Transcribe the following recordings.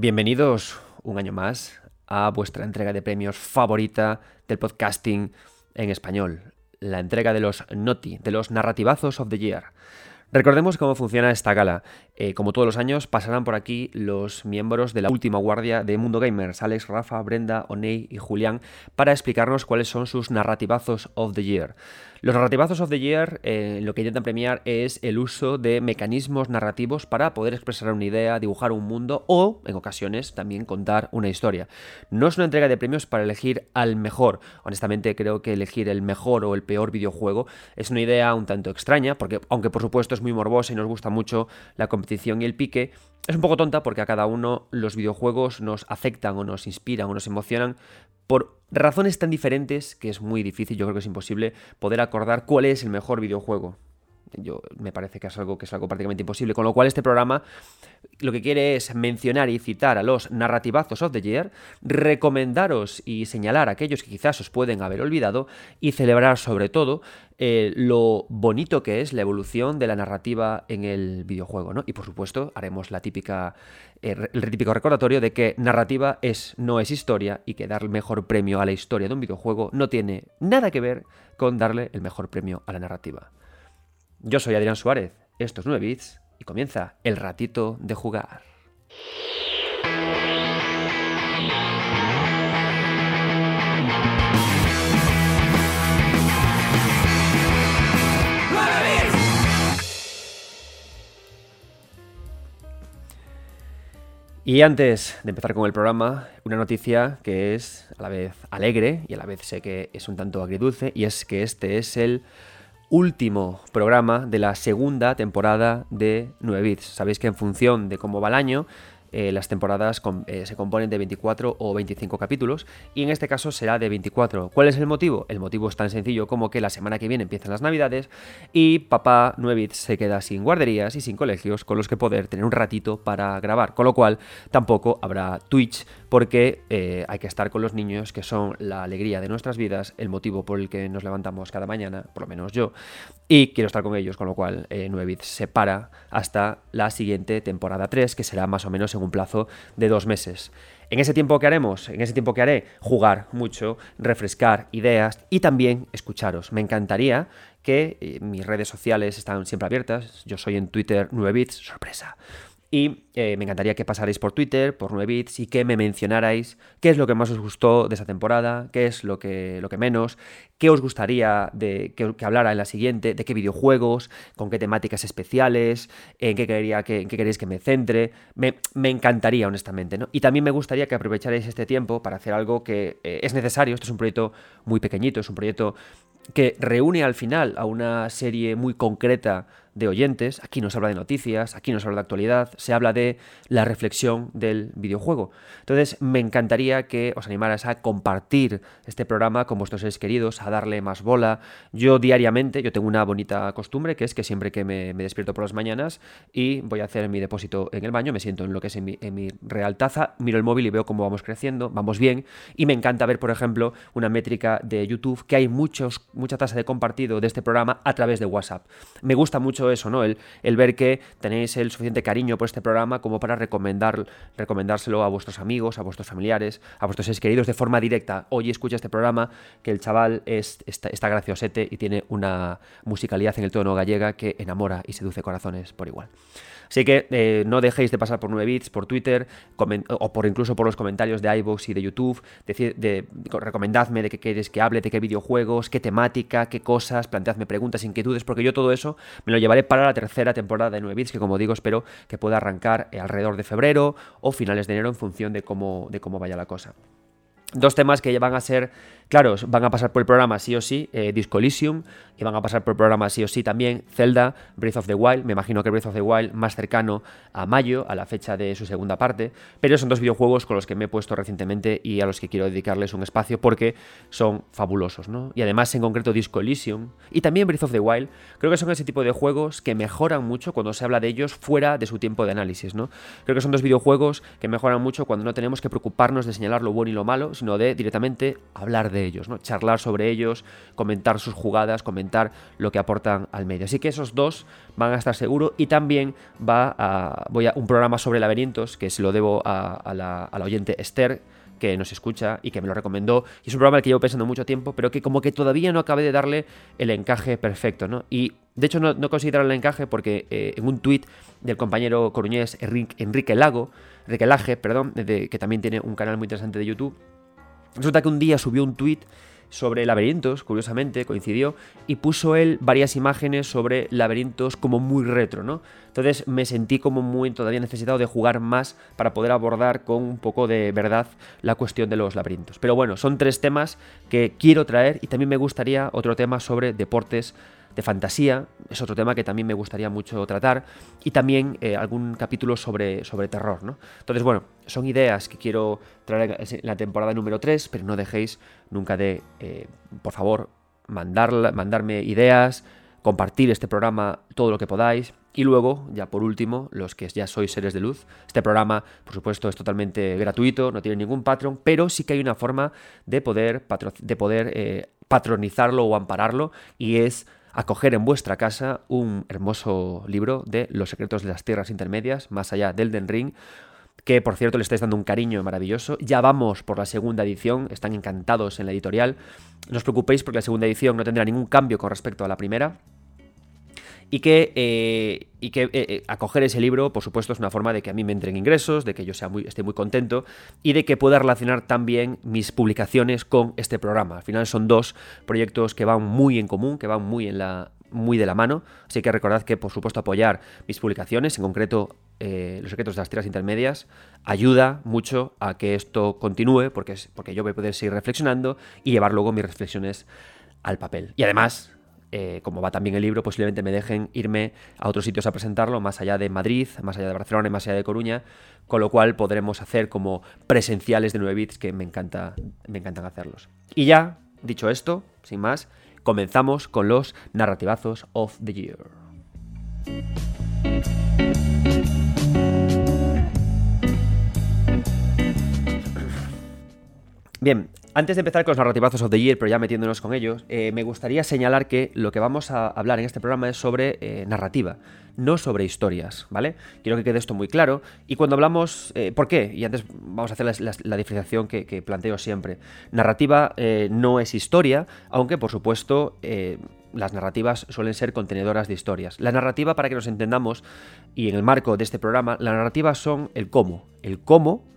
Bienvenidos un año más a vuestra entrega de premios favorita del podcasting en español, la entrega de los NOTI, de los Narrativazos of the Year. Recordemos cómo funciona esta gala. Eh, como todos los años, pasarán por aquí los miembros de la última guardia de Mundo Gamers, Alex, Rafa, Brenda, Oney y Julián, para explicarnos cuáles son sus narrativazos of the year. Los narrativazos of the year eh, lo que intentan premiar es el uso de mecanismos narrativos para poder expresar una idea, dibujar un mundo o, en ocasiones, también contar una historia. No es una entrega de premios para elegir al mejor. Honestamente, creo que elegir el mejor o el peor videojuego es una idea un tanto extraña, porque aunque por supuesto es muy morbosa y nos gusta mucho la competición, y el pique, es un poco tonta porque a cada uno los videojuegos nos afectan o nos inspiran o nos emocionan por razones tan diferentes que es muy difícil, yo creo que es imposible poder acordar cuál es el mejor videojuego. Yo, me parece que es algo que es algo prácticamente imposible. Con lo cual, este programa lo que quiere es mencionar y citar a los narrativazos of the year, recomendaros y señalar a aquellos que quizás os pueden haber olvidado y celebrar sobre todo eh, lo bonito que es la evolución de la narrativa en el videojuego, ¿no? Y por supuesto, haremos la típica, eh, el típico recordatorio de que narrativa es, no es historia y que dar el mejor premio a la historia de un videojuego no tiene nada que ver con darle el mejor premio a la narrativa. Yo soy Adrián Suárez, esto es 9 bits y comienza el ratito de jugar. Y antes de empezar con el programa, una noticia que es a la vez alegre y a la vez sé que es un tanto agridulce, y es que este es el último programa de la segunda temporada de 9 bits. Sabéis que en función de cómo va el año, eh, las temporadas eh, se componen de 24 o 25 capítulos y en este caso será de 24. ¿Cuál es el motivo? El motivo es tan sencillo como que la semana que viene empiezan las navidades y papá 9 se queda sin guarderías y sin colegios con los que poder tener un ratito para grabar, con lo cual tampoco habrá Twitch porque eh, hay que estar con los niños que son la alegría de nuestras vidas, el motivo por el que nos levantamos cada mañana, por lo menos yo, y quiero estar con ellos, con lo cual 9 se para hasta la siguiente temporada 3 que será más o menos en un plazo de dos meses. En ese tiempo que haremos, en ese tiempo que haré, jugar mucho, refrescar ideas y también escucharos. Me encantaría que eh, mis redes sociales están siempre abiertas. Yo soy en Twitter 9bits, sorpresa. Y eh, me encantaría que pasarais por Twitter, por 9bits, y que me mencionarais qué es lo que más os gustó de esa temporada, qué es lo que, lo que menos, qué os gustaría de, que, hablara en la siguiente, de qué videojuegos, con qué temáticas especiales, en qué, quería, qué, queréis que me centre. Me, encantaría, honestamente. ¿no? Y también me gustaría que aprovecharais este tiempo para hacer algo que eh, es necesario. Esto es un proyecto muy pequeñito, es un proyecto que reúne al final a una serie muy concreta de oyentes. Aquí nos habla de noticias, aquí nos habla de actualidad, se habla de la reflexión del videojuego. Entonces, me encantaría que os animaras a compartir este programa con vuestros seres queridos, darle más bola. Yo diariamente, yo tengo una bonita costumbre, que es que siempre que me, despierto por las mañanas y voy a hacer mi depósito en el baño, me siento en lo que es en mi, real taza, miro el móvil y veo cómo vamos creciendo, vamos bien, y me encanta ver, por ejemplo, una métrica de YouTube que hay muchos, mucha tasa de compartido de este programa a través de WhatsApp. Me gusta mucho eso, ¿no? El, el, ver que tenéis el suficiente cariño por este programa como para recomendar, recomendárselo a vuestros amigos, a vuestros familiares, a vuestros seres queridos de forma directa. Oye, escucha este programa, que el chaval es, está, graciosete y tiene una musicalidad en el tono gallega que enamora y seduce corazones por igual. Así que eh, no dejéis de pasar por 9 bits, por Twitter, o por incluso por los comentarios de iVoox y de YouTube. Decir, de, recomendadme de qué queréis que hable, de qué videojuegos, qué temática, qué cosas, planteadme preguntas, inquietudes, porque yo todo eso me lo llevaré para la tercera temporada de 9 bits, que como digo, espero que pueda arrancar alrededor de febrero o finales de enero en función de cómo, de cómo vaya la cosa. Dos temas que van a ser Claro, van a pasar por el programa sí o sí eh, Disco Elysium y van a pasar por el programa sí o sí también Zelda, Breath of the Wild. Me imagino que Breath of the Wild más cercano a mayo, a la fecha de su segunda parte. Pero son dos videojuegos con los que me he puesto recientemente y a los que quiero dedicarles un espacio porque son fabulosos, ¿no? Y además, en concreto, Disco Elysium y también Breath of the Wild, creo que son ese tipo de juegos que mejoran mucho cuando se habla de ellos fuera de su tiempo de análisis, ¿no? Creo que son dos videojuegos que mejoran mucho cuando no tenemos que preocuparnos de señalar lo bueno y lo malo, sino de directamente hablar de ellos, ¿no? charlar sobre ellos, comentar sus jugadas, comentar lo que aportan al medio. Así que esos dos van a estar seguros y también va a, voy a un programa sobre laberintos que se lo debo a, la, a oyente Esther que nos escucha y que me lo recomendó. Y es un programa al que llevo pensando mucho tiempo, pero que como que todavía no acabé de darle el encaje perfecto, ¿no? Y de hecho no, no el encaje porque eh, en un tuit del compañero coruñés Enrique Lago, Enrique Laje, perdón, que también tiene un canal muy interesante de YouTube, resulta que un día subió un tuit sobre laberintos, curiosamente, coincidió, y puso él varias imágenes sobre laberintos como muy retro, ¿no? Entonces me sentí como muy todavía necesitado de jugar más para poder abordar con un poco de verdad la cuestión de los laberintos. Pero bueno, son tres temas que quiero traer y también me gustaría otro tema sobre deportes de fantasía, es otro tema que también me gustaría mucho tratar, y también eh, algún capítulo sobre, sobre terror, ¿no? Entonces, bueno, son ideas que quiero traer en la temporada número 3, pero no dejéis nunca de, eh, por favor, mandar, mandarme ideas, compartir este programa todo lo que podáis. Y luego, ya por último, los que ya sois seres de luz, este programa, por supuesto, es totalmente gratuito, no tiene ningún patrón, pero sí que hay una forma de poder, de poder eh, patronizarlo o ampararlo, y es acoger en vuestra casa un hermoso libro de Los secretos de las tierras intermedias, más allá del Den Ring, que por cierto le estáis dando un cariño maravilloso. Ya vamos por la segunda edición, están encantados en la editorial. No os preocupéis porque la segunda edición no tendrá ningún cambio con respecto a la primera y que, eh, y que eh, eh, acoger ese libro, por supuesto, es una forma de que a mí me entren ingresos, de que yo sea muy, esté muy contento y de que pueda relacionar también mis publicaciones con este programa. Al final son dos proyectos que van muy en común, que van muy en la muy de la mano, así que recordad que por supuesto apoyar mis publicaciones, en concreto los secretos de las tierras intermedias, ayuda mucho a que esto continúe, porque, porque yo voy a poder seguir reflexionando y llevar luego mis reflexiones al papel. Y además, eh, como va también el libro, posiblemente me dejen irme a otros sitios a presentarlo, más allá de Madrid, más allá de Barcelona y más allá de Coruña, con lo cual podremos hacer como presenciales de 9 bits que me, encanta, me encantan hacerlos. Y ya, dicho esto, sin más, comenzamos con los narrativazos of the year. Bien, antes de empezar con los narrativazos of the year, pero ya metiéndonos con ellos, eh, me gustaría señalar que lo que vamos a hablar en este programa es sobre eh, narrativa, no sobre historias, ¿vale? Quiero que quede esto muy claro. Y cuando hablamos, eh, ¿por qué? Y antes vamos a hacer la, diferenciación que, planteo siempre. Narrativa no es historia, aunque por supuesto las narrativas suelen ser contenedoras de historias. La narrativa, para que nos entendamos, y en el marco de este programa, la narrativa son el cómo. El cómo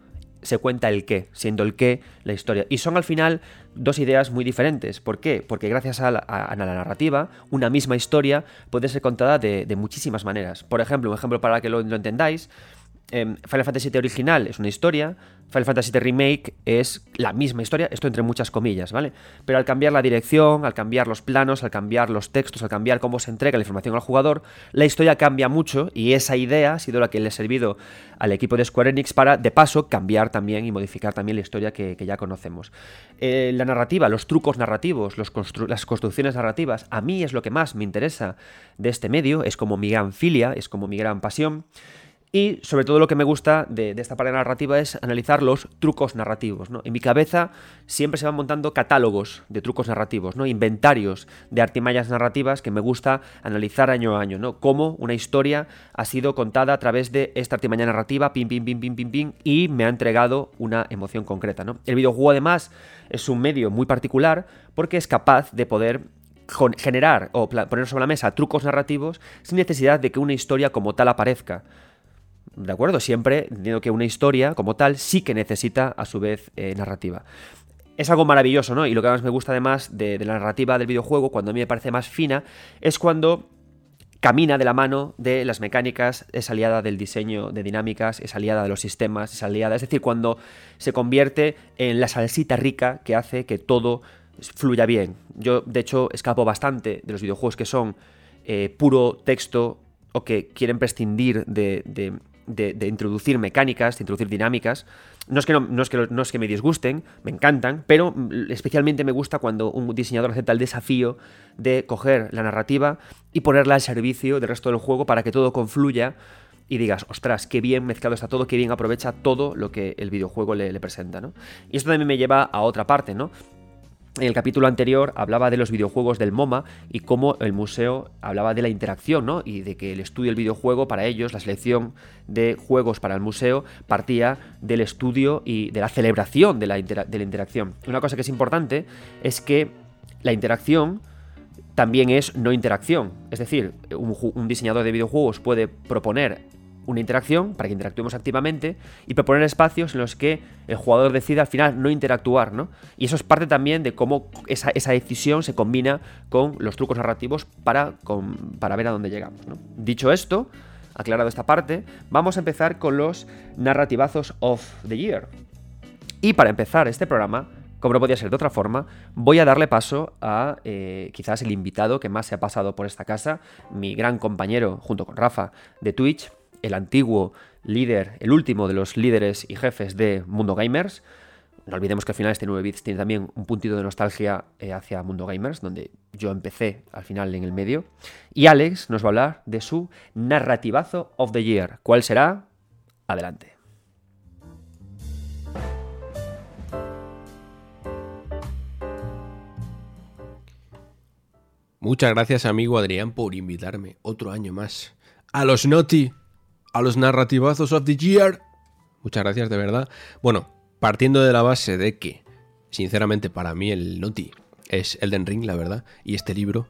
se cuenta el qué, siendo el qué la historia. Y son al final dos ideas muy diferentes. ¿Por qué? Porque gracias a la, narrativa, una misma historia puede ser contada de, muchísimas maneras. Por ejemplo, un ejemplo para que lo, lo entendáis, eh, Final Fantasy VII original es una historia, Final Fantasy VII Remake es la misma historia, esto entre muchas comillas, ¿vale? Pero al cambiar la dirección, al cambiar los planos, al cambiar los textos, al cambiar cómo se entrega la información al jugador, la historia cambia mucho y esa idea ha sido la que le ha servido al equipo de Square Enix para, de paso, cambiar también y modificar también la historia que, ya conocemos. Eh, la narrativa, los trucos narrativos, las construcciones narrativas, a mí es lo que más me interesa de este medio, es como mi gran filia, es como mi gran pasión. Y sobre todo lo que me gusta de, esta parte narrativa es analizar los trucos narrativos. ¿no? En mi cabeza siempre se van montando catálogos de trucos narrativos, ¿no? inventarios de artimallas narrativas que me gusta analizar año a año. ¿no? Cómo una historia ha sido contada a través de esta artimaña narrativa, pim, pim, pim, pim, pim, pim, y me ha entregado una emoción concreta. ¿no? El videojuego además es un medio muy particular porque es capaz de poder generar o poner sobre la mesa trucos narrativos sin necesidad de que una historia como tal aparezca. ¿De acuerdo? Siempre entiendo que una historia como tal sí que necesita a su vez eh, narrativa. Es algo maravilloso, ¿no? Y lo que más me gusta además de, la narrativa del videojuego, cuando a mí me parece más fina, es cuando camina de la mano de las mecánicas, es aliada del diseño de dinámicas, es aliada de los sistemas, es aliada, es decir, cuando se convierte en la salsita rica que hace que todo fluya bien. Yo, de hecho, escapo bastante de los videojuegos que son eh, puro texto o que quieren prescindir de, introducir mecánicas, de introducir dinámicas. No es, que no, es que, no es que me disgusten, me encantan, pero especialmente me gusta cuando un diseñador acepta el desafío de coger la narrativa y ponerla al servicio del resto del juego para que todo confluya y digas, ostras, qué bien mezclado está todo, qué bien aprovecha todo lo que el videojuego le, le presenta, ¿no? Y esto también me lleva a otra parte, ¿no? En el capítulo anterior hablaba de los videojuegos del MoMA y cómo el museo hablaba de la interacción, ¿no? Y de que el estudio del videojuego para ellos, la selección de juegos para el museo, partía del estudio y de la celebración de la, interacción. Una cosa que es importante es que la interacción también es no interacción. Es decir, un diseñador de videojuegos puede proponer una interacción para que interactuemos activamente y proponer espacios en los que el jugador decida al final no interactuar, ¿no? Y eso es parte también de cómo esa, decisión se combina con los trucos narrativos para, para ver a dónde llegamos, Dicho esto, aclarado esta parte, vamos a empezar con los narrativazos of the year. Y para empezar este programa, como no podía ser de otra forma, voy a darle paso a eh, quizás el invitado que más se ha pasado por esta casa, mi gran compañero, junto con Rafa, de Twitch, el antiguo líder, el último de los líderes y jefes de Mundo Gamers. No olvidemos que al final este 9 bits tiene también un puntito de nostalgia eh, hacia Mundo Gamers, donde yo empecé al final en el medio. Y Alex nos va a hablar de su narrativazo of the year. ¿Cuál será? Adelante. Muchas gracias amigo Adrián por invitarme otro año más a los Noti a los narrativazos of the year. Muchas gracias, de verdad. Bueno, partiendo de la base de que, sinceramente, para mí el Noti es Elden Ring, la verdad, y este libro,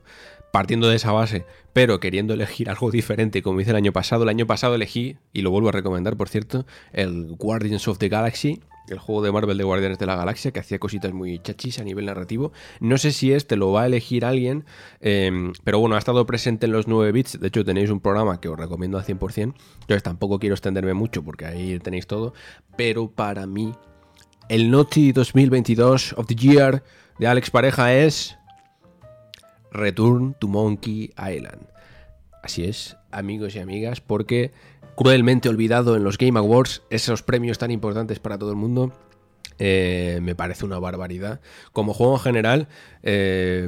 partiendo de esa base, pero queriendo elegir algo diferente, como hice el año pasado, el año pasado elegí, y lo vuelvo a recomendar, por cierto, el Guardians of the Galaxy, el juego de Marvel de Guardianes de la Galaxia, que hacía cositas muy chachis a nivel narrativo. No sé si este lo va a elegir alguien, em, pero bueno, ha estado presente en los 9 bits. De hecho, tenéis un programa que os recomiendo al 100%. Entonces tampoco quiero extenderme mucho porque ahí tenéis todo. Pero para mí, el Noti 2022 of the Year de Alex Pareja es Return to Monkey Island. Así es, amigos y amigas, porque cruelmente olvidado en los Game Awards, esos premios tan importantes para todo el mundo. Eh, me parece una barbaridad. Como juego en general, eh,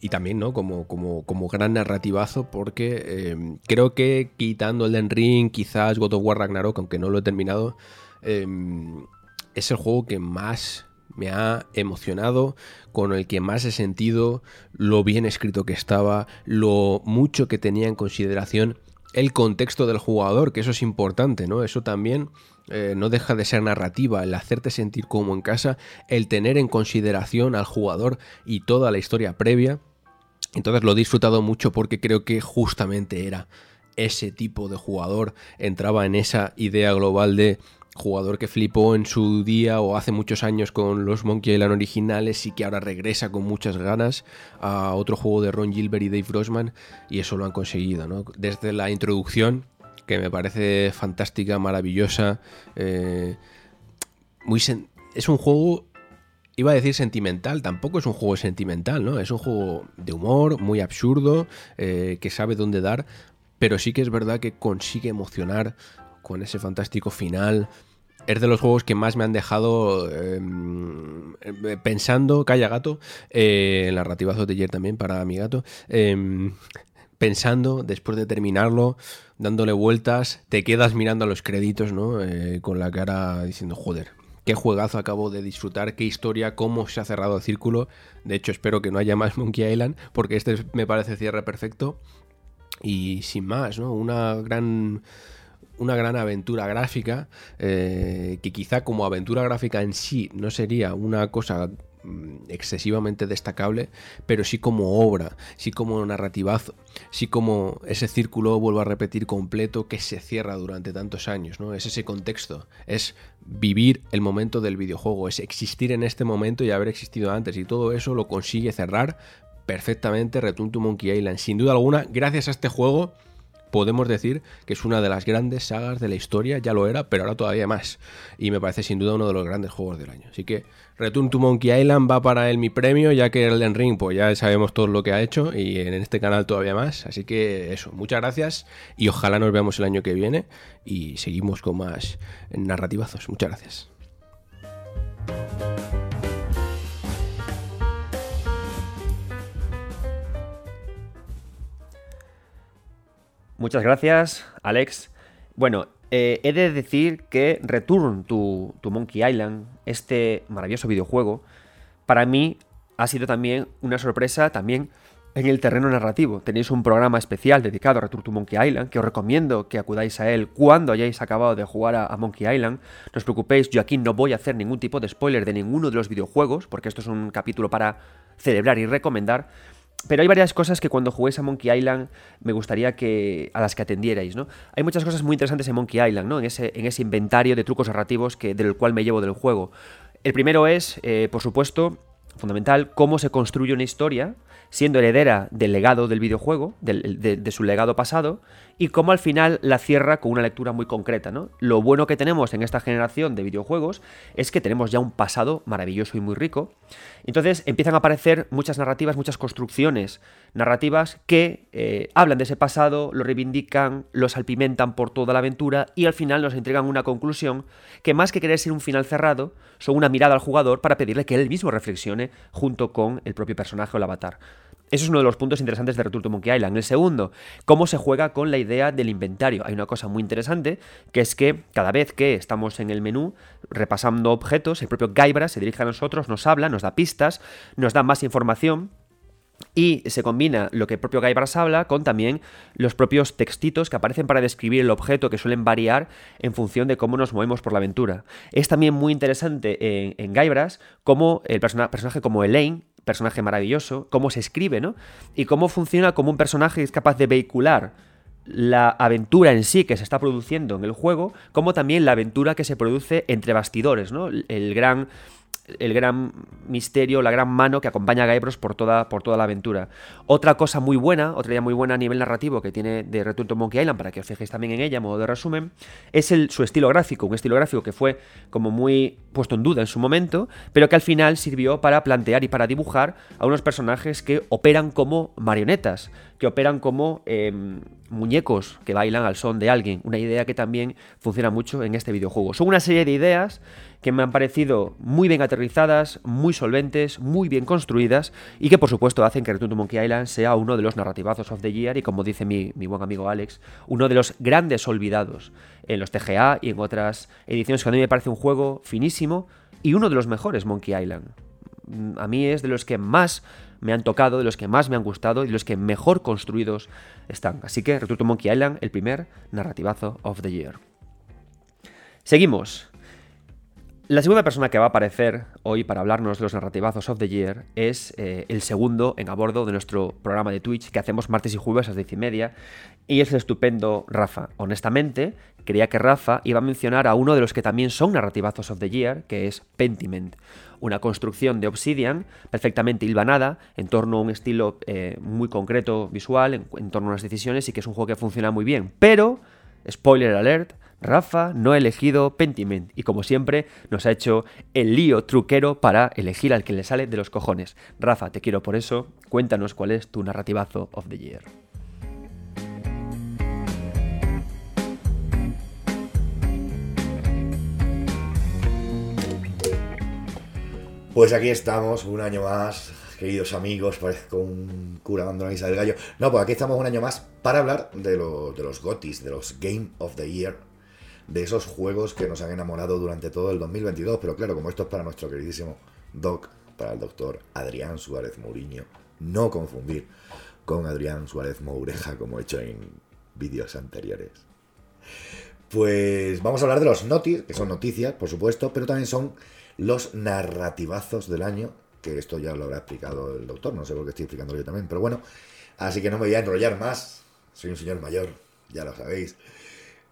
y también, ¿no? Como, como, como gran narrativazo, porque eh, creo que quitando el Den Ring, quizás God of War Ragnarok, aunque no lo he terminado, es el juego que más me ha emocionado, con el que más he sentido lo bien escrito que estaba, lo mucho que tenía en consideración el contexto del jugador, que eso es importante, ¿no? Eso también eh, no deja de ser narrativa, el hacerte sentir como en casa, el tener en consideración al jugador y toda la historia previa. Entonces lo he disfrutado mucho porque creo que justamente era ese tipo de jugador, entraba en esa idea global de jugador que flipó en su día o hace muchos años con los Monkey Island originales y que ahora regresa con muchas ganas a otro juego de Ron Gilbert y Dave Grossman y eso lo han conseguido, ¿no? Desde la introducción, que me parece fantástica, maravillosa, eh, muy es un juego iba a decir sentimental, tampoco es un juego sentimental, ¿no? Es un juego de humor, muy absurdo, eh, que sabe dónde dar, pero sí que es verdad que consigue emocionar con ese fantástico final, es de los juegos que más me han dejado em, eh, pensando, calla gato, eh, narrativazo de ayer también para mi gato, em, pensando después de terminarlo, dándole vueltas, te quedas mirando a los créditos, ¿no? Eh, con la cara diciendo, joder, qué juegazo acabo de disfrutar, qué historia, cómo se ha cerrado el círculo. De hecho, espero que no haya más Monkey Island, porque este me parece cierre perfecto. Y sin más, ¿no? Una gran una gran aventura gráfica, eh, que quizá como aventura gráfica en sí no sería una cosa mm, excesivamente destacable, pero sí como obra, sí como narrativazo, sí como ese círculo, vuelvo a repetir, completo que se cierra durante tantos años, ¿no? Es ese contexto, es vivir el momento del videojuego, es existir en este momento y haber existido antes, y todo eso lo consigue cerrar perfectamente Return to Monkey Island. Sin duda alguna, gracias a este juego podemos decir que es una de las grandes sagas de la historia, ya lo era, pero ahora todavía más. Y me parece sin duda uno de los grandes juegos del año. Así que Return to Monkey Island va para él mi premio, ya que Elden Ring, pues ya sabemos todo lo que ha hecho y en este canal todavía más. Así que eso, muchas gracias y ojalá nos veamos el año que viene y seguimos con más narrativazos. Muchas gracias. Muchas gracias, Alex. Bueno, eh, he de decir que Return to, Monkey Island, este maravilloso videojuego, para mí ha sido también una sorpresa también en el terreno narrativo. Tenéis un programa especial dedicado a Return to Monkey Island, que os recomiendo que acudáis a él cuando hayáis acabado de jugar a, Monkey Island. No os preocupéis, yo aquí no voy a hacer ningún tipo de spoiler de ninguno de los videojuegos, porque esto es un capítulo para celebrar y recomendar. Pero hay varias cosas que cuando juguéis a Monkey Island me gustaría que a las que atendierais, ¿no? Hay muchas cosas muy interesantes en Monkey Island, ¿no? En ese, en ese inventario de trucos narrativos que, del cual me llevo del juego. El primero es, eh, por supuesto, fundamental, cómo se construye una historia siendo heredera del legado del videojuego, de, su legado pasado, y cómo al final la cierra con una lectura muy concreta. ¿no? Lo bueno que tenemos en esta generación de videojuegos es que tenemos ya un pasado maravilloso y muy rico. Entonces empiezan a aparecer muchas narrativas, muchas construcciones narrativas que eh, hablan de ese pasado, lo reivindican, lo salpimentan por toda la aventura y al final nos entregan una conclusión que más que querer ser un final cerrado, son una mirada al jugador para pedirle que él mismo reflexione junto con el propio personaje o el avatar. Eso es uno de los puntos interesantes de Return to Monkey Island. El segundo, cómo se juega con la idea del inventario. Hay una cosa muy interesante, que es que cada vez que estamos en el menú repasando objetos, el propio Guybrush se dirige a nosotros, nos habla, nos da pistas, nos da más información y se combina lo que el propio Guybrush habla con también los propios textitos que aparecen para describir el objeto que suelen variar en función de cómo nos movemos por la aventura. Es también muy interesante en, en Guybrush cómo el personaje como Elaine personaje maravilloso, cómo se escribe, ¿no? Y cómo funciona como un personaje que es capaz de vehicular la aventura en sí que se está produciendo en el juego, como también la aventura que se produce entre bastidores, ¿no? El gran el gran misterio, la gran mano que acompaña a Guybrush por toda, por toda la aventura. Otra cosa muy buena, otra idea muy buena a nivel narrativo que tiene de Return to Monkey Island, para que os fijéis también en ella, a modo de resumen, es el, su estilo gráfico, un estilo gráfico que fue como muy puesto en duda en su momento, pero que al final sirvió para plantear y para dibujar a unos personajes que operan como marionetas, que operan como em, muñecos que bailan al son de alguien, una idea que también funciona mucho en este videojuego. Son una serie de ideas que me han parecido muy bien aterrizadas, muy solventes, muy bien construidas y que por supuesto hacen que Return to Monkey Island sea uno de los narrativazos of the year y como dice mi, buen amigo Alex, uno de los grandes olvidados en los TGA y en otras ediciones que a mí me parece un juego finísimo y uno de los mejores Monkey Island. A mí es de los que más me han tocado, de los que más me han gustado y de los que mejor construidos están. Así que Return to Monkey Island, el primer narrativazo of the year. Seguimos. La segunda persona que va a aparecer hoy para hablarnos de los narrativazos of the year es eh, el segundo en a bordo de nuestro programa de Twitch que hacemos martes y jueves a las diez y media y es el estupendo Rafa. Honestamente, creía que Rafa iba a mencionar a uno de los que también son narrativazos of the year, que es Pentiment, una construcción de Obsidian perfectamente hilvanada en torno a un estilo eh, muy concreto visual, en torno a unas decisiones y que es un juego que funciona muy bien. Pero, spoiler alert, Rafa no ha elegido Pentiment y como siempre nos ha hecho el lío truquero para elegir al que le sale de los cojones. Rafa, te quiero por eso, cuéntanos cuál es tu narrativazo of the year. Pues aquí estamos, un año más, queridos amigos, parezco un cura dando la misa del gallo. No, pues aquí estamos un año más para hablar de, de los GOTIS, de los Game of the Year de esos juegos que nos han enamorado durante todo el 2022. Pero claro, como esto es para nuestro queridísimo Doc, para el doctor Adrián Suárez Mourinho, no confundir con Adrián Suárez Moureja como he hecho en vídeos anteriores. Pues vamos a hablar de los notis, que son noticias, por supuesto, pero también son los narrativazos del año, que esto ya lo habrá explicado el doctor, no sé por qué estoy explicando yo también, pero bueno, así que no me voy a enrollar más, soy un señor mayor, ya lo sabéis.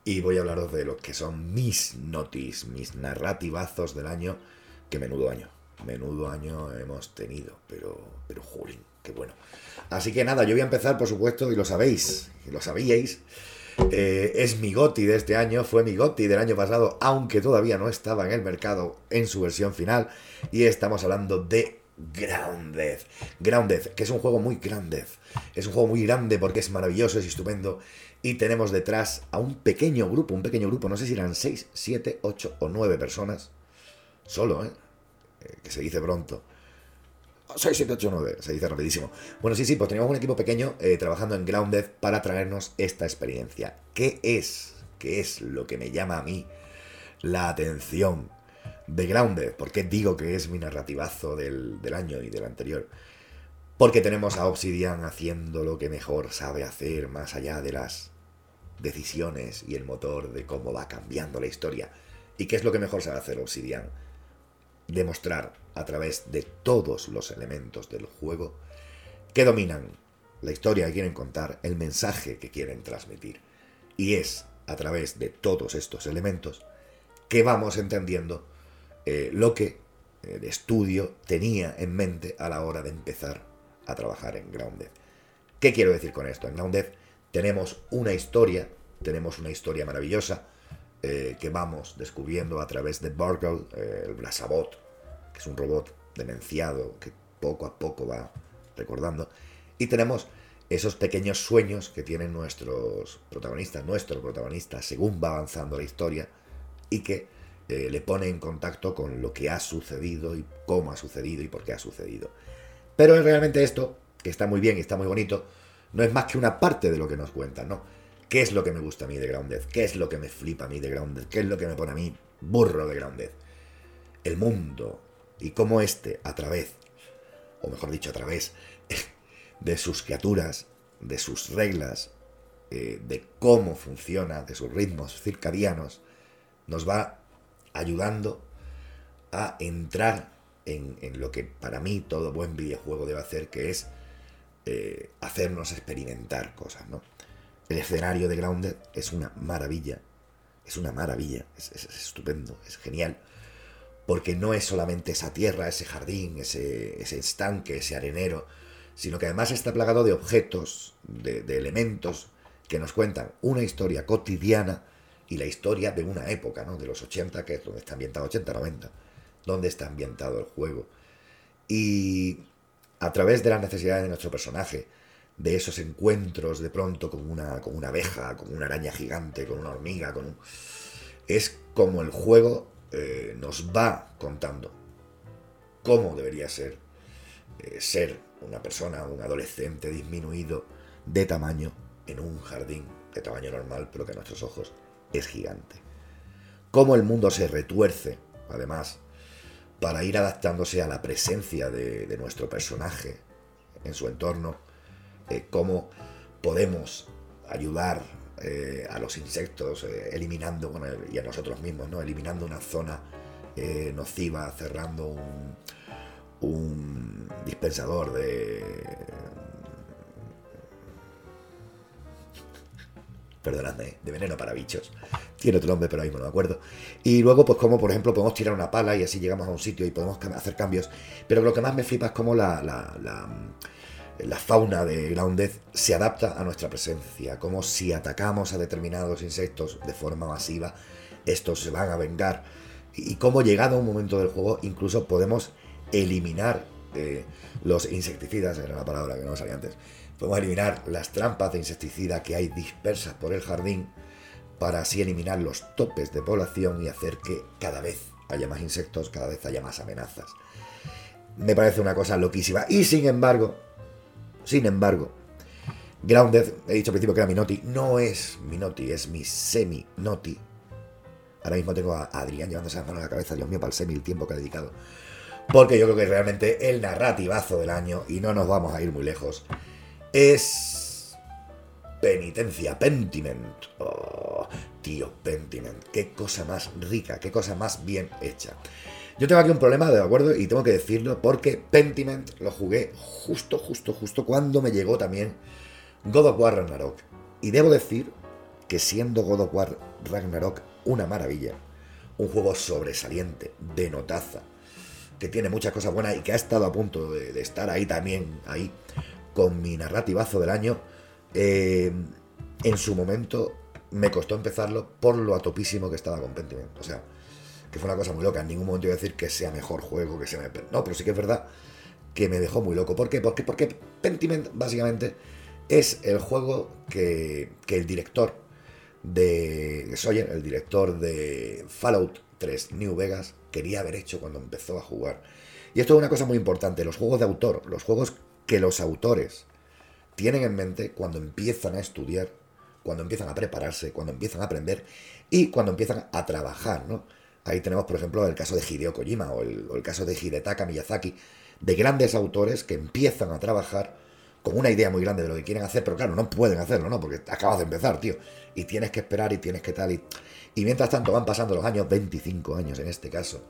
Y voy a hablaros de lo que son mis notis, mis narrativazos del año. Que menudo año, menudo año hemos tenido, pero, pero jolín, qué bueno. Así que nada, yo voy a empezar, por supuesto, y lo sabéis, y lo sabíais. Eh, es mi GOTI de este año, fue mi GOTI del año pasado, aunque todavía no estaba en el mercado en su versión final. Y estamos hablando de Grounded. Grounded, que es un juego muy grande. Es un juego muy grande porque es maravilloso, es estupendo. Y tenemos detrás a un pequeño grupo, un pequeño grupo, no sé si eran 6, 7, 8 o 9 personas. Solo, ¿eh? ¿eh? Que se dice pronto. 6, 7, 8, 9, se dice rapidísimo. Bueno, sí, sí, pues teníamos un equipo pequeño eh, trabajando en Grounded para traernos esta experiencia. ¿Qué es que es lo que me llama a mí la atención de Grounded. ¿Por qué digo que es mi narrativazo del, del año y del anterior? Porque tenemos a Obsidian haciendo lo que mejor sabe hacer, más allá de las decisiones y el motor de cómo va cambiando la historia. ¿Y qué es lo que mejor sabe hacer Obsidian? Demostrar a través de todos los elementos del juego que dominan la historia que quieren contar, el mensaje que quieren transmitir. Y es a través de todos estos elementos que vamos entendiendo eh, lo que el estudio tenía en mente a la hora de empezar a trabajar en Grounded. ¿Qué quiero decir con esto? En Grounded tenemos una historia, tenemos una historia maravillosa eh, que vamos descubriendo a través de Burgle, eh, el Blasabot, que es un robot demenciado que poco a poco va recordando. Y tenemos esos pequeños sueños que tienen nuestros protagonistas, nuestro protagonista, según va avanzando la historia, y que eh, le pone en contacto con lo que ha sucedido y cómo ha sucedido y por qué ha sucedido. Pero realmente esto, que está muy bien y está muy bonito, no es más que una parte de lo que nos cuentan, ¿no? ¿Qué es lo que me gusta a mí de Grounded? ¿Qué es lo que me flipa a mí de Grounded? ¿Qué es lo que me pone a mí burro de Grounded? El mundo y cómo este, a través, o mejor dicho, a través de sus criaturas, de sus reglas, eh, de cómo funciona, de sus ritmos circadianos, nos va ayudando a entrar en, lo que para mí todo buen videojuego debe hacer, que es eh, hacernos experimentar cosas, ¿no? El escenario de Grounded es una maravilla, es una maravilla, es, estupendo, es genial, porque no es solamente esa tierra, ese jardín, ese, estanque, ese arenero, sino que además está plagado de objetos, de, elementos que nos cuentan una historia cotidiana y la historia de una época, ¿no? De los 80, que es donde está ambientado, 80, 90, donde está ambientado el juego. Y a través de las necesidades de nuestro personaje, de esos encuentros de pronto con una, con una abeja, con una araña gigante, con una hormiga, con un... Es como el juego eh, nos va contando cómo debería ser eh, ser una persona, un adolescente disminuido de tamaño en un jardín de tamaño normal, pero que a nuestros ojos es gigante. Cómo el mundo se retuerce, además, para ir adaptándose a la presencia de, nuestro personaje en su entorno, eh, cómo podemos ayudar eh, a los insectos eh, eliminando y a nosotros mismos, ¿no? eliminando una zona nociva, cerrando un, un dispensador de... Perdonadme, de veneno para bichos. Tiene otro nombre, pero ahí no me acuerdo. Y luego, pues como por ejemplo podemos tirar una pala y así llegamos a un sitio y podemos hacer cambios. Pero lo que más me flipa es cómo la, la, la, la fauna de Grounded se adapta a nuestra presencia. Como si atacamos a determinados insectos de forma masiva, estos se van a vengar. Y cómo llegado a un momento del juego incluso podemos eliminar eh, los insecticidas, era la palabra que no salía antes, podemos eliminar las trampas de insecticida que hay dispersas por el jardín para así eliminar los topes de población y hacer que cada vez haya más insectos, cada vez haya más amenazas. Me parece una cosa loquísima. Y sin embargo, sin embargo, Grounded, he dicho al principio que era mi noti, no es mi noti, es mi semi-noti. Ahora mismo tengo a Adrián llevándose las manos a la cabeza, Dios mío, para el semi, el tiempo que ha dedicado porque yo creo que realmente el narrativazo del año, y no nos vamos a ir muy lejos, es Penitencia, Pentiment. Oh, tío, Pentiment, qué cosa más rica, qué cosa más bien hecha. Yo tengo aquí un problema, de acuerdo, y tengo que decirlo porque Pentiment lo jugué justo, justo, justo cuando me llegó también God of War Ragnarok. Y debo decir que siendo God of War Ragnarok una maravilla, un juego sobresaliente, de notaza, que tiene muchas cosas buenas y que ha estado a punto de, estar ahí también, ahí, con mi narrativazo del año, eh, en su momento me costó empezarlo por lo atopísimo que estaba con Pentiment. O sea, que fue una cosa muy loca. En ningún momento iba a decir que sea mejor juego, que sea... No, pero sí que es verdad que me dejó muy loco. ¿Por qué? Porque, porque Pentiment, básicamente, es el juego que, que el director de Sawyer, el director de Fallout 3 New Vegas, quería haber hecho cuando empezó a jugar. Y esto es una cosa muy importante, los juegos de autor, los juegos que los autores tienen en mente cuando empiezan a estudiar, cuando empiezan a prepararse, cuando empiezan a aprender y cuando empiezan a trabajar, ¿no? Ahí tenemos, por ejemplo, el caso de Hideo Kojima o el, caso de Hidetaka Miyazaki, de grandes autores que empiezan a trabajar con una idea muy grande de lo que quieren hacer, pero claro, no pueden hacerlo, ¿no? Porque acabas de empezar, tío. Y tienes que esperar y tienes que tal. Y, y mientras tanto van pasando los años, 25 años en este caso.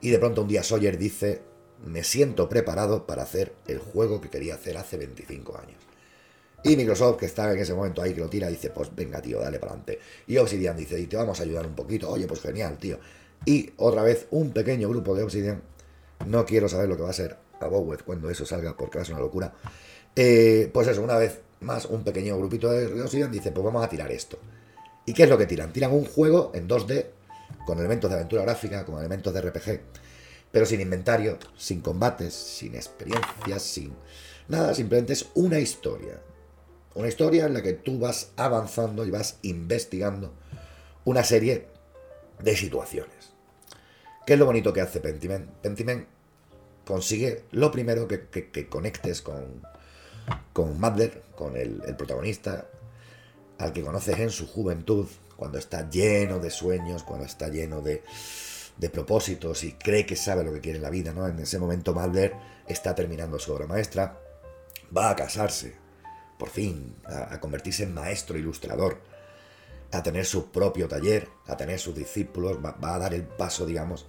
Y de pronto un día Sawyer dice, me siento preparado para hacer el juego que quería hacer hace 25 años. Y Microsoft, que está en ese momento ahí, que lo tira, dice, pues venga, tío, dale para adelante. Y Obsidian dice, y te vamos a ayudar un poquito. Oye, pues genial, tío. Y otra vez, un pequeño grupo de Obsidian. No quiero saber lo que va a ser a Bowet cuando eso salga, porque va a ser una locura. Eh, pues eso, una vez más, un pequeño grupito de Obsidian dice, pues vamos a tirar esto. ¿Y qué es lo que tiran? Tiran un juego en 2D, con elementos de aventura gráfica, con elementos de RPG, pero sin inventario, sin combates, sin experiencias, sin nada, simplemente es una historia. Una historia en la que tú vas avanzando y vas investigando una serie de situaciones. ¿Qué es lo bonito que hace Pentiment? Pentiment consigue lo primero que, conectes con, con Madler, con el, protagonista, al que conoces en su juventud, cuando está lleno de sueños, cuando está lleno de, de propósitos y cree que sabe lo que quiere en la vida, ¿no? En ese momento Madler está terminando su obra maestra, va a casarse, por fin, a, convertirse en maestro ilustrador, a tener su propio taller, a tener sus discípulos, va, va a dar el paso, digamos,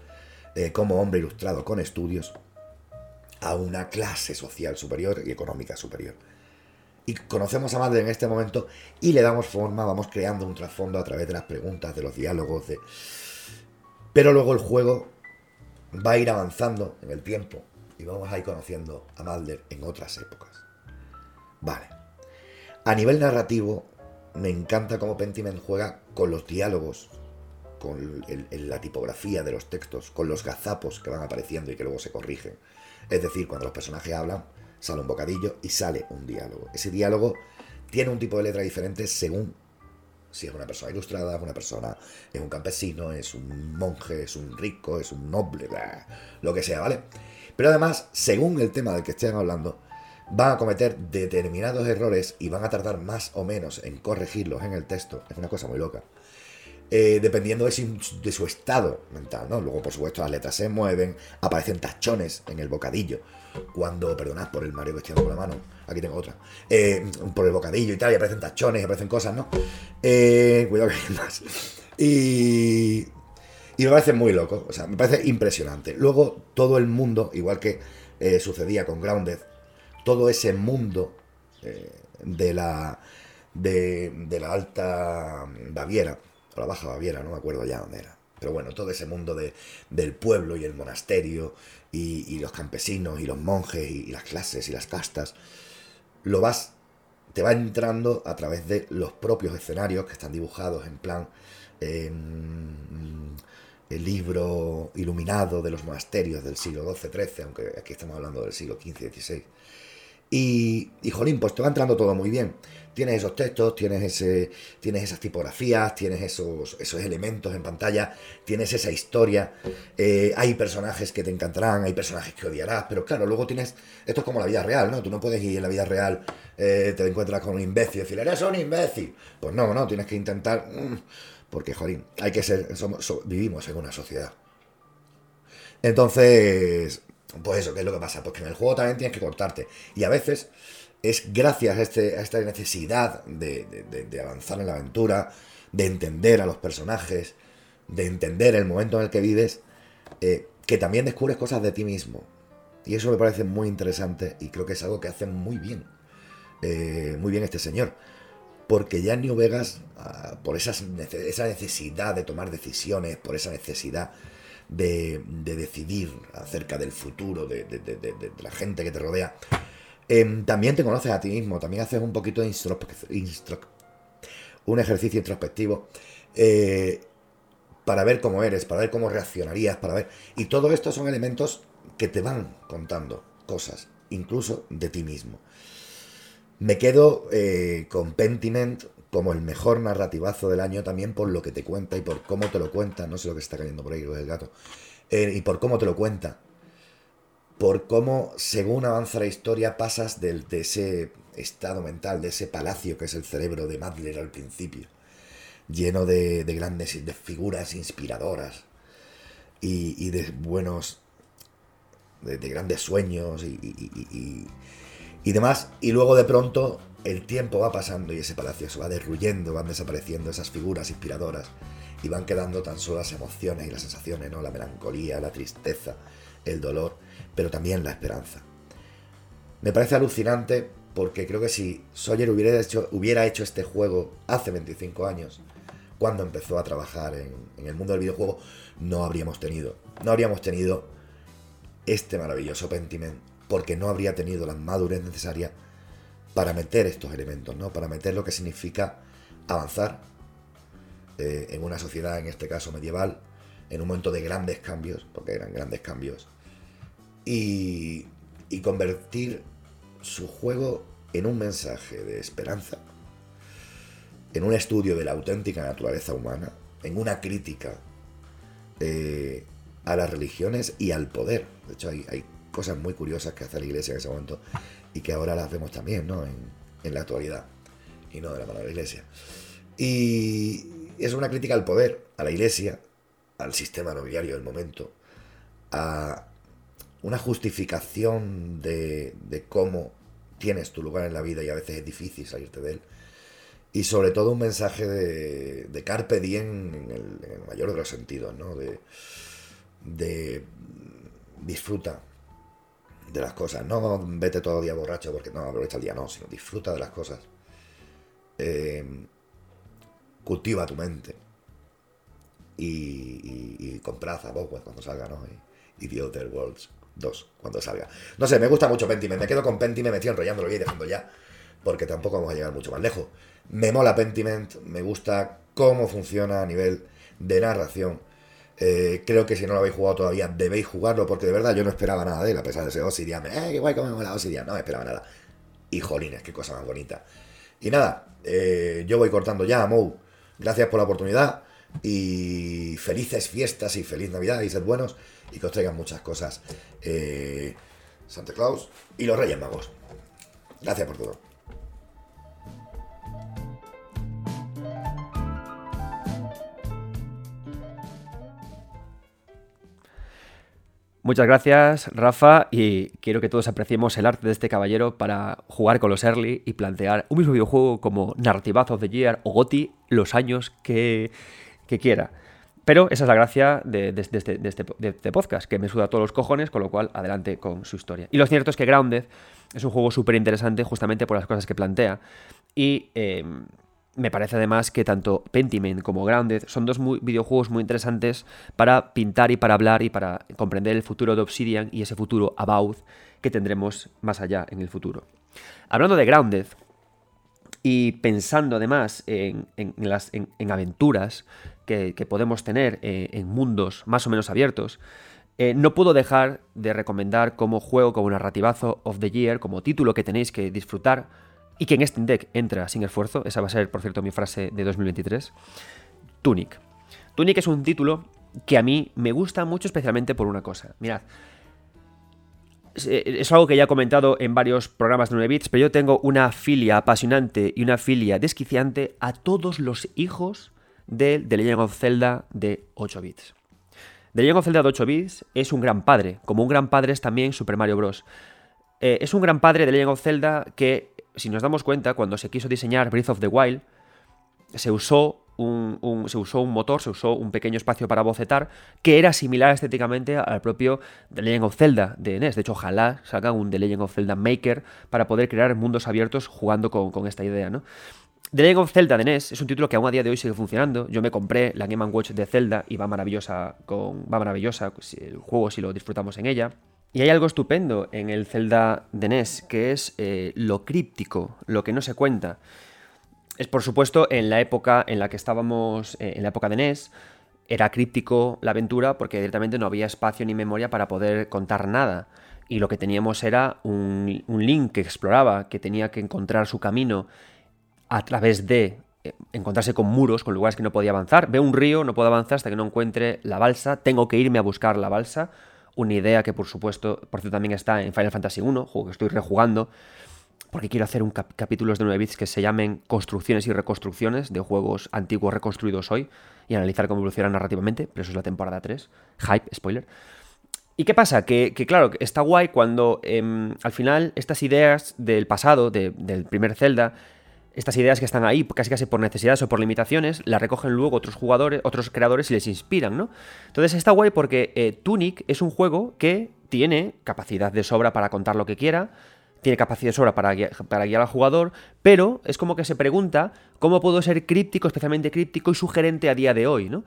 eh, como hombre ilustrado con estudios, a una clase social superior y económica superior. Y conocemos a Madre en este momento y le damos forma, vamos creando un trasfondo a través de las preguntas, de los diálogos, de... Pero luego el juego va a ir avanzando en el tiempo y vamos a ir conociendo a Mulder en otras épocas. Vale. A nivel narrativo, me encanta cómo Pentiment juega con los diálogos, con la tipografía de los textos, con los gazapos que van apareciendo y que luego se corrigen. Es decir, cuando los personajes hablan, sale un bocadillo y sale un diálogo. Ese diálogo tiene un tipo de letra diferente según si es una persona ilustrada, es una persona, es un campesino, es un monje, es un rico, es un noble, lo que sea, ¿vale? Pero además, según el tema del que estén hablando, van a cometer determinados errores y van a tardar más o menos en corregirlos en el texto. Es una cosa muy loca. Eh, dependiendo de de su, estado mental, ¿no? Luego, por supuesto, las letras se mueven, aparecen tachones en el bocadillo. Cuando, perdonad por el mareo que estoy dando con la mano, aquí tengo otra, eh, por el bocadillo y tal, y aparecen tachones, y aparecen cosas, ¿no? Eh, cuidado que hay más. Y, y me parece muy loco, o sea, me parece impresionante. Luego, todo el mundo, igual que eh, sucedía con Grounded, todo ese mundo de la de, la alta Baviera, o la Baja Baviera, no me acuerdo ya dónde era. Pero bueno, todo ese mundo de, del pueblo y el monasterio y, los campesinos y los monjes y, y, las clases y las castas, lo vas, te va entrando a través de los propios escenarios que están dibujados en plan eh, el libro iluminado de los monasterios del siglo XII-XIII, aunque aquí estamos hablando del siglo XV-XVI. Y, y, jolín, pues te va entrando todo muy bien. Tienes esos textos, tienes, ese, tienes esas tipografías, tienes esos, esos elementos en pantalla, tienes esa historia. Eh, hay personajes que te encantarán, hay personajes que odiarás, pero claro, luego tienes. Esto es como la vida real, ¿no? Tú no puedes ir en la vida real, eh, te encuentras con un imbécil y decir, eres un imbécil. Pues no, no, tienes que intentar. Mmm, porque, jolín, hay que ser. Vivimos en una sociedad. Entonces, pues eso, ¿qué es lo que pasa? Pues que en el juego también tienes que cortarte. Y a veces es gracias a, este, esta necesidad de, avanzar en la aventura, de entender a los personajes, de entender el momento en el que vives, eh, que también descubres cosas de ti mismo. Y eso me parece muy interesante y creo que es algo que hace muy bien, eh, muy bien este señor. Porque ya en New Vegas, uh, por esa necesidad de tomar decisiones, por esa necesidad de, de decidir acerca del futuro de, la gente que te rodea, eh, también te conoces a ti mismo, también haces un poquito de un ejercicio introspectivo eh, para ver cómo eres, para ver cómo reaccionarías, para ver... Y todo esto son elementos que te van contando cosas, incluso de ti mismo. Me quedo eh, con Pentiment como el mejor narrativazo del año también por lo que te cuenta y por cómo te lo cuenta. No sé lo que está cayendo por ahí, lo del gato. Eh, y por cómo te lo cuenta. Por cómo, según avanza la historia, pasas de, de ese estado mental, de ese palacio que es el cerebro de Madler al principio, lleno de, grandes de figuras inspiradoras y, de buenos, de, grandes sueños y, y demás. Y luego de pronto el tiempo va pasando y ese palacio se va derruyendo, van desapareciendo esas figuras inspiradoras y van quedando tan solo las emociones y las sensaciones, ¿no? La melancolía, la tristeza, el dolor, pero también la esperanza. Me parece alucinante porque creo que si Sawyer hubiera hecho, hubiera hecho este juego hace 25 años, cuando empezó a trabajar en, en el mundo del videojuego, no habríamos tenido, no habríamos tenido este maravilloso Pentiment, porque no habría tenido la madurez necesaria para meter estos elementos, ¿no? Para meter lo que significa avanzar eh, en una sociedad, en este caso medieval, en un momento de grandes cambios, porque eran grandes cambios, y, y convertir su juego en un mensaje de esperanza, en un estudio de la auténtica naturaleza humana, en una crítica eh, a las religiones y al poder. De hecho, hay, cosas muy curiosas que hace la iglesia en ese momento y que ahora las vemos también ¿no? en, en la actualidad y no de la mano de la iglesia. Y es una crítica al poder, a la iglesia, al sistema nobiliario del momento, a una justificación de, cómo tienes tu lugar en la vida y a veces es difícil salirte de él. Y sobre todo un mensaje de, de carpe diem en el, mayor de los sentidos, ¿no? De, de disfruta, de las cosas. No vete todo día borracho porque no aprovecha el día, no, sino disfruta de las cosas. Eh, cultiva tu mente. Y, y, y comprad a cuando salga, ¿no? Y The Other Worlds 2 cuando salga. No sé, me gusta mucho Pentiment. Me quedo con Pentiment, me estoy enrollándolo y dejando ya. Porque tampoco vamos a llegar mucho más lejos. Me mola Pentiment, me gusta cómo funciona a nivel de narración eh, creo que si no lo habéis jugado todavía, debéis jugarlo, porque de verdad yo no esperaba nada de él, a pesar de ese Obsidian. ¡Eh, qué guay, cómo me la Obsidian! No me esperaba nada. Y qué cosa más bonita. Y nada, eh, yo voy cortando ya, Mou. Gracias por la oportunidad. Y felices fiestas y feliz Navidad y sed buenos. Y que os traigan muchas cosas. Eh, Santa Claus y los Reyes Magos. Gracias por todo. Muchas gracias, Rafa, y quiero que todos apreciemos el arte de este caballero para jugar con los early y plantear un mismo videojuego como Narrativazo the Year o GOTI los años que quiera. Pero esa es la gracia este, este, de, este, podcast, que me suda todos los cojones, con lo cual adelante con su historia. Y lo cierto es que Grounded es un juego súper interesante justamente por las cosas que plantea. Y eh, me parece además que tanto Pentiment como Grounded son dos videojuegos muy interesantes para pintar y para hablar y para comprender el futuro de Obsidian y ese futuro about que tendremos más allá en el futuro. Hablando de Grounded y pensando además en, en, las, en, en aventuras que, que, podemos tener eh, en mundos más o menos abiertos, eh, no puedo dejar de recomendar como juego, como narrativazo of the year, como título que tenéis que disfrutar y que en este deck entra sin esfuerzo, esa va a ser, por cierto, mi frase de 2023, Tunic. Tunic es un título que a mí me gusta mucho especialmente por una cosa. Mirad, es algo que ya he comentado en varios programas de 9 bits, pero yo tengo una filia apasionante y una filia desquiciante a todos los hijos del The Legend of Zelda de 8 bits. The Legend of Zelda de 8 bits es un gran padre, como un gran padre es también Super Mario Bros. Eh, es un gran padre de Legend of Zelda que si nos damos cuenta, cuando se quiso diseñar Breath of the Wild, se usó un, se usó un motor, se usó un pequeño espacio para bocetar que era similar estéticamente al propio The Legend of Zelda de NES. De hecho, ojalá salgan un The Legend of Zelda Maker para poder crear mundos abiertos jugando con, con esta idea, ¿no? The Legend of Zelda de NES es un título que aún a día de hoy sigue funcionando. Yo me compré la Game Watch de Zelda y va maravillosa, con, va maravillosa el juego si lo disfrutamos en ella. Y hay algo estupendo en el Zelda de NES, que es eh, lo críptico, lo que no se cuenta. Es por supuesto en la época en la que estábamos, eh, en la época de NES, era críptico la aventura porque directamente no había espacio ni memoria para poder contar nada. Y lo que teníamos era un, Link que exploraba, que tenía que encontrar su camino a través de eh, encontrarse con muros, con lugares que no podía avanzar. Veo un río, no puedo avanzar hasta que no encuentre la balsa, tengo que irme a buscar la balsa una idea que por supuesto, por cierto también está en Final Fantasy 1, juego que estoy rejugando, porque quiero hacer un capítulos de 9 bits que se llamen construcciones y reconstrucciones de juegos antiguos reconstruidos hoy y analizar cómo evolucionan narrativamente, pero eso es la temporada 3. Hype, spoiler. ¿Y qué pasa? Que, claro, está guay cuando em, al final estas ideas del pasado, del primer Zelda, estas ideas que están ahí casi casi por necesidades o por limitaciones, las recogen luego otros jugadores, otros creadores y les inspiran, ¿no? Entonces está guay porque eh, Tunic es un juego que tiene capacidad de sobra para contar lo que quiera, tiene capacidad de sobra para para guiar al jugador, pero es como que se pregunta cómo puedo ser críptico, especialmente críptico y sugerente a día de hoy, ¿no?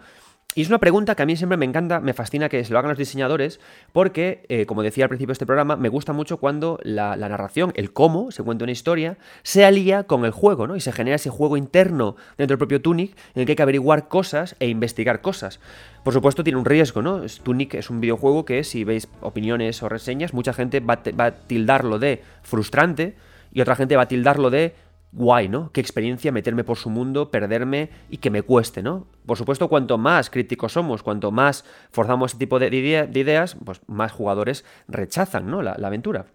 Y es una pregunta que a mí siempre me encanta, me fascina que se lo hagan los diseñadores, porque, eh, como decía al principio de este programa, me gusta mucho cuando la, narración, el cómo se cuenta una historia, se alía con el juego, ¿no? Y se genera ese juego interno dentro del propio Tunic en el que hay que averiguar cosas e investigar cosas. Por supuesto, tiene un riesgo, ¿no? Tunic es un videojuego que, si veis opiniones o reseñas, mucha gente va a tildarlo de frustrante y otra gente va a tildarlo de guay, ¿no? Qué experiencia meterme por su mundo, perderme y que me cueste, ¿no? Por supuesto, cuanto más críticos somos, cuanto más forzamos ese tipo de, ideas, pues más jugadores rechazan, ¿no? La, aventura.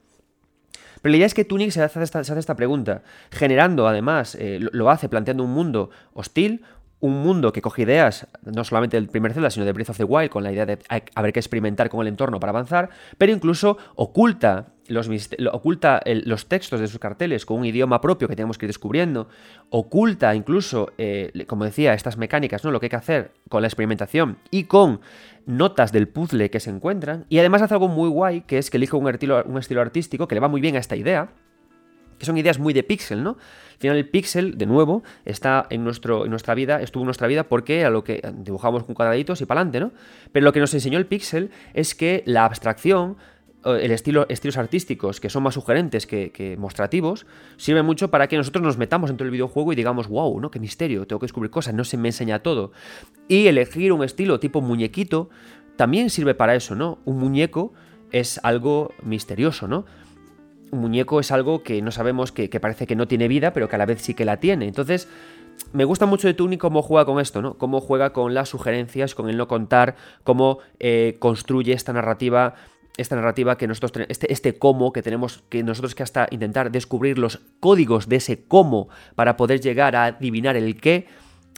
Pero la idea es que Tunic se hace esta, esta pregunta, generando además, eh, lo hace planteando un mundo hostil, un mundo que coge ideas, no solamente del primer Zelda, sino de Breath of the Wild, con la idea de haber que experimentar con el entorno para avanzar, pero incluso oculta los, oculta los textos de sus carteles con un idioma propio que tenemos que ir descubriendo, oculta incluso, eh, como decía, estas mecánicas, ¿no? lo que hay que hacer con la experimentación y con notas del puzzle que se encuentran, y además hace algo muy guay, que es que elige un estilo, un estilo artístico que le va muy bien a esta idea, que son ideas muy de pixel, ¿no? Al final el pixel, de nuevo, está en, nuestro, en nuestra vida, estuvo en nuestra vida porque era lo que dibujamos con cuadraditos y para adelante, ¿no? Pero lo que nos enseñó el pixel es que la abstracción, el estilo, estilos artísticos que son más sugerentes que, que, mostrativos, sirve mucho para que nosotros nos metamos dentro del videojuego y digamos, wow, ¿no? Qué misterio, tengo que descubrir cosas, no se me enseña todo. Y elegir un estilo tipo muñequito también sirve para eso, ¿no? Un muñeco es algo misterioso, ¿no? Muñeco es algo que no sabemos, que, parece que no tiene vida, pero que a la vez sí que la tiene. Entonces, me gusta mucho de Tuni cómo juega con esto, ¿no? Cómo juega con las sugerencias, con el no contar, cómo eh, construye esta narrativa esta narrativa que nosotros tenemos, este, este cómo que tenemos que nosotros que hasta intentar descubrir los códigos de ese cómo para poder llegar a adivinar el qué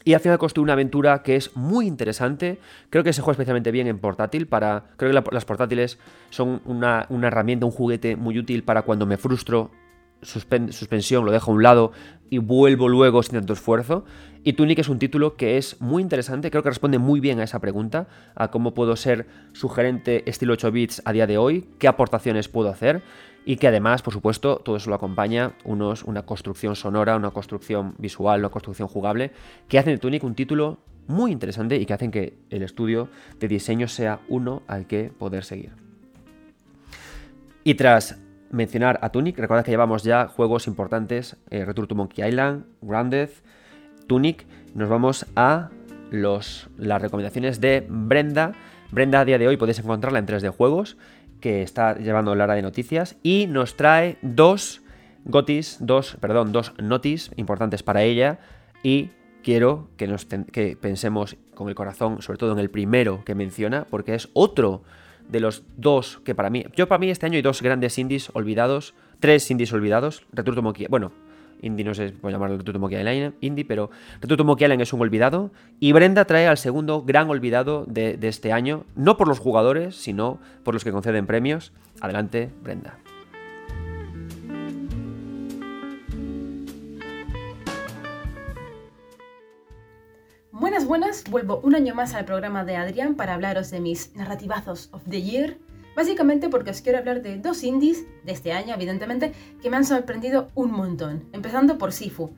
y al final construye una aventura que es muy interesante. Creo que se juega especialmente bien en portátil. Para, creo que las portátiles son una, herramienta, un juguete muy útil para cuando me frustro, suspensión, lo dejo a un lado y vuelvo luego sin tanto esfuerzo. Y Tunic es un título que es muy interesante, creo que responde muy bien a esa pregunta, a cómo puedo ser sugerente estilo 8 bits a día de hoy, qué aportaciones puedo hacer y que además, por supuesto, todo eso lo acompaña unos, una construcción sonora, una construcción visual, una construcción jugable, que hacen de Tunic un título muy interesante y que hacen que el estudio de diseño sea uno al que poder seguir. Y tras mencionar a Tunic, recuerda que llevamos ya juegos importantes, eh, Return to Monkey Island, Grounded, Tunic, nos vamos a los, las recomendaciones de Brenda. Brenda a día de hoy podéis encontrarla en 3D Juegos que está llevando la hora de noticias y nos trae dos gotis, dos, perdón, dos notis importantes para ella y quiero que, nos que pensemos con el corazón, sobre todo en el primero que menciona, porque es otro de los dos que para mí, yo para mí este año hay dos grandes indies olvidados, tres indies olvidados, Return to bueno, indie no sé si puedo llamarlo Retuto Monkey Island indie, pero Retuto Island es un olvidado. Y Brenda trae al segundo gran olvidado de, de este año, no por los jugadores, sino por los que conceden premios. Adelante, Brenda. Buenas, buenas, vuelvo un año más al programa de Adrián para hablaros de mis narrativazos of the year Básicamente porque os quiero hablar de dos indies de este año, evidentemente, que me han sorprendido un montón. Empezando por Sifu.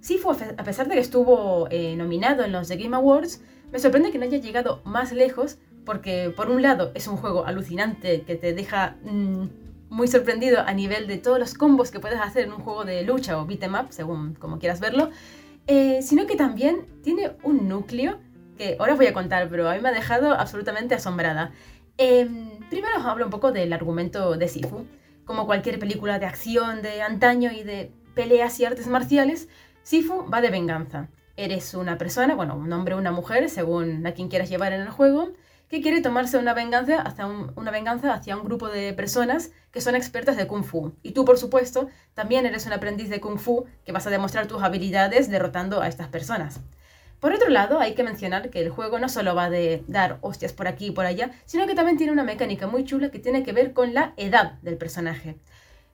Sifu, a pesar de que estuvo eh, nominado en los The Game Awards, me sorprende que no haya llegado más lejos, porque por un lado es un juego alucinante que te deja mm, muy sorprendido a nivel de todos los combos que puedes hacer en un juego de lucha o beat'em up, según como quieras verlo, eh, sino que también tiene un núcleo que ahora os voy a contar, pero a mí me ha dejado absolutamente asombrada. Em, primero os hablo un poco del argumento de Sifu. Como cualquier película de acción de antaño y de peleas y artes marciales, Sifu va de venganza. Eres una persona, bueno, un hombre o una mujer, según a quien quieras llevar en el juego, que quiere tomarse una venganza, hacia un, una venganza hacia un grupo de personas que son expertas de Kung Fu. Y tú, por supuesto, también eres un aprendiz de Kung Fu que vas a demostrar tus habilidades derrotando a estas personas. Por otro lado, hay que mencionar que el juego no solo va de dar hostias por aquí y por allá, sino que también tiene una mecánica muy chula que tiene que ver con la edad del personaje.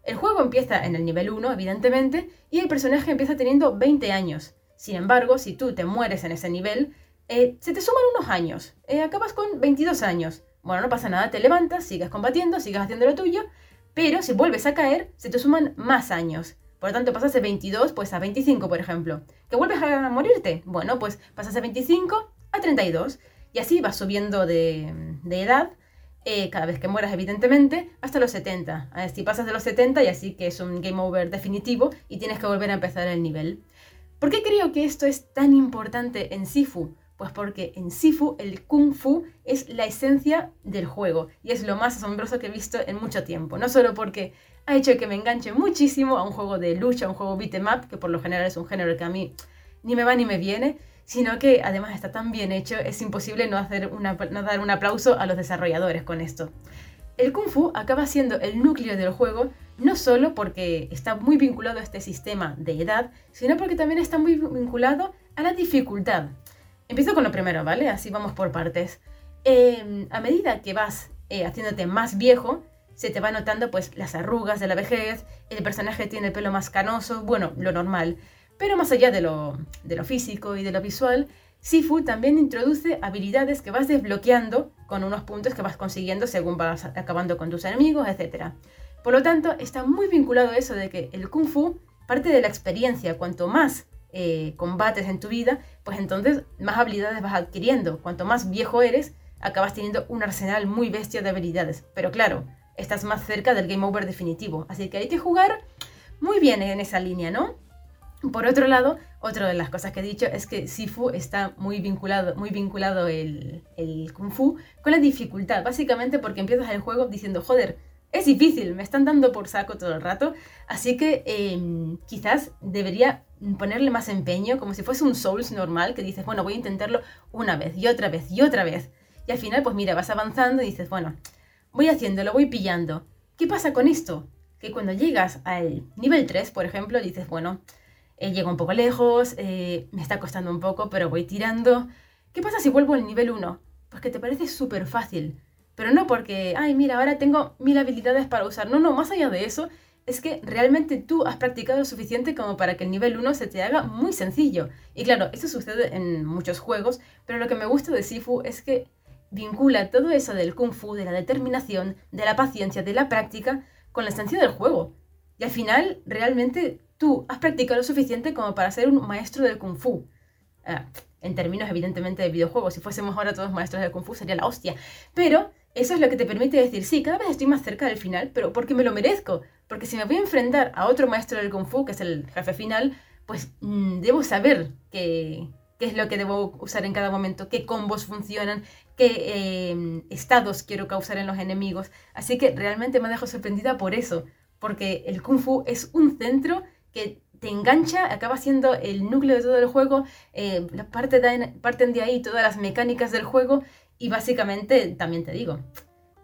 El juego empieza en el nivel 1, evidentemente, y el personaje empieza teniendo 20 años. Sin embargo, si tú te mueres en ese nivel, eh, se te suman unos años. Eh, acabas con 22 años. Bueno, no pasa nada, te levantas, sigues combatiendo, sigues haciendo lo tuyo, pero si vuelves a caer, se te suman más años. Por lo tanto, pasas de 22 pues, a 25, por ejemplo. ¿Que vuelves a morirte? Bueno, pues pasas de 25 a 32. Y así vas subiendo de, edad, eh, cada vez que mueras, evidentemente, hasta los 70. Si pasas de los 70, y así que es un game over definitivo y tienes que volver a empezar el nivel. ¿Por qué creo que esto es tan importante en Sifu? Pues porque en Sifu el kung fu es la esencia del juego y es lo más asombroso que he visto en mucho tiempo. No solo porque ha hecho que me enganche muchísimo a un juego de lucha, a un juego beat'em up, que por lo general es un género que a mí ni me va ni me viene, sino que además está tan bien hecho, es imposible no, hacer no dar un aplauso a los desarrolladores con esto. El kung fu acaba siendo el núcleo del juego no solo porque está muy vinculado a este sistema de edad, sino porque también está muy vinculado a la dificultad. Empiezo con lo primero, ¿vale? Así vamos por partes. Em, a medida que vas eh, haciéndote más viejo, se te va notando pues las arrugas de la vejez, el personaje tiene el pelo más canoso, bueno, lo normal. Pero más allá de lo, de lo físico y de lo visual, Sifu también introduce habilidades que vas desbloqueando con unos puntos que vas consiguiendo según vas acabando con tus enemigos, etc. Por lo tanto, está muy vinculado a eso de que el Kung Fu parte de la experiencia. Cuanto más eh, combates en tu vida, pues entonces más habilidades vas adquiriendo. Cuanto más viejo eres, acabas teniendo un arsenal muy bestia de habilidades. Pero claro, estás más cerca del game over definitivo. Así que hay que jugar muy bien en esa línea, ¿no? Por otro lado, otra de las cosas que he dicho es que Sifu está muy vinculado, muy vinculado el, el Kung Fu con la dificultad. Básicamente porque empiezas el juego diciendo, joder, es difícil, me están dando por saco todo el rato, así que em, quizás debería ponerle más empeño, como si fuese un Souls normal, que dices, bueno, voy a intentarlo una vez y otra vez y otra vez. Y al final, pues mira, vas avanzando y dices, bueno, voy haciéndolo, voy pillando. ¿Qué pasa con esto? Que cuando llegas al nivel 3, por ejemplo, dices, bueno, eh, llego un poco lejos, eh, me está costando un poco, pero voy tirando. ¿Qué pasa si vuelvo al nivel 1? Pues que te parece súper fácil. Pero no porque, ay, mira, ahora tengo mil habilidades para usar. No, no, más allá de eso, es que realmente tú has practicado lo suficiente como para que el nivel 1 se te haga muy sencillo. Y claro, eso sucede en muchos juegos, pero lo que me gusta de Sifu es que vincula todo eso del kung fu, de la determinación, de la paciencia, de la práctica, con la esencia del juego. Y al final, realmente tú has practicado lo suficiente como para ser un maestro del kung fu. Ah, en términos, evidentemente, de videojuegos. Si fuésemos ahora todos maestros del kung fu, sería la hostia. Pero eso es lo que te permite decir, sí, cada vez estoy más cerca del final, pero porque me lo merezco. Porque si me voy a enfrentar a otro maestro del Kung Fu, que es el jefe final, pues mm, debo saber qué, qué, es lo que debo usar en cada momento, qué combos funcionan, qué em, estados quiero causar en los enemigos. Así que realmente me dejo sorprendida por eso, porque el Kung Fu es un centro que te engancha, acaba siendo el núcleo de todo el juego, eh, parte de, parten de ahí todas las mecánicas del juego y básicamente, también te digo,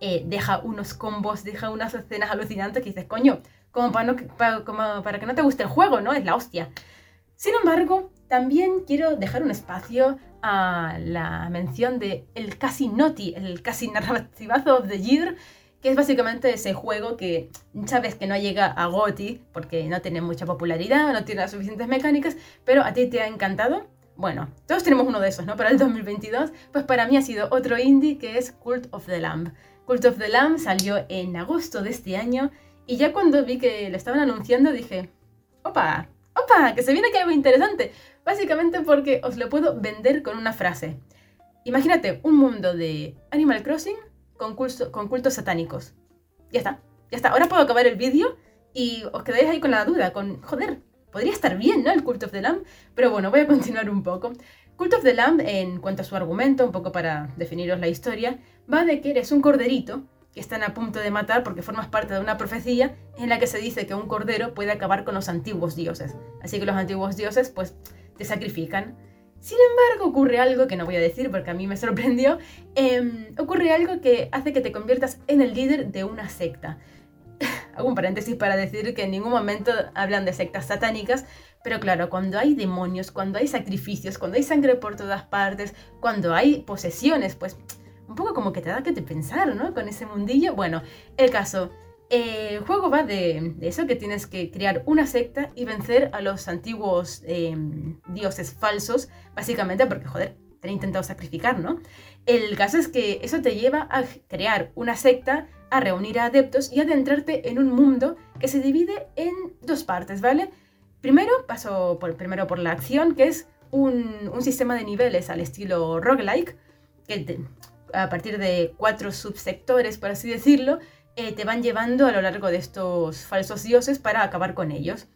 eh, deja unos combos, deja unas escenas alucinantes que dices, coño, como para, no, como para que no te guste el juego, ¿no? Es la hostia. Sin embargo, también quiero dejar un espacio a la mención de el casi noti, el casi narrativazo of the year, que es básicamente ese juego que sabes que no llega a GOTY porque no tiene mucha popularidad, no tiene las suficientes mecánicas, pero a ti te ha encantado bueno, todos tenemos uno de esos, ¿no? Para el 2022, pues para mí ha sido otro indie que es Cult of the Lamb. Cult of the Lamb salió en agosto de este año y ya cuando vi que lo estaban anunciando dije, opa, opa, que se viene que algo interesante. Básicamente porque os lo puedo vender con una frase. Imagínate un mundo de Animal Crossing con, con cultos satánicos. Ya está, ya está. Ahora puedo acabar el vídeo y os quedáis ahí con la duda, con, joder, podría estar bien, ¿no? El Cult of the Lamb. Pero bueno, voy a continuar un poco. Cult of the Lamb, en cuanto a su argumento, un poco para definiros la historia, va de que eres un corderito que están a punto de matar porque formas parte de una profecía en la que se dice que un cordero puede acabar con los antiguos dioses. Así que los antiguos dioses, pues, te sacrifican. Sin embargo, ocurre algo que no voy a decir porque a mí me sorprendió. Em, ocurre algo que hace que te conviertas en el líder de una secta. Hago un paréntesis para decir que en ningún momento hablan de sectas satánicas, pero claro, cuando hay demonios, cuando hay sacrificios, cuando hay sangre por todas partes, cuando hay posesiones, pues un poco como que te da que te pensar, ¿no? Con ese mundillo. Bueno, el caso, el juego va de, eso, que tienes que crear una secta y vencer a los antiguos em, dioses falsos, básicamente porque, joder, te han intentado sacrificar, ¿no? El caso es que eso te lleva a crear una secta, a reunir a adeptos y adentrarte en un mundo que se divide en dos partes, ¿vale? Primero paso por, primero por la acción, que es un, un sistema de niveles al estilo roguelike, que a partir de cuatro subsectores, por así decirlo, eh, te van llevando a lo largo de estos falsos dioses para acabar con ellos.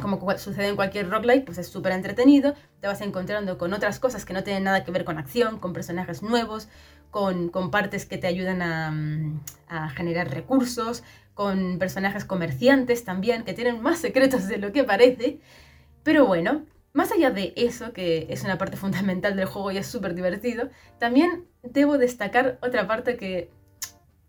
Como sucede en cualquier roguelike, pues es súper entretenido, te vas encontrando con otras cosas que no tienen nada que ver con acción, con personajes nuevos, con, con partes que te ayudan a, mm, a generar recursos, con personajes comerciantes también, que tienen más secretos de lo que parece. Pero bueno, más allá de eso, que es una parte fundamental del juego y es súper divertido, también debo destacar otra parte que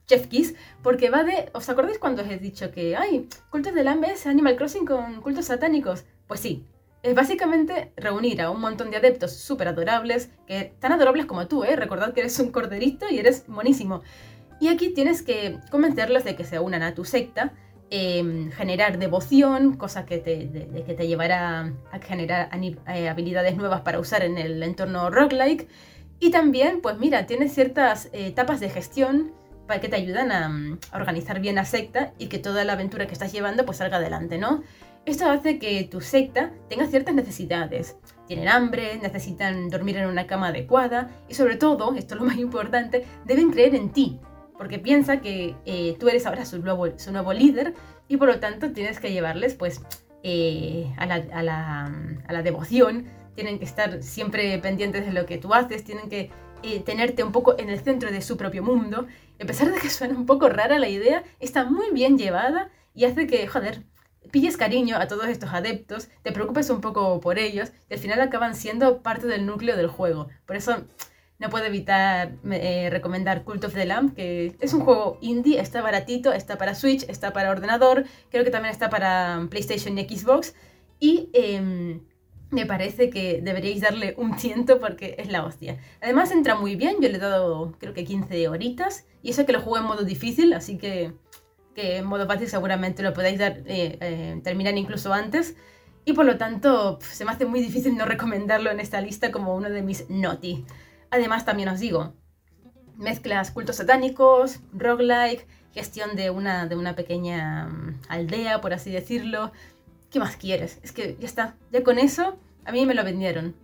Chef Kiss, porque va de... ¿Os acordáis cuando os he dicho que, hay cultos del hambre es Animal Crossing con cultos satánicos? Pues sí, es básicamente reunir a un montón de adeptos súper adorables, que tan adorables como tú, ¿eh? Recordad que eres un corderito y eres buenísimo. Y aquí tienes que convencerlos de que se unan a tu secta, em, generar devoción, cosa que te, que te llevará a generar eh, habilidades nuevas para usar en el entorno roguelike. Y también, pues mira, tienes ciertas eh, etapas de gestión para que te ayudan a, organizar bien la secta y que toda la aventura que estás llevando pues salga adelante, ¿no? Esto hace que tu secta tenga ciertas necesidades. Tienen hambre, necesitan dormir en una cama adecuada y sobre todo, esto es lo más importante, deben creer en ti, porque piensa que eh, tú eres ahora su nuevo, líder y por lo tanto tienes que llevarles pues eh, a, la, a la devoción, tienen que estar siempre pendientes de lo que tú haces, tienen que eh, tenerte un poco en el centro de su propio mundo. a pesar de que suena un poco rara la idea, está muy bien llevada y hace que, joder, pilles cariño a todos estos adeptos, te preocupes un poco por ellos y al final acaban siendo parte del núcleo del juego. Por eso no puedo evitar eh, recomendar Cult of the Lamb, que es un juego indie, está baratito, está para Switch, está para ordenador, creo que también está para PlayStation y Xbox. Y em, me parece que deberíais darle un tiento porque es la hostia. Además entra muy bien, yo le he dado creo que 15 horitas y eso que lo juego en modo difícil, así que, que en modo fácil seguramente lo podáis dar, eh, eh, terminar incluso antes. Y por lo tanto se me hace muy difícil no recomendarlo en esta lista como uno de mis noti. Además también os digo, mezclas cultos satánicos, roguelike, gestión de una, de una pequeña mm, aldea, por así decirlo, ¿Qué más quieres? Es que ya está. Ya con eso, a mí me lo vendieron.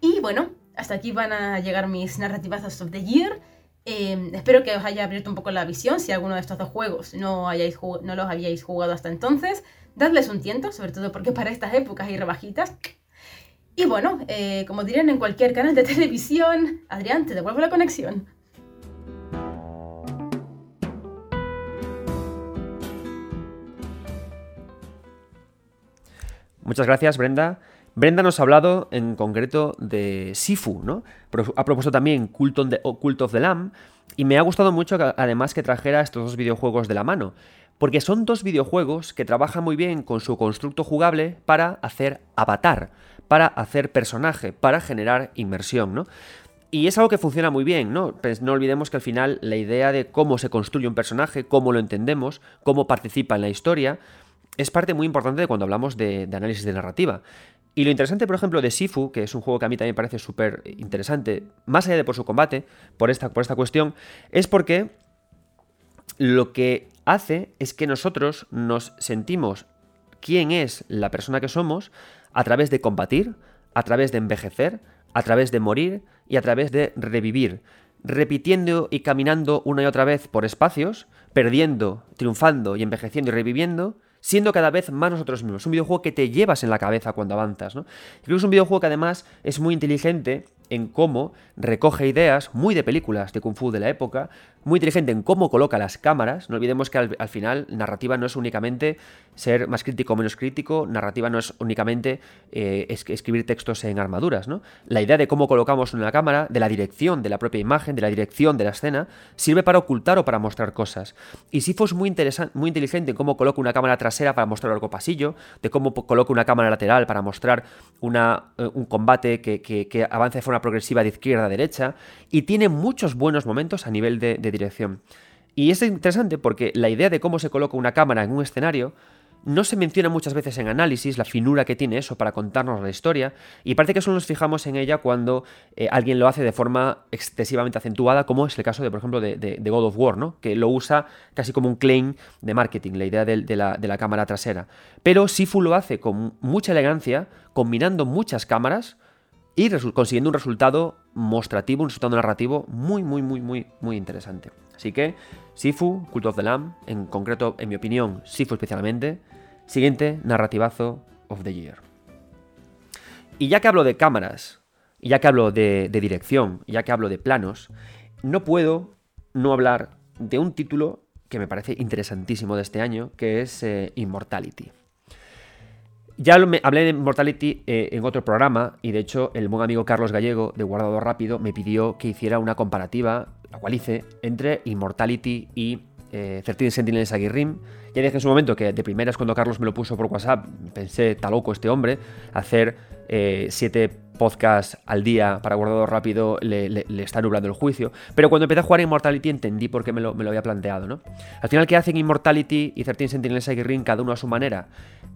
Y bueno, hasta aquí van a llegar mis narrativazos of the year. Em, espero que os haya abierto un poco la visión. Si alguno de estos dos juegos no, hayáis no los habíais jugado hasta entonces, dadles un tiento, sobre todo porque para estas épocas hay rebajitas. Y bueno, eh, como dirían en cualquier canal de televisión, Adrián, te devuelvo la conexión. Muchas gracias, Brenda. Brenda nos ha hablado en concreto de Sifu, ¿no? Ha propuesto también Cult, of the Lamb y me ha gustado mucho además que trajera estos dos videojuegos de la mano, porque son dos videojuegos que trabajan muy bien con su constructo jugable para hacer avatar, para hacer personaje, para generar inmersión, ¿no? Y es algo que funciona muy bien, ¿no? Pues no olvidemos que al final la idea de cómo se construye un personaje, cómo lo entendemos, cómo participa en la historia, es parte muy importante de cuando hablamos de, análisis de narrativa. Y lo interesante, por ejemplo, de Sifu, que es un juego que a mí también me parece súper interesante, más allá de por su combate, por esta, por esta cuestión, es porque lo que hace es que nosotros nos sentimos quién es la persona que somos a través de combatir, a través de envejecer, a través de morir y a través de revivir, repitiendo y caminando una y otra vez por espacios, perdiendo, triunfando y envejeciendo y reviviendo, siendo cada vez más nosotros mismos. Es un videojuego que te llevas en la cabeza cuando avanzas, ¿no? Creo que es un videojuego que además es muy inteligente en cómo recoge ideas muy de películas de Kung Fu de la época, muy inteligente en cómo coloca las cámaras. No olvidemos que al, final narrativa no es únicamente ser más crítico o menos crítico, narrativa no es únicamente eh, escribir textos en armaduras. ¿no? La idea de cómo colocamos una cámara, de la dirección de la propia imagen, de la dirección de la escena, sirve para ocultar o para mostrar cosas. Y si es muy, muy inteligente en cómo coloca una cámara trasera para mostrar algo pasillo, de cómo coloca una cámara lateral para mostrar una, eh, un combate que, que, avance de forma progresiva de izquierda a derecha, y tiene muchos buenos momentos a nivel de, de dirección. Y es interesante porque la idea de cómo se coloca una cámara en un escenario no se menciona muchas veces en análisis la finura que tiene eso para contarnos la historia, y parece que solo nos fijamos en ella cuando eh, alguien lo hace de forma excesivamente acentuada, como es el caso de, por ejemplo, de, God of War, ¿no? que lo usa casi como un claim de marketing, la idea de, la, cámara trasera. Pero Sifu lo hace con mucha elegancia, combinando muchas cámaras y consiguiendo un resultado mostrativo, un resultado narrativo muy, muy, muy, muy, muy interesante. Así que Sifu, Cult of the Lamb, en concreto, en mi opinión, Sifu especialmente, siguiente narrativazo of the year. Y ya que hablo de cámaras, ya que hablo de, dirección, ya que hablo de planos, no puedo no hablar de un título que me parece interesantísimo de este año, que es eh, Immortality. Ya hablé de Immortality eh, en otro programa y de hecho el buen amigo Carlos Gallego de Guardado Rápido me pidió que hiciera una comparativa, la cual hice, entre Immortality y eh, 13 Sentinels Aguirrim. Ya dije en su momento que de primeras cuando Carlos me lo puso por WhatsApp, pensé, está loco este hombre, hacer eh, siete podcasts al día para guardado rápido le, está nublando el juicio. Pero cuando empecé a jugar Immortality entendí por qué me lo, había planteado, ¿no? Al final, ¿qué hacen Immortality y 13 Sentinels Aguirrim cada uno a su manera?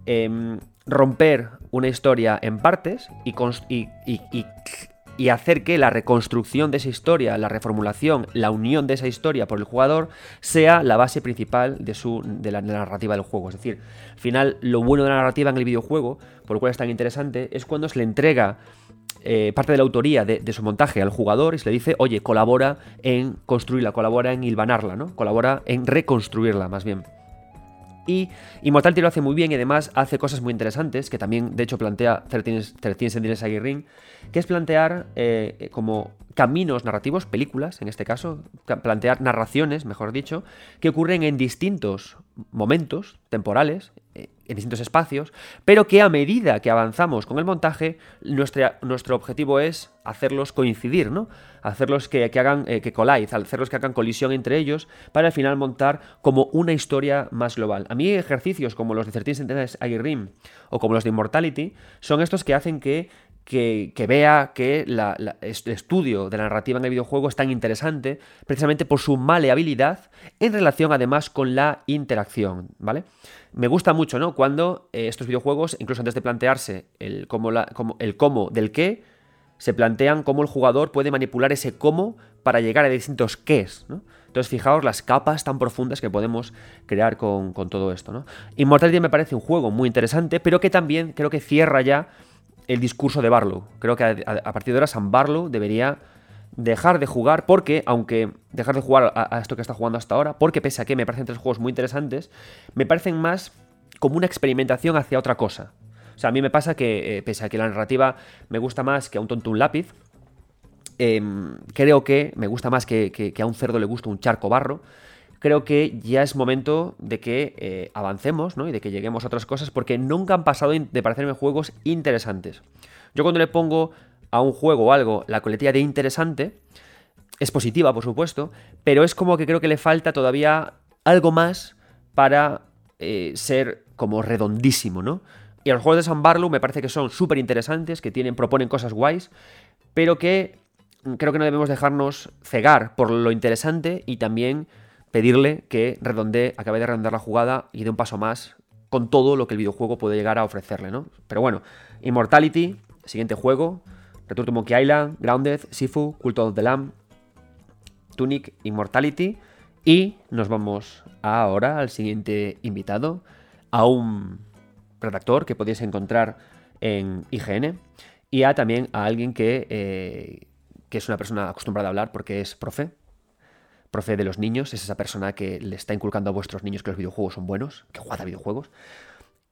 Em, romper una historia en partes y y hacer que la reconstrucción de esa historia, la reformulación, la unión de esa historia por el jugador sea la base principal de, su, de, la, narrativa del juego. Es decir, al final lo bueno de la narrativa en el videojuego, por lo cual es tan interesante, es cuando se le entrega eh, parte de la autoría de, de, su montaje al jugador y se le dice, oye, colabora en construirla, colabora en hilvanarla, ¿no? Colabora en reconstruirla, más bien. Y Immortality lo hace muy bien y además hace cosas muy interesantes, que también de hecho plantea 13, 13 Sentinels que es plantear eh, como caminos narrativos, películas en este caso, plantear narraciones, mejor dicho, que ocurren en distintos momentos temporales, eh, en distintos espacios, pero que a medida que avanzamos con el montaje, nuestro objetivo es hacerlos coincidir, ¿no? Hacerlos que, hagan eh, que collide, hacerlos que hagan colisión entre ellos, para al final montar como una historia más global. A mí ejercicios como los de 13 Sentinels Aguirrim o como los de Immortality son estos que hacen que que, vea que el estudio de la narrativa en el videojuego es tan interesante precisamente por su maleabilidad en relación además con la interacción, ¿vale? Me gusta mucho, ¿no? Cuando eh, estos videojuegos, incluso antes de plantearse el cómo, el cómo del qué, se plantean cómo el jugador puede manipular ese cómo para llegar a distintos qués, ¿no? Entonces, fijaos las capas tan profundas que podemos crear con, con todo esto, ¿no? Immortality me parece un juego muy interesante, pero que también creo que cierra ya el discurso de Barlow. Creo que a, partir de ahora San Barlow debería dejar de jugar porque, aunque dejar de jugar a, esto que está jugando hasta ahora, porque pese a que me parecen tres juegos muy interesantes, me parecen más como una experimentación hacia otra cosa. O sea, a mí me pasa que, eh, pese a que la narrativa me gusta más que a un tonto un lápiz, em, creo que me gusta más que, que, a un cerdo le gusta un charco barro creo que ya es momento de que eh, avancemos ¿no? y de que lleguemos a otras cosas porque nunca han pasado de parecerme juegos interesantes. Yo cuando le pongo a un juego o algo la coletilla de interesante, es positiva, por supuesto, pero es como que creo que le falta todavía algo más para eh, ser como redondísimo, ¿no? Y los juegos de San Barlow me parece que son súper interesantes, que tienen, proponen cosas guays, pero que creo que no debemos dejarnos cegar por lo interesante y también pedirle que redondee, acabe de redondear la jugada y dé un paso más con todo lo que el videojuego puede llegar a ofrecerle, ¿no? Pero bueno, Immortality, siguiente juego, Return to Monkey Island, Grounded, Sifu, Cult of the Lamb, Tunic, Immortality y nos vamos ahora al siguiente invitado, a un redactor que podéis encontrar en IGN y a también a alguien que, eh, que es una persona acostumbrada a hablar porque es profe, profe de los niños, es esa persona que le está inculcando a vuestros niños que los videojuegos son buenos, que juega a videojuegos.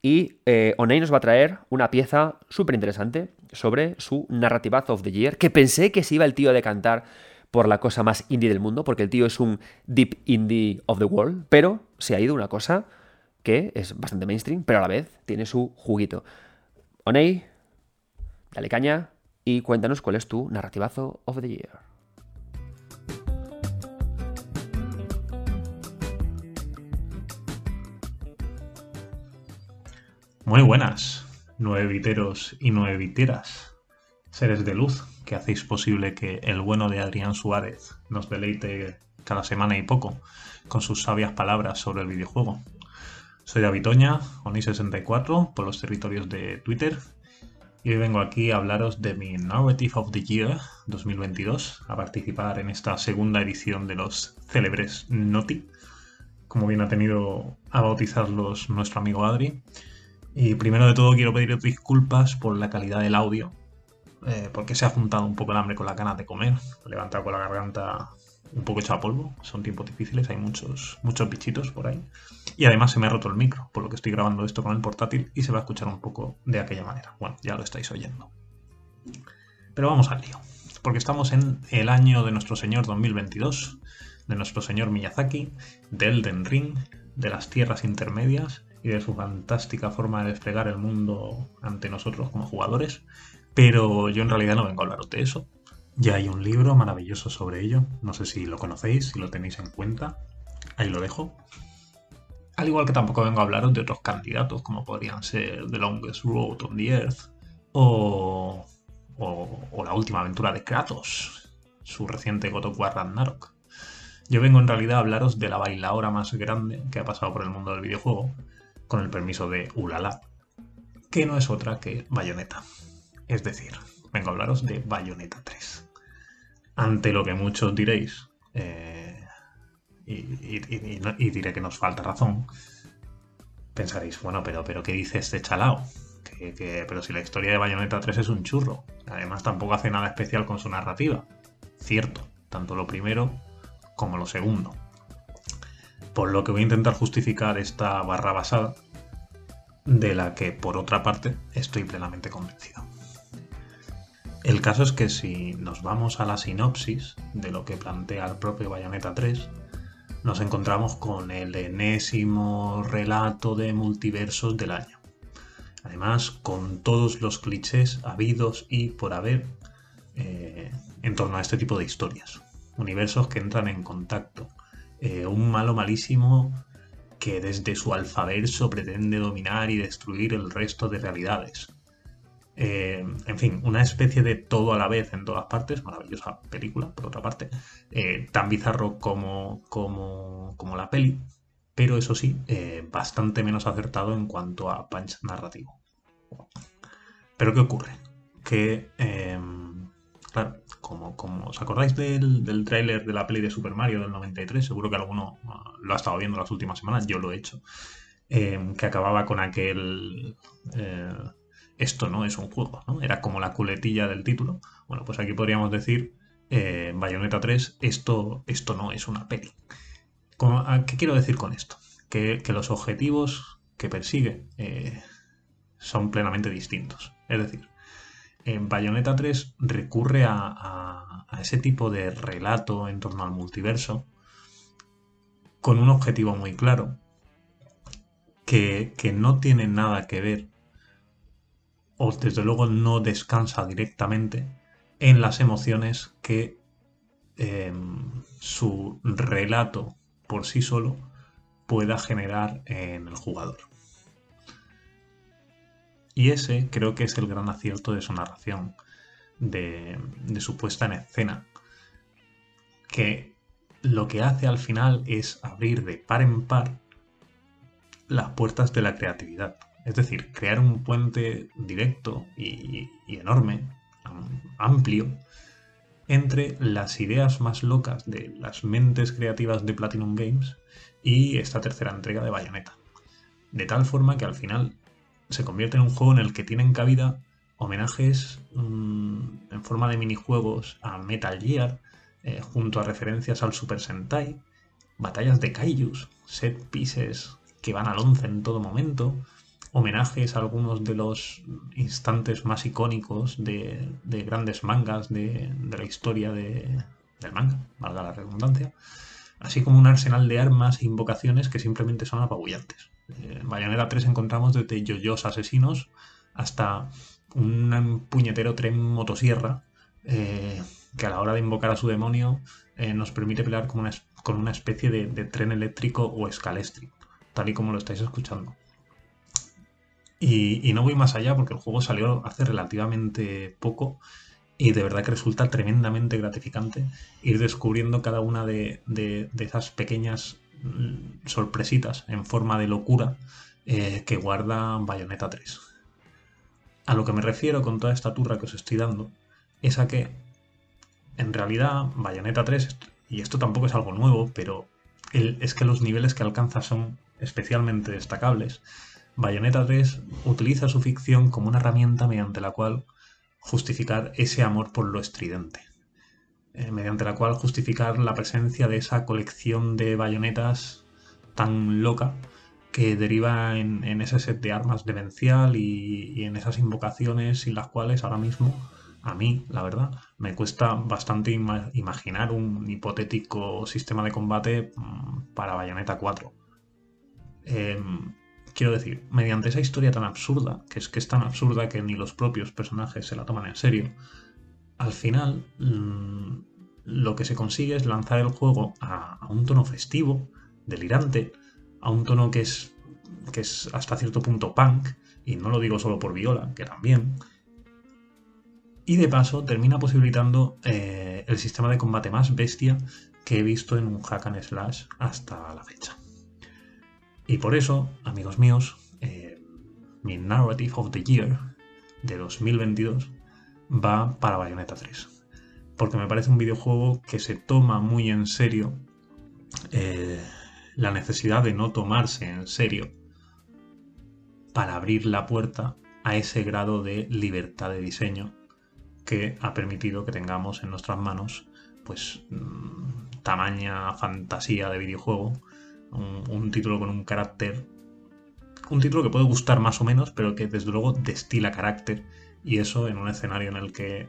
Y eh, nos va a traer una pieza súper interesante sobre su Narrative of the Year, que pensé que se iba el tío de cantar por la cosa más indie del mundo, porque el tío es un deep indie of the world, pero se ha ido una cosa que es bastante mainstream, pero a la vez tiene su juguito. Onei, dale caña y cuéntanos cuál es tu narrativazo of the year. Muy buenas, nueve viteros y nueve viteras, seres de luz que hacéis posible que el bueno de Adrián Suárez nos deleite cada semana y poco con sus sabias palabras sobre el videojuego. Soy David Oña, Oni64, por los territorios de Twitter, y hoy vengo aquí a hablaros de mi Narrative of the Year 2022, a participar en esta segunda edición de los célebres Noti, como bien ha tenido a bautizarlos nuestro amigo Adri. Y primero de todo quiero pedir disculpas por la calidad del audio, eh, porque se ha juntado un poco el hambre con la ganas de comer, levantado con la garganta un poco hecho a polvo. Son tiempos difíciles, hay muchos, muchos bichitos por ahí. Y además se me ha roto el micro, por lo que estoy grabando esto con el portátil y se va a escuchar un poco de aquella manera. Bueno, ya lo estáis oyendo. Pero vamos al lío, porque estamos en el año de nuestro señor 2022, de nuestro señor Miyazaki, de Elden Ring, de las tierras intermedias y de su fantástica forma de desplegar el mundo ante nosotros como jugadores. Pero yo en realidad no vengo a hablaros de eso, ya hay un libro maravilloso sobre ello, no sé si lo conocéis, si lo tenéis en cuenta, ahí lo dejo. Al igual que tampoco vengo a hablaros de otros candidatos, como podrían ser The Longest Road on the Earth o, o, la última aventura de Kratos, su reciente God of War Ragnarok. Yo vengo en realidad a hablaros de la bailadora más grande que ha pasado por el mundo del videojuego, con el permiso de Ulala, que no es otra que Bayonetta. Es decir, vengo a hablaros de Bayonetta 3. Ante lo que muchos diréis, eh, y, diré que nos falta razón, pensaréis, bueno, pero, pero ¿qué dice este chalao? Que, pero si la historia de Bayonetta 3 es un churro. Además, tampoco hace nada especial con su narrativa. Cierto, tanto lo primero como lo segundo. Por lo que voy a intentar justificar esta barra basada, de la que, por otra parte, estoy plenamente convencido. El caso es que si nos vamos a la sinopsis de lo que plantea el propio Bayonetta 3, nos encontramos con el enésimo relato de multiversos del año. Además, con todos los clichés habidos y por haber eh, en torno a este tipo de historias. Universos que entran en contacto. Eh, un malo malísimo que desde su alfaverso pretende dominar y destruir el resto de realidades. Eh, en fin, una especie de todo a la vez en todas partes, maravillosa película, por otra parte, eh, tan bizarro como, como, como, la peli, pero eso sí, bastante menos acertado en cuanto a punch narrativo. Pero ¿qué ocurre? Que, em, claro, como, como os acordáis del, del tráiler de la peli de Super Mario del 93, seguro que alguno ah, lo ha estado viendo las últimas semanas, yo lo he hecho, em, que acababa con aquel esto no es un juego, ¿no? Era como la culetilla del título. Bueno, pues aquí podríamos decir, eh, Bayonetta 3, esto, esto no es una peli. ¿Qué quiero decir con esto? Que, los objetivos que persigue eh, son plenamente distintos. Es decir, en Bayonetta 3 recurre a, ese tipo de relato en torno al multiverso con un objetivo muy claro que, no tiene nada que ver o desde luego no descansa directamente en las emociones que em, su relato por sí solo pueda generar en el jugador. Y ese creo que es el gran acierto de su narración, de, su puesta en escena, que lo que hace al final es abrir de par en par las puertas de la creatividad. Es decir, crear un puente directo y, enorme, amplio, entre las ideas más locas de las mentes creativas de Platinum Games y esta tercera entrega de Bayonetta. De tal forma que al final se convierte en un juego en el que tienen cabida homenajes mm, en forma de minijuegos a Metal Gear, eh, junto a referencias al Super Sentai, batallas de kaijus, set pieces que van al 11 en todo momento, homenajes a algunos de los instantes más icónicos de, grandes mangas de, la historia del manga, valga la redundancia, así como un arsenal de armas e invocaciones que simplemente son apabullantes. En Bayonetta 3 encontramos desde yoyos asesinos hasta un puñetero tren motosierra eh, que a la hora de invocar a su demonio eh, nos permite pelear con una, con una especie de, tren eléctrico o escalestri, tal y como lo estáis escuchando. Y, no voy más allá porque el juego salió hace relativamente poco y de verdad que resulta tremendamente gratificante ir descubriendo cada una de, esas pequeñas mm, sorpresitas en forma de locura eh, que guarda Bayonetta 3. A lo que me refiero con toda esta turra que os estoy dando es a que en realidad Bayonetta 3, y esto tampoco es algo nuevo, pero es que los niveles que alcanza son especialmente destacables. Bayonetta 3 utiliza su ficción como una herramienta mediante la cual justificar ese amor por lo estridente, eh, mediante la cual justificar la presencia de esa colección de bayonetas tan loca que deriva en, ese set de armas demencial y, y en esas invocaciones sin las cuales ahora mismo a mí, la verdad, me cuesta bastante imaginar un hipotético sistema de combate mm, para Bayonetta 4. Em, quiero decir, mediante esa historia tan absurda, que es que es tan absurda que ni los propios personajes se la toman en serio, al final mm, lo que se consigue es lanzar el juego a, un tono festivo, delirante, a un tono que es, que es hasta cierto punto punk, y no lo digo solo por Viola, que también, y de paso termina posibilitando eh, el sistema de combate más bestia que he visto en un hack and slash hasta la fecha. Y por eso, amigos míos, eh, mi Narrative of the Year de 2022 va para Bayonetta 3. Porque me parece un videojuego que se toma muy en serio eh, la necesidad de no tomarse en serio para abrir la puerta a ese grado de libertad de diseño que ha permitido que tengamos en nuestras manos pues mm, tamaña fantasía de videojuego, un, título con un carácter, un título que puede gustar más o menos, pero que desde luego destila carácter y eso en un escenario en el que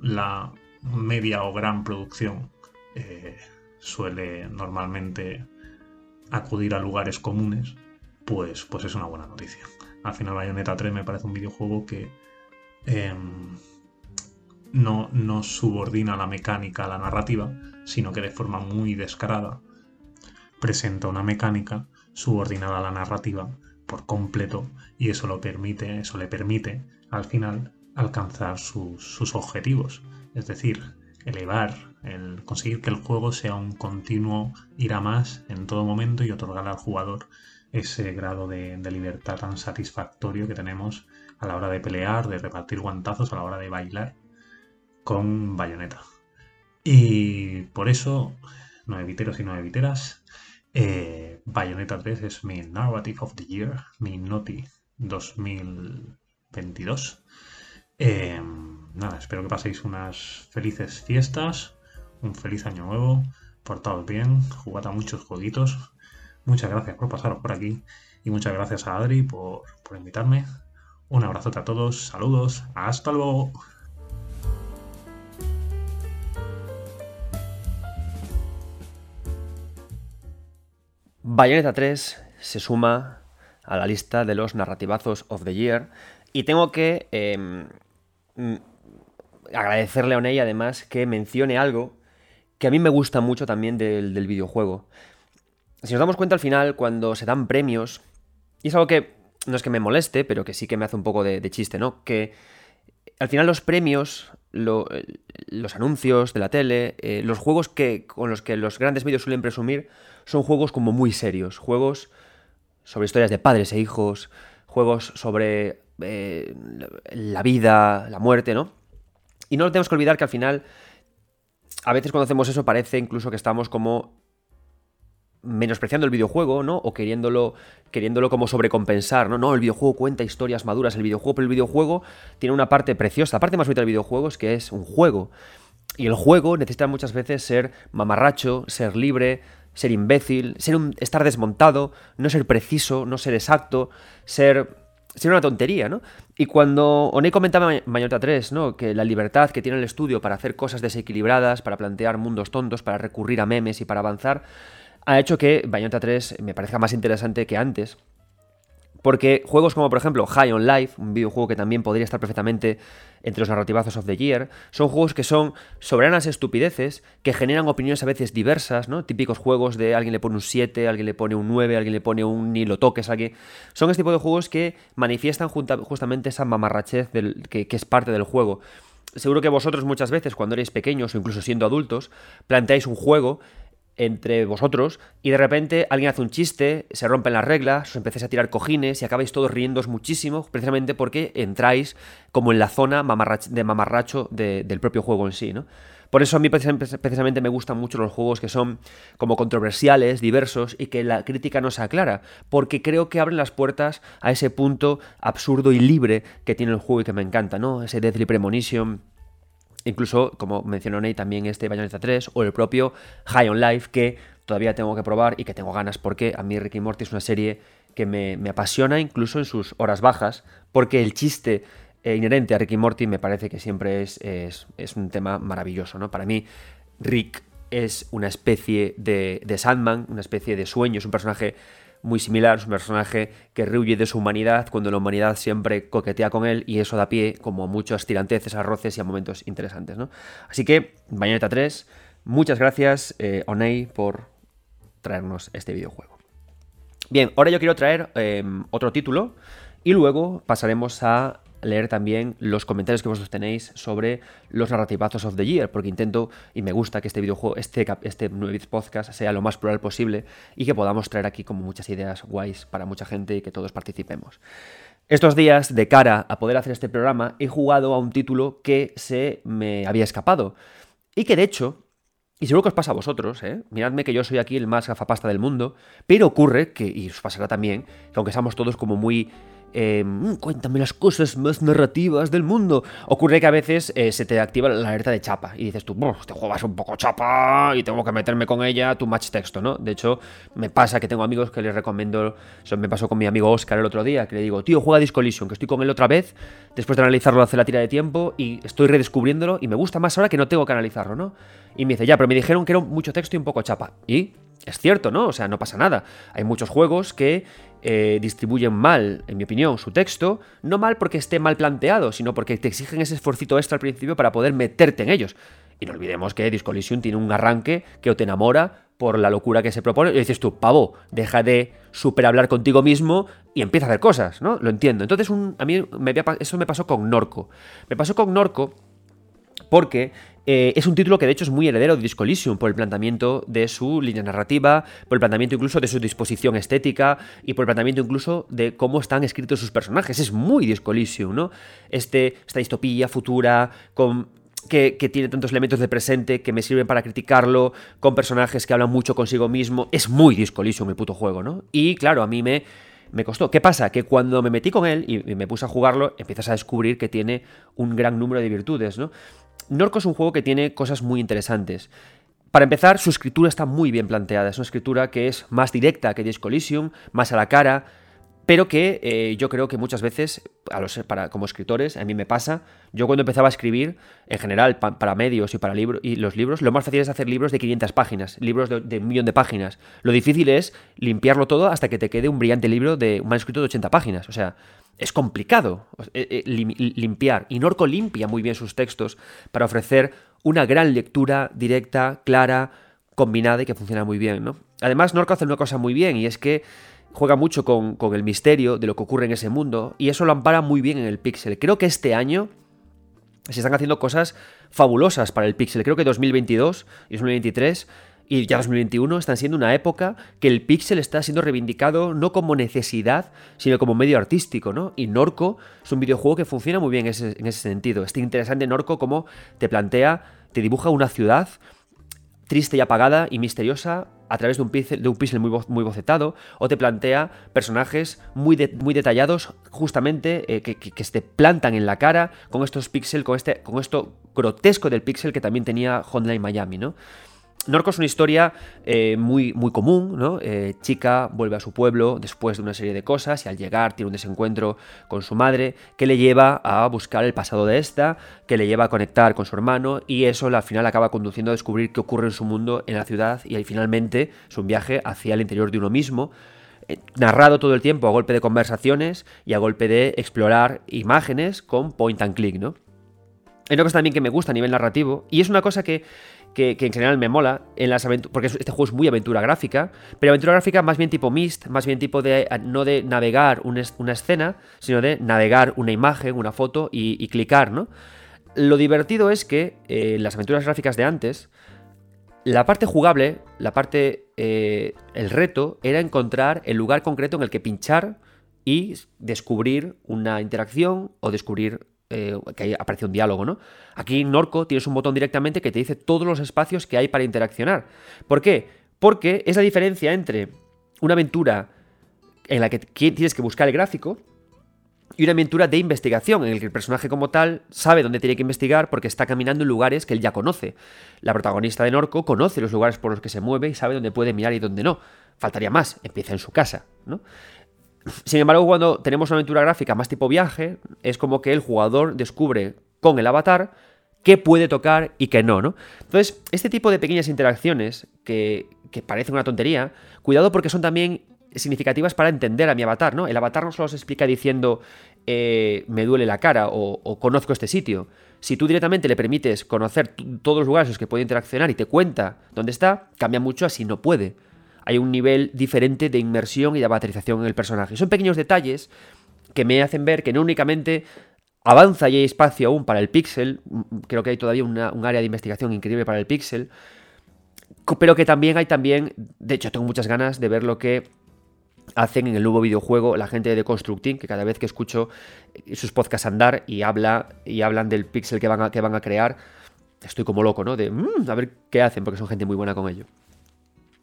la media o gran producción eh, suele normalmente acudir a lugares comunes, pues, pues es una buena noticia. Al final Bayonetta 3 me parece un videojuego que em, no, no subordina la mecánica a la narrativa, sino que de forma muy descarada presenta una mecánica subordinada a la narrativa por completo y eso lo permite, eso le permite al final alcanzar sus, objetivos, es decir, elevar, el conseguir que el juego sea un continuo ir a más en todo momento y otorgar al jugador ese grado de, de, libertad tan satisfactorio que tenemos a la hora de pelear, de repartir guantazos, a la hora de bailar con Bayonetta. Y por eso, no eviteros y no eviteras, eh, Bayonetta 3 es mi Narrative of the Year, mi Noti 2022. Eh, nada, espero que paséis unas felices fiestas, un feliz año nuevo, portaos bien, jugad a muchos jueguitos. Muchas gracias por pasaros por aquí y muchas gracias a Adri por, por invitarme. Un abrazote a todos, saludos, hasta luego. Bayonetta 3 se suma a la lista de los narrativazos of the year y tengo que em, mm, agradecerle a Oney además que mencione algo que a mí me gusta mucho también del, videojuego. Si nos damos cuenta al final, cuando se dan premios, y es algo que no es que me moleste, pero que sí que me hace un poco de, chiste, ¿no? Que al final los premios, los anuncios de la tele, eh, los juegos que, con los que los grandes medios suelen presumir, son juegos como muy serios, juegos sobre historias de padres e hijos, juegos sobre eh, la vida, la muerte, ¿no? Y no tenemos que olvidar que al final, a veces cuando hacemos eso parece incluso que estamos como menospreciando el videojuego, ¿no? O queriéndolo, queriéndolo como sobrecompensar, ¿no? No, el videojuego cuenta historias maduras, el videojuego, pero el videojuego tiene una parte preciosa. La parte más bonita del videojuego es que es un juego. Y el juego necesita muchas veces ser mamarracho, ser libre, ser imbécil, ser estar desmontado, no ser preciso, no ser exacto, ser sería una tontería, ¿no? Y cuando Oney comentaba en Bayonetta 3, ¿no? Que la libertad que tiene el estudio para hacer cosas desequilibradas, para plantear mundos tontos, para recurrir a memes y para avanzar, ha hecho que Bayonetta 3 me parezca más interesante que antes. Porque juegos como, por ejemplo, High on Life, un videojuego que también podría estar perfectamente entre los narrativazos of the year, son juegos que son soberanas estupideces, que generan opiniones a veces diversas, ¿no? Típicos juegos de alguien le pone un 7, alguien le pone un 9, alguien le pone un ni lo toques, alguien... Son este tipo de juegos que manifiestan justamente esa mamarrachez del, que, que es parte del juego. Seguro que vosotros muchas veces, cuando erais pequeños o incluso siendo adultos, planteáis un juego entre vosotros y de repente alguien hace un chiste, se rompen las reglas, os empecéis a tirar cojines y acabáis todos riéndos muchísimo, precisamente porque entráis como en la zona de mamarracho del propio juego en sí, ¿no? Por eso a mí precisamente me gustan mucho los juegos que son como controversiales, diversos y que la crítica no se aclara, porque creo que abren las puertas a ese punto absurdo y libre que tiene el juego y que me encanta, ¿no? Ese Deadly Premonition Incluso, como mencionó Ney, también este Bayonetta 3 o el propio High on Life que todavía tengo que probar y que tengo ganas porque a mí Ricky Morty es una serie que me, apasiona incluso en sus horas bajas porque el chiste eh, inherente a Ricky Morty me parece que siempre es, es, un tema maravilloso. ¿no? Para mí, Rick es una especie de, de Sandman, una especie de sueño, es un personaje muy similar, es un personaje que rehuye de su humanidad cuando la humanidad siempre coquetea con él y eso da pie como a muchos tiranteces, a roces y a momentos interesantes. ¿no? Así que, Bayonetta 3, muchas gracias, eh, Onei, por traernos este videojuego. Bien, ahora yo quiero traer em, otro título y luego pasaremos a leer también los comentarios que vosotros tenéis sobre los narrativazos of the year, porque intento y me gusta que este videojuego, este, este podcast sea lo más plural posible y que podamos traer aquí como muchas ideas guays para mucha gente y que todos participemos. Estos días, de cara a poder hacer este programa, he jugado a un título que se me había escapado y que de hecho y seguro que os pasa a vosotros, ¿eh? Miradme que yo soy aquí el más gafapasta del mundo, pero ocurre que, y os pasará también, que aunque estamos todos como muy mm, cuéntame las cosas más narrativas del mundo. Ocurre que a veces eh, se te activa la alerta de chapa y dices tú, juego es un poco chapa y tengo que meterme con ella, tu match texto, ¿no? De hecho, me pasa que tengo amigos que les recomiendo, eso me pasó con mi amigo Oscar el otro día, que le digo, tío, juega Disco que estoy con él otra vez, después de analizarlo hace la tira de tiempo y estoy redescubriéndolo y me gusta más ahora que no tengo que analizarlo, ¿no? Y me dice, ya, pero me dijeron que era mucho texto y un poco chapa. Y es cierto, ¿no? O sea, no pasa nada. Hay muchos juegos que eh, distribuyen mal, en mi opinión, su texto, no mal porque esté mal planteado, sino porque te exigen ese esforcito extra al principio para poder meterte en ellos. Y no olvidemos que Disco tiene un arranque que te enamora por la locura que se propone. Y dices tú, pavo, deja de super hablar contigo mismo y empieza a hacer cosas, ¿no? Lo entiendo. Entonces, a mí eso me pasó con Norco. Me pasó con Norco porque eh, es un título que de hecho es muy heredero de Disco por el planteamiento de su línea narrativa, por el planteamiento incluso de su disposición estética y por el planteamiento incluso de cómo están escritos sus personajes. Es muy Disco ¿no? Este, esta distopía futura con que, tiene tantos elementos de presente que me sirven para criticarlo, con personajes que hablan mucho consigo mismo. Es muy Disco el puto juego, ¿no? Y claro, a mí me, me costó. ¿Qué pasa? Que cuando me metí con él y me puse a jugarlo, empiezas a descubrir que tiene un gran número de virtudes, ¿no? Norco es un juego que tiene cosas muy interesantes. Para empezar, su escritura está muy bien planteada. Es una escritura que es más directa que Disco más a la cara, pero que eh, yo creo que muchas veces, a los, como escritores, a mí me pasa, yo cuando empezaba a escribir, en general, para medios y para libros y los libros, lo más fácil es hacer libros de 500 páginas, libros de, de, un millón de páginas. Lo difícil es limpiarlo todo hasta que te quede un brillante libro de un manuscrito de 80 páginas. O sea, es complicado eh, eh, limpiar. Y Norco limpia muy bien sus textos para ofrecer una gran lectura directa, clara, combinada y que funciona muy bien. ¿no? Además, Norco hace una cosa muy bien y es que juega mucho con, el misterio de lo que ocurre en ese mundo y eso lo ampara muy bien en el Pixel. Creo que este año se están haciendo cosas fabulosas para el Pixel. Creo que 2022 y 2023 y ya 2021 están siendo una época que el pixel está siendo reivindicado no como necesidad, sino como medio artístico, ¿no? Y Norco es un videojuego que funciona muy bien en ese, sentido. Este interesante Norco como te plantea, te dibuja una ciudad triste y apagada y misteriosa a través de un pixel, de un muy, muy bocetado, o te plantea personajes muy, muy detallados, justamente eh, que, que, se te plantan en la cara con estos píxeles, con, este, con esto grotesco del pixel que también tenía Hotline Miami, ¿no? Norco es una historia eh, muy, muy común, ¿no? Eh, chica vuelve a su pueblo después de una serie de cosas y al llegar tiene un desencuentro con su madre que le lleva a buscar el pasado de esta, que le lleva a conectar con su hermano y eso al final acaba conduciendo a descubrir qué ocurre en su mundo en la ciudad y finalmente es un viaje hacia el interior de uno mismo eh, narrado todo el tiempo a golpe de conversaciones y a golpe de explorar imágenes con point and click, ¿no? Hay una cosa también que me gusta a nivel narrativo y es una cosa que que, en general me mola, en las porque este juego es muy aventura gráfica, pero aventura gráfica más bien tipo Mist, más bien tipo de, no de navegar una escena, sino de navegar una imagen, una foto y, clicar, ¿no? Lo divertido es que eh, las aventuras gráficas de antes, la parte jugable, la parte, eh, el reto, era encontrar el lugar concreto en el que pinchar y descubrir una interacción o descubrir eh, que aparece un diálogo, ¿no? Aquí en Norco tienes un botón directamente que te dice todos los espacios que hay para interaccionar. ¿Por qué? Porque es la diferencia entre una aventura en la que tienes que buscar el gráfico y una aventura de investigación en la que el personaje como tal sabe dónde tiene que investigar porque está caminando en lugares que él ya conoce. La protagonista de Norco conoce los lugares por los que se mueve y sabe dónde puede mirar y dónde no. Faltaría más, empieza en su casa, ¿no? Sin embargo, cuando tenemos una aventura gráfica más tipo viaje, es como que el jugador descubre con el avatar qué puede tocar y qué no, ¿no? Entonces, este tipo de pequeñas interacciones que, que parecen una tontería, cuidado porque son también significativas para entender a mi avatar, ¿no? El avatar no solo se explica diciendo eh, me duele la cara o, o, conozco este sitio. Si tú directamente le permites conocer todos los lugares en los que puede interaccionar y te cuenta dónde está, cambia mucho a si no puede hay un nivel diferente de inmersión y de avaterización en el personaje. Son pequeños detalles que me hacen ver que no únicamente avanza y hay espacio aún para el pixel, creo que hay todavía un área de investigación increíble para el pixel, pero que también hay también, de hecho tengo muchas ganas de ver lo que hacen en el nuevo videojuego la gente de Constructing, que cada vez que escucho sus podcasts andar y, habla, y hablan del pixel que van a, que van a crear, estoy como loco, ¿no? De mm, a ver qué hacen, porque son gente muy buena con ello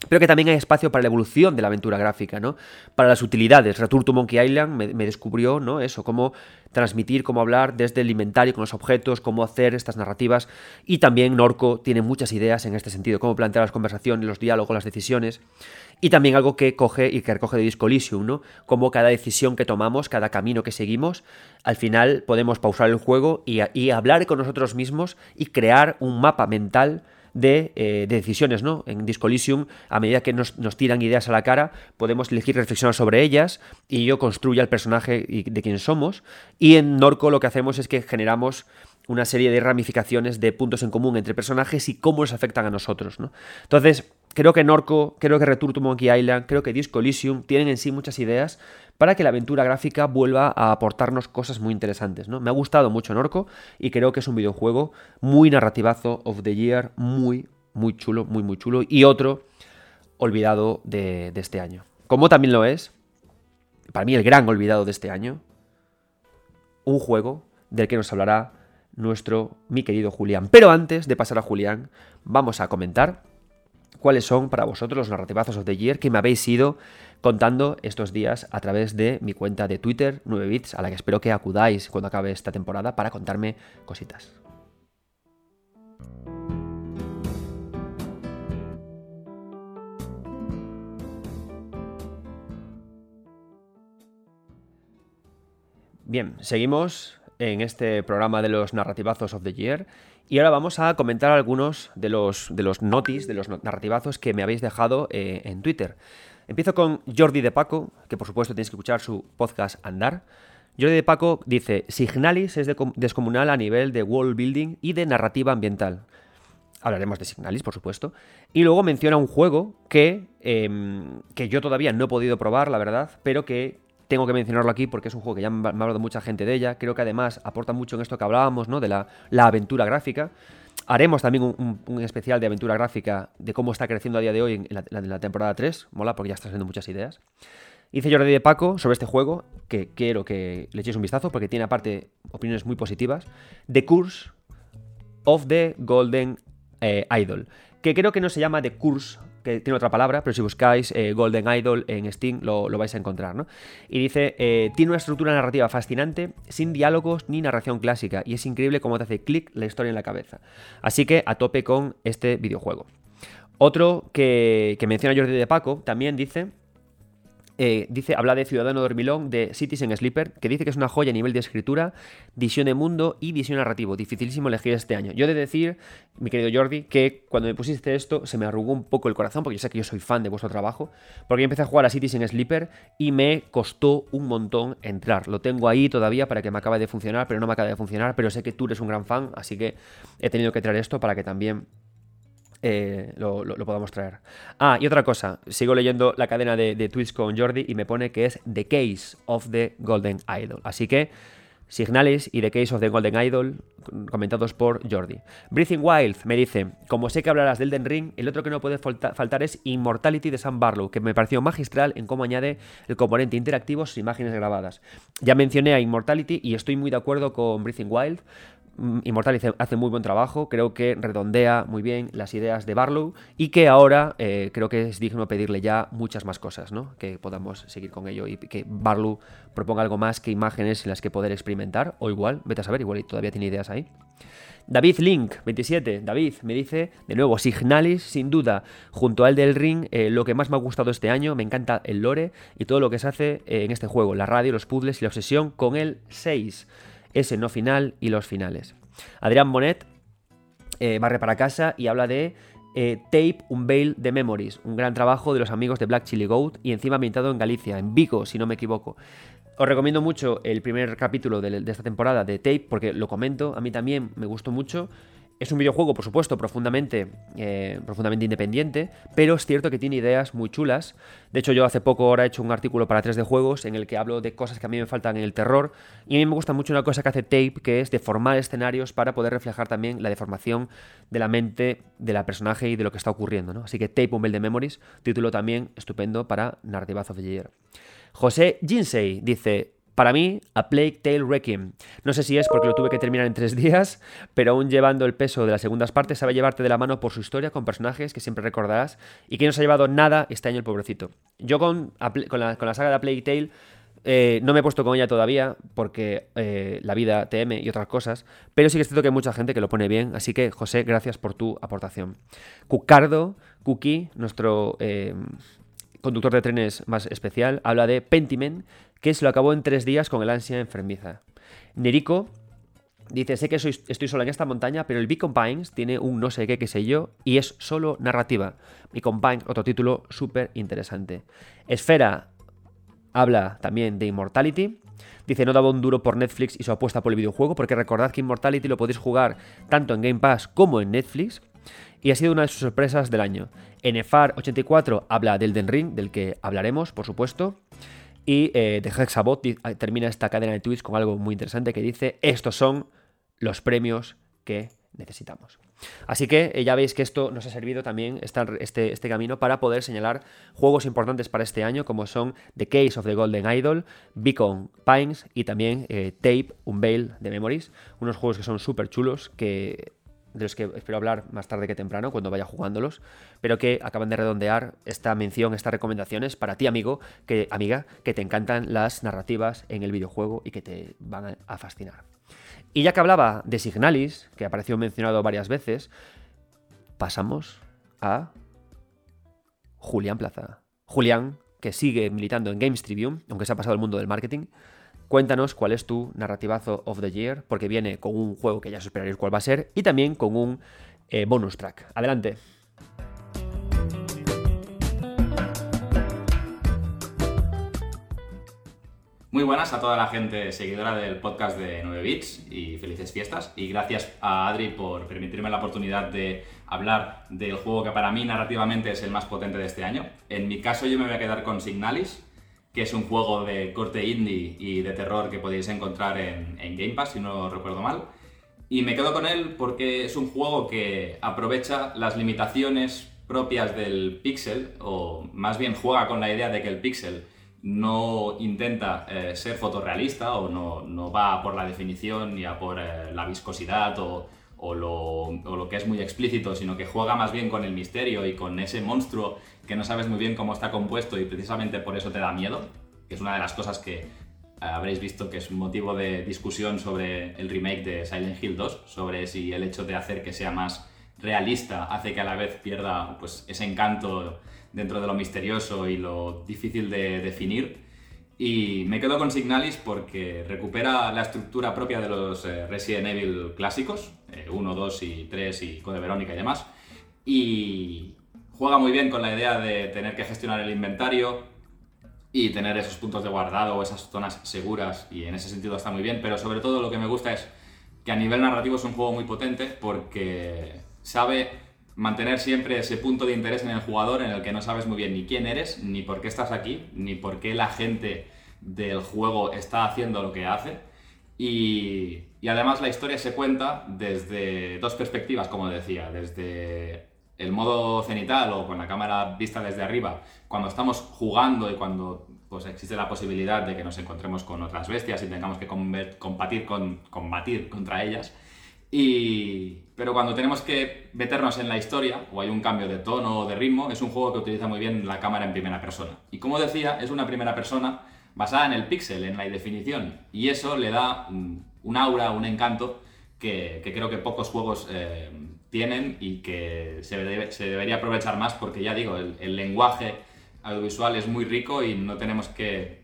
pero que también hay espacio para la evolución de la aventura gráfica, ¿no? Para las utilidades. Return to Monkey Island me, descubrió, ¿no? Eso, cómo transmitir, cómo hablar desde el inventario con los objetos, cómo hacer estas narrativas. Y también Norco tiene muchas ideas en este sentido, cómo plantear las conversaciones, los diálogos, las decisiones. Y también algo que coge y que recoge de Disco Elysium, ¿no? Cómo cada decisión que tomamos, cada camino que seguimos, al final podemos pausar el juego y, y hablar con nosotros mismos y crear un mapa mental eh, de, decisiones, ¿no? En Discolisium, a medida que nos, tiran ideas a la cara, podemos elegir reflexionar sobre ellas y yo construyo el personaje de quien somos. Y en Norco lo que hacemos es que generamos una serie de ramificaciones de puntos en común entre personajes y cómo les afectan a nosotros, ¿no? Entonces, creo que Norco, creo que Return to Monkey Island, creo que Disco Elysium tienen en sí muchas ideas para que la aventura gráfica vuelva a aportarnos cosas muy interesantes. ¿no? Me ha gustado mucho Norco y creo que es un videojuego muy narrativazo of the year, muy, muy chulo, muy, muy chulo. Y otro olvidado de, de este año. Como también lo es, para mí el gran olvidado de este año, un juego del que nos hablará nuestro, mi querido Julián. Pero antes de pasar a Julián, vamos a comentar cuáles son para vosotros los narrativazos of the year que me habéis ido contando estos días a través de mi cuenta de Twitter, 9bits, a la que espero que acudáis cuando acabe esta temporada para contarme cositas. Bien, seguimos en este programa de los narrativazos of the year y ahora vamos a comentar algunos de los, de los notis, de los narrativazos que me habéis dejado eh, en Twitter. Empiezo con Jordi de Paco, que por supuesto tenéis que escuchar su podcast Andar. Jordi de Paco dice, Signalis es descomunal a nivel de world building y de narrativa ambiental. Hablaremos de Signalis, por supuesto. Y luego menciona un juego que, em, que yo todavía no he podido probar, la verdad, pero que tengo que mencionarlo aquí porque es un juego que ya me ha hablado mucha gente de ella. Creo que además aporta mucho en esto que hablábamos, ¿no? De la, aventura gráfica. Haremos también un, especial de aventura gráfica de cómo está creciendo a día de hoy en la, temporada 3. Mola porque ya está haciendo muchas ideas. Hice Jordi de Paco sobre este juego, que quiero que le echéis un vistazo porque tiene aparte opiniones muy positivas. The Curse of the Golden eh, Idol. Que creo que no se llama The Curse que tiene otra palabra, pero si buscáis eh, Golden Idol en Steam lo, vais a encontrar, ¿no? Y dice, eh, tiene una estructura narrativa fascinante, sin diálogos ni narración clásica, y es increíble cómo te hace clic la historia en la cabeza. Así que a tope con este videojuego. Otro que, que menciona Jordi de Paco también dice eh, dice, habla de Ciudadano Dormilón, de Citizen Sleeper, que dice que es una joya a nivel de escritura, visión de mundo y visión narrativo. Dificilísimo elegir este año. Yo he de decir, mi querido Jordi, que cuando me pusiste esto se me arrugó un poco el corazón, porque yo sé que yo soy fan de vuestro trabajo, porque yo empecé a jugar a Citizen Sleeper y me costó un montón entrar. Lo tengo ahí todavía para que me acabe de funcionar, pero no me acaba de funcionar, pero sé que tú eres un gran fan, así que he tenido que traer esto para que también eh, lo, podamos traer. Ah, y otra cosa, sigo leyendo la cadena de, de, tweets con Jordi y me pone que es The Case of the Golden Idol. Así que, Signalis y The Case of the Golden Idol, comentados por Jordi. Breathing Wild me dice, como sé que hablarás del Den Ring, el otro que no puede faltar es Immortality de Sam Barlow, que me pareció magistral en cómo añade el componente interactivo sus imágenes grabadas. Ya mencioné a Immortality y estoy muy de acuerdo con Breathing Wild. Mm, Immortal hace muy buen trabajo, creo que redondea muy bien las ideas de Barlow y que ahora eh, creo que es digno pedirle ya muchas más cosas, ¿no? Que podamos seguir con ello y que Barlow proponga algo más que imágenes en las que poder experimentar, o igual, vete a saber, igual todavía tiene ideas ahí. David Link, 27, David, me dice, de nuevo, Signalis, sin duda, junto al del Ring, eh, lo que más me ha gustado este año, me encanta el lore y todo lo que se hace eh, en este juego, la radio, los puzzles y la obsesión con el 6 ese no final y los finales. Adrián Bonet eh, barre para casa y habla de eh, Tape Unveil de Memories, un gran trabajo de los amigos de Black Chili Goat y encima ambientado en Galicia, en Vigo, si no me equivoco. Os recomiendo mucho el primer capítulo de, de esta temporada de Tape porque lo comento, a mí también me gustó mucho es un videojuego, por supuesto, profundamente, eh, profundamente independiente, pero es cierto que tiene ideas muy chulas. De hecho, yo hace poco ahora he hecho un artículo para 3D Juegos en el que hablo de cosas que a mí me faltan en el terror. Y a mí me gusta mucho una cosa que hace Tape, que es deformar escenarios para poder reflejar también la deformación de la mente de la personaje y de lo que está ocurriendo. ¿no? Así que Tape, un de Memories, título también estupendo para Narrative of the Year. José Jinsei dice, para mí, A Plague Tale Requiem. No sé si es porque lo tuve que terminar en tres días, pero aún llevando el peso de las segundas partes, sabe llevarte de la mano por su historia con personajes que siempre recordarás y que no se ha llevado nada este año el pobrecito. Yo con, la, saga de A Plague Tale eh, no me he puesto con ella todavía porque eh, la vida TM y otras cosas, pero sí que es cierto que hay mucha gente que lo pone bien, así que José, gracias por tu aportación. Cucardo, Cookie, nuestro eh, conductor de trenes más especial, habla de Pentiment, que se lo acabó en tres días con el ansia enfermiza. Nerico dice, sé que estoy sola en esta montaña, pero el Beacon Pines tiene un no sé qué, qué sé yo, y es solo narrativa. Beacon Pines, otro título súper interesante. Esfera habla también de Immortality. Dice, no daba un duro por Netflix y su apuesta por el videojuego, porque recordad que Immortality lo podéis jugar tanto en Game Pass como en Netflix. Y ha sido una de sus sorpresas del año. NFR84 habla del Den Ring, del que hablaremos, por supuesto. Y eh, The Hexabot termina esta cadena de tweets con algo muy interesante que dice, estos son los premios que necesitamos. Así que eh, ya veis que esto nos ha servido también, este, este, camino, para poder señalar juegos importantes para este año, como son The Case of the Golden Idol, Beacon Pines y también eh, Tape Unveil de Memories, unos juegos que son súper chulos, que de los que espero hablar más tarde que temprano, cuando vaya jugándolos, pero que acaban de redondear esta mención, estas recomendaciones para ti, amigo, que, amiga, que te encantan las narrativas en el videojuego y que te van a fascinar. Y ya que hablaba de Signalis, que apareció mencionado varias veces, pasamos a Julián Plaza. Julián, que sigue militando en Games Tribune, aunque se ha pasado al mundo del marketing, Cuéntanos cuál es tu narrativazo of the year, porque viene con un juego que ya os esperaréis cuál va a ser y también con un eh, bonus track. Adelante. Muy buenas a toda la gente seguidora del podcast de 9 bits y felices fiestas. Y gracias a Adri por permitirme la oportunidad de hablar del juego que para mí narrativamente es el más potente de este año. En mi caso yo me voy a quedar con Signalis, que es un juego de corte indie y de terror que podéis encontrar en, Game Pass, si no recuerdo mal. Y me quedo con él porque es un juego que aprovecha las limitaciones propias del pixel, o más bien juega con la idea de que el pixel no intenta eh, ser fotorrealista o no, va por la definición ni a por eh, la viscosidad o, lo, que es muy explícito, sino que juega más bien con el misterio y con ese monstruo que no sabes muy bien cómo está compuesto y precisamente por eso te da miedo, que es una de las cosas que eh, habréis visto que es motivo de discusión sobre el remake de Silent Hill 2, sobre si el hecho de hacer que sea más realista hace que a la vez pierda pues, ese encanto dentro de lo misterioso y lo difícil de definir. Y me quedo con Signalis porque recupera la estructura propia de los eh, Resident Evil clásicos, 1, 2 y 3 y Code Verónica y demás. Y juega muy bien con la idea de tener que gestionar el inventario y tener esos puntos de guardado o esas zonas seguras y en ese sentido está muy bien, pero sobre todo lo que me gusta es que a nivel narrativo es un juego muy potente porque sabe mantener siempre ese punto de interés en el jugador en el que no sabes muy bien ni quién eres, ni por qué estás aquí, ni por qué la gente del juego está haciendo lo que hace. Y, además la historia se cuenta desde dos perspectivas, como decía, desde el modo cenital o con la cámara vista desde arriba, cuando estamos jugando y cuando pues, existe la posibilidad de que nos encontremos con otras bestias y tengamos que combatir, con, combatir contra ellas. Y, pero cuando tenemos que meternos en la historia, o hay un cambio de tono o de ritmo, es un juego que utiliza muy bien la cámara en primera persona. Y como decía, es una primera persona basada en el píxel, en la definición. Y eso le da un aura, un encanto que, creo que pocos juegos eh, tienen y que se, debería aprovechar más porque ya digo, el, lenguaje audiovisual es muy rico y no tenemos que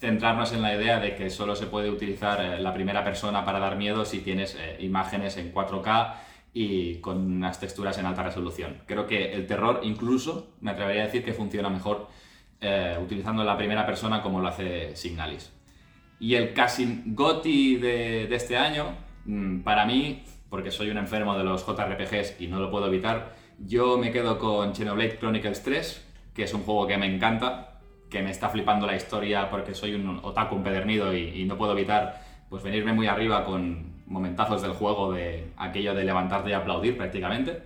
centrarnos en la idea de que solo se puede utilizar eh, la primera persona para dar miedo si tienes eh, imágenes en 4K y con unas texturas en alta resolución. Creo que el terror incluso me atrevería a decir que funciona mejor eh, utilizando la primera persona como lo hace Signalis. Y el casting GOTI de, de este año, mm, para mí, porque soy un enfermo de los JRPGs y no lo puedo evitar, yo me quedo con Xenoblade Chronicles 3, que es un juego que me encanta, que me está flipando la historia porque soy un otaku empedernido y, no puedo evitar pues venirme muy arriba con momentazos del juego de aquello de levantarte y aplaudir prácticamente.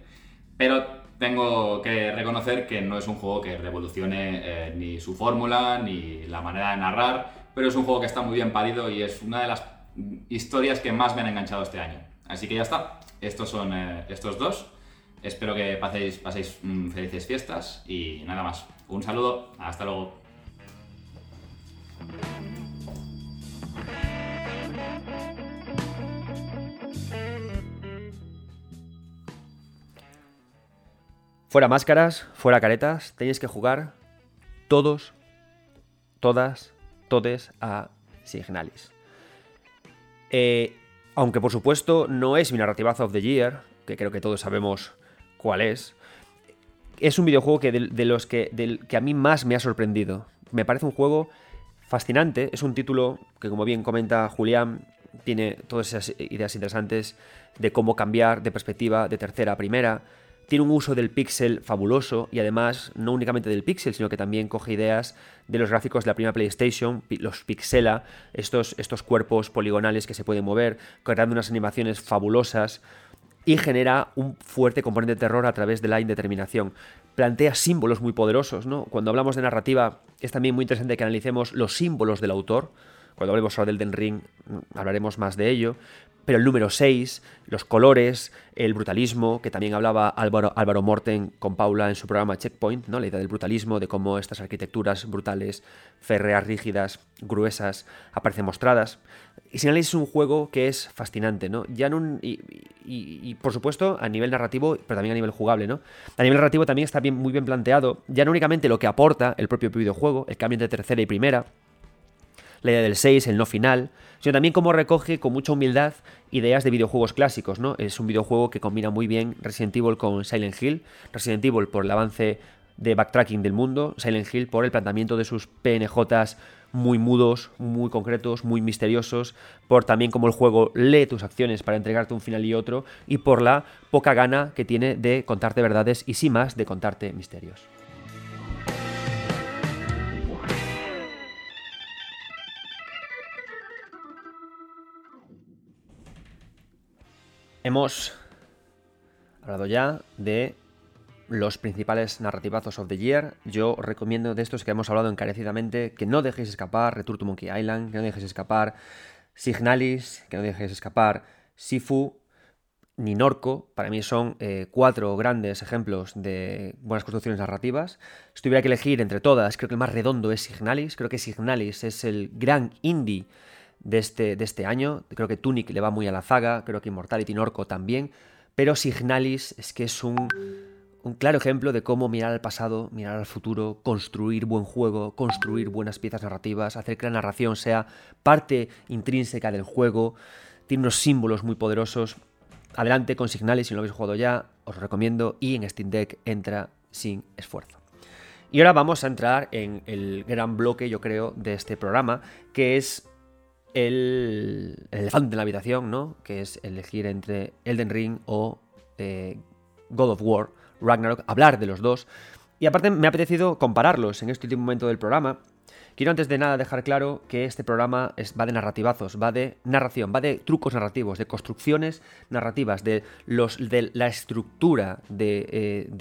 Pero tengo que reconocer que no es un juego que revolucione eh, ni su fórmula ni la manera de narrar, pero es un juego que está muy bien parido y es una de las historias que más me han enganchado este año. Así que ya está. Estos son eh, estos dos. Espero que paséis, paséis mm, felices fiestas y nada más. Un saludo. Hasta luego. Fuera máscaras, fuera caretas, tenéis que jugar todos, todas, todes a Signalis. Eh, aunque por supuesto no es mi narrativazo of the year, que creo que todos sabemos cuál es, es un videojuego que de, los que, que a mí más me ha sorprendido. Me parece un juego fascinante, es un título que como bien comenta Julián, tiene todas esas ideas interesantes de cómo cambiar de perspectiva de tercera a primera, tiene un uso del pixel fabuloso y además no únicamente del pixel, sino que también coge ideas de los gráficos de la primera PlayStation, los pixela, estos, estos cuerpos poligonales que se pueden mover, creando unas animaciones fabulosas y genera un fuerte componente de terror a través de la indeterminación. Plantea símbolos muy poderosos, ¿no? Cuando hablamos de narrativa es también muy interesante que analicemos los símbolos del autor. Cuando hablemos sobre del Den Ring mm, hablaremos más de ello, pero el número 6, los colores, el brutalismo, que también hablaba Álvaro, Álvaro Morten con Paula en su programa Checkpoint, ¿no? la idea del brutalismo, de cómo estas arquitecturas brutales, férreas, rígidas, gruesas, aparecen mostradas. Y Signalis es un juego que es fascinante, ¿no? Ya en y, por supuesto a nivel narrativo, pero también a nivel jugable, ¿no? A nivel narrativo también está bien, muy bien planteado, ya no únicamente lo que aporta el propio videojuego, el cambio entre tercera y primera, la idea del 6, el no final, sino también cómo recoge con mucha humildad ideas de videojuegos clásicos, ¿no? Es un videojuego que combina muy bien Resident Evil con Silent Hill, Resident Evil por el avance de backtracking del mundo, Silent Hill por el planteamiento de sus PNJs muy mudos, muy concretos, muy misteriosos, por también cómo el juego lee tus acciones para entregarte un final y otro, y por la poca gana que tiene de contarte verdades y sí más de contarte misterios. Hemos hablado ya de los principales narrativazos of the year. Yo recomiendo de estos que hemos hablado encarecidamente que no dejéis escapar Return to Monkey Island, que no dejéis escapar Signalis, que no dejéis escapar Sifu, ni Norco. Para mí son eh, cuatro grandes ejemplos de buenas construcciones narrativas. Si tuviera que elegir entre todas, creo que el más redondo es Signalis. Creo que Signalis es el gran indie de este, de este año. Creo que Tunic le va muy a la zaga, creo que Immortality Norco también. pero Signalis es que es un, un claro ejemplo de cómo mirar al pasado, mirar al futuro, construir buen juego, construir buenas piezas narrativas, hacer que la narración sea parte intrínseca del juego. Tiene unos símbolos muy poderosos. Adelante con Signalis, si no lo habéis jugado ya, os lo recomiendo. Y en Steam Deck entra sin esfuerzo. Y ahora vamos a entrar en el gran bloque, yo creo, de este programa, que es el, el elefante en la habitación, ¿no? Que es elegir entre Elden Ring o eh, God of War, Ragnarok, hablar de los dos. Y aparte me ha apetecido compararlos en este último momento del programa, Quiero antes de nada dejar claro que este programa va de narrativazos, va de narración, va de trucos narrativos, de construcciones narrativas, de, los, de la estructura de,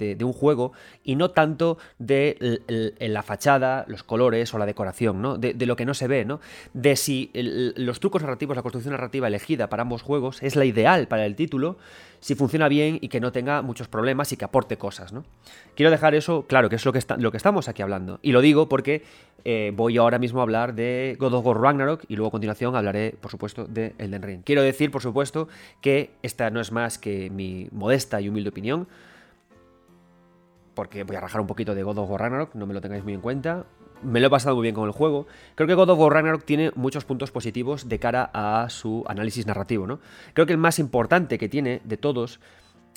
eh, un juego y no tanto de la fachada, los colores o la decoración, ¿no? de, lo que no se ve, ¿no? de si los trucos narrativos, la construcción narrativa elegida para ambos juegos es la ideal para el título, si funciona bien y que no tenga muchos problemas y que aporte cosas. ¿no? Quiero dejar eso claro, que es lo que, está, lo que estamos aquí hablando. Y lo digo porque eh, voy ahora mismo a hablar de God of War Ragnarok y luego a continuación hablaré, por supuesto, de Elden Ring. Quiero decir, por supuesto, que esta no es más que mi modesta y humilde opinión, porque voy a rajar un poquito de God of War Ragnarok, no me lo tengáis muy en cuenta. Me lo he pasado muy bien con el juego. Creo que God of War Ragnarok tiene muchos puntos positivos de cara a su análisis narrativo, ¿no? Creo que el más importante que tiene de todos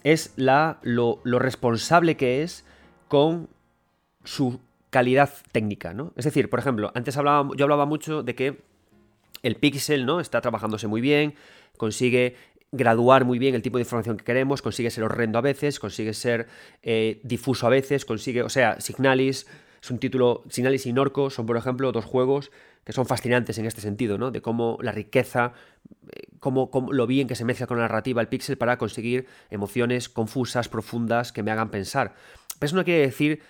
es la, lo, responsable que es con su calidad técnica, ¿no? Es decir, por ejemplo, antes hablaba, yo hablaba mucho de que el pixel, ¿no? Está trabajándose muy bien, consigue graduar muy bien el tipo de información que queremos, consigue ser horrendo a veces, consigue ser eh, difuso a veces, consigue, o sea, Signalis es un título, Signalis y Norco son, por ejemplo, dos juegos que son fascinantes en este sentido, ¿no? De cómo la riqueza, eh, cómo, cómo, lo bien que se mezcla con la narrativa el pixel para conseguir emociones confusas, profundas, que me hagan pensar. Pero eso no quiere decir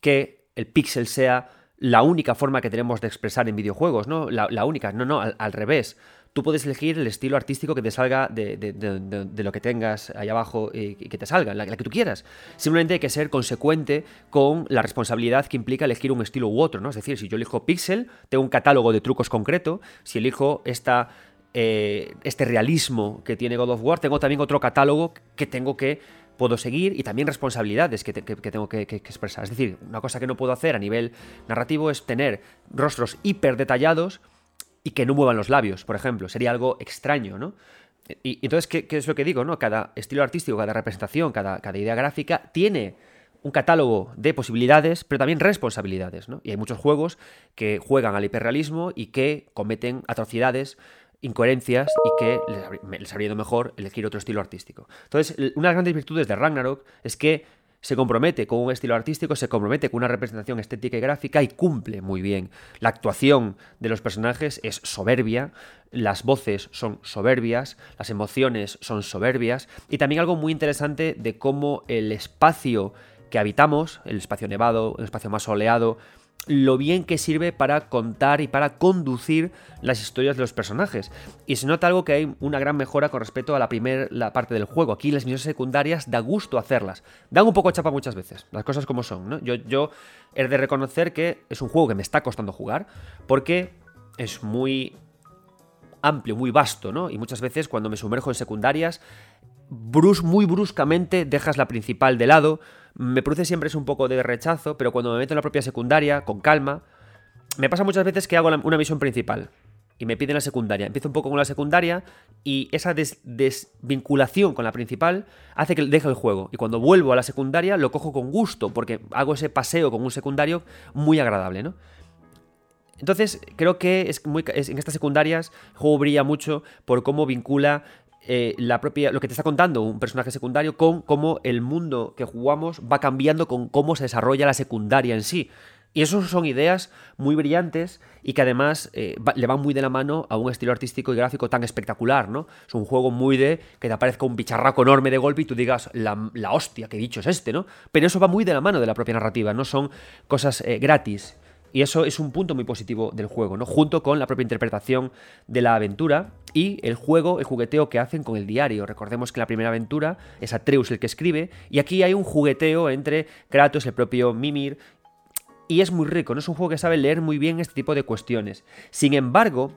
que el pixel sea la única forma que tenemos de expresar en videojuegos, ¿no? La, única, no, no, al, revés. Tú puedes elegir el estilo artístico que te salga de, lo que tengas ahí abajo y, que te salga, la, que tú quieras. Simplemente hay que ser consecuente con la responsabilidad que implica elegir un estilo u otro, ¿no? Es decir, si yo elijo pixel, tengo un catálogo de trucos concreto. Si elijo esta, eh, este realismo que tiene God of War, tengo también otro catálogo que tengo que puedo seguir y también responsabilidades que, tengo que, expresar. Es decir, una cosa que no puedo hacer a nivel narrativo es tener rostros hiper detallados y que no muevan los labios, por ejemplo. Sería algo extraño, ¿no? Y, entonces, ¿qué, es lo que digo? ¿no? Cada estilo artístico, cada representación, cada, idea gráfica tiene un catálogo de posibilidades, pero también responsabilidades, ¿no? Y hay muchos juegos que juegan al hiperrealismo y que cometen atrocidades incoherencias y que les, habría ido mejor elegir otro estilo artístico. Entonces, una de las grandes virtudes de Ragnarok es que se compromete con un estilo artístico, se compromete con una representación estética y gráfica y cumple muy bien. La actuación de los personajes es soberbia, las voces son soberbias, las emociones son soberbias y también algo muy interesante de cómo el espacio que habitamos, el espacio nevado, el espacio más soleado, lo bien que sirve para contar y para conducir las historias de los personajes. Y se nota algo que hay una gran mejora con respecto a la primera parte del juego. Aquí las misiones secundarias da gusto hacerlas. Dan un poco chapa muchas veces, las cosas como son. ¿no? Yo, yo he de reconocer que es un juego que me está costando jugar porque es muy amplio, muy vasto, ¿no? Y muchas veces cuando me sumerjo en secundarias, brus muy bruscamente dejas la principal de lado me produce siempre es un poco de rechazo, pero cuando me meto en la propia secundaria, con calma, me pasa muchas veces que hago una misión principal y me piden la secundaria. Empiezo un poco con la secundaria y esa desvinculación con la principal hace que deje el juego. Y cuando vuelvo a la secundaria lo cojo con gusto porque hago ese paseo con un secundario muy agradable, ¿no? Entonces, creo que es muy, en estas secundarias el juego brilla mucho por cómo vincula eh, la propia, lo que te está contando un personaje secundario con cómo el mundo que jugamos va cambiando con cómo se desarrolla la secundaria en sí. Y eso son ideas muy brillantes y que además eh, le van muy de la mano a un estilo artístico y gráfico tan espectacular, ¿no? Es un juego muy de que te aparezca un bicharraco enorme de golpe y tú digas, la, hostia, qué dicho es este, ¿no? Pero eso va muy de la mano de la propia narrativa, no son cosas eh, gratis. Y eso es un punto muy positivo del juego, ¿no? Junto con la propia interpretación de la aventura y el juego, el jugueteo que hacen con el diario. Recordemos que la primera aventura es Atreus el que escribe, y aquí hay un jugueteo entre Kratos, el propio Mimir, y es muy rico, ¿no? Es un juego que sabe leer muy bien este tipo de cuestiones. Sin embargo,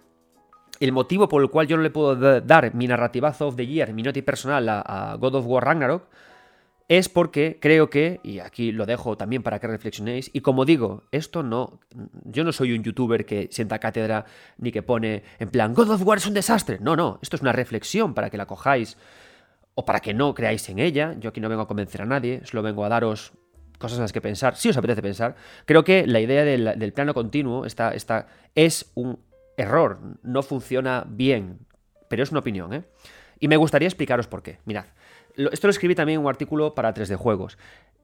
el motivo por el cual yo no le puedo dar mi narrativazo of the year, mi noti personal a, God of War Ragnarok, es porque creo que, y aquí lo dejo también para que reflexionéis, y como digo, esto no, yo no soy un youtuber que sienta cátedra ni que pone en plan, God of War es un desastre, no, no, esto es una reflexión para que la cojáis o para que no creáis en ella, yo aquí no vengo a convencer a nadie, solo vengo a daros cosas en las que pensar, si os apetece pensar, creo que la idea del, plano continuo está, está, es un error, no funciona bien, pero es una opinión, ¿eh? Y me gustaría explicaros por qué. Mirad, esto lo escribí también en un artículo para 3D Juegos.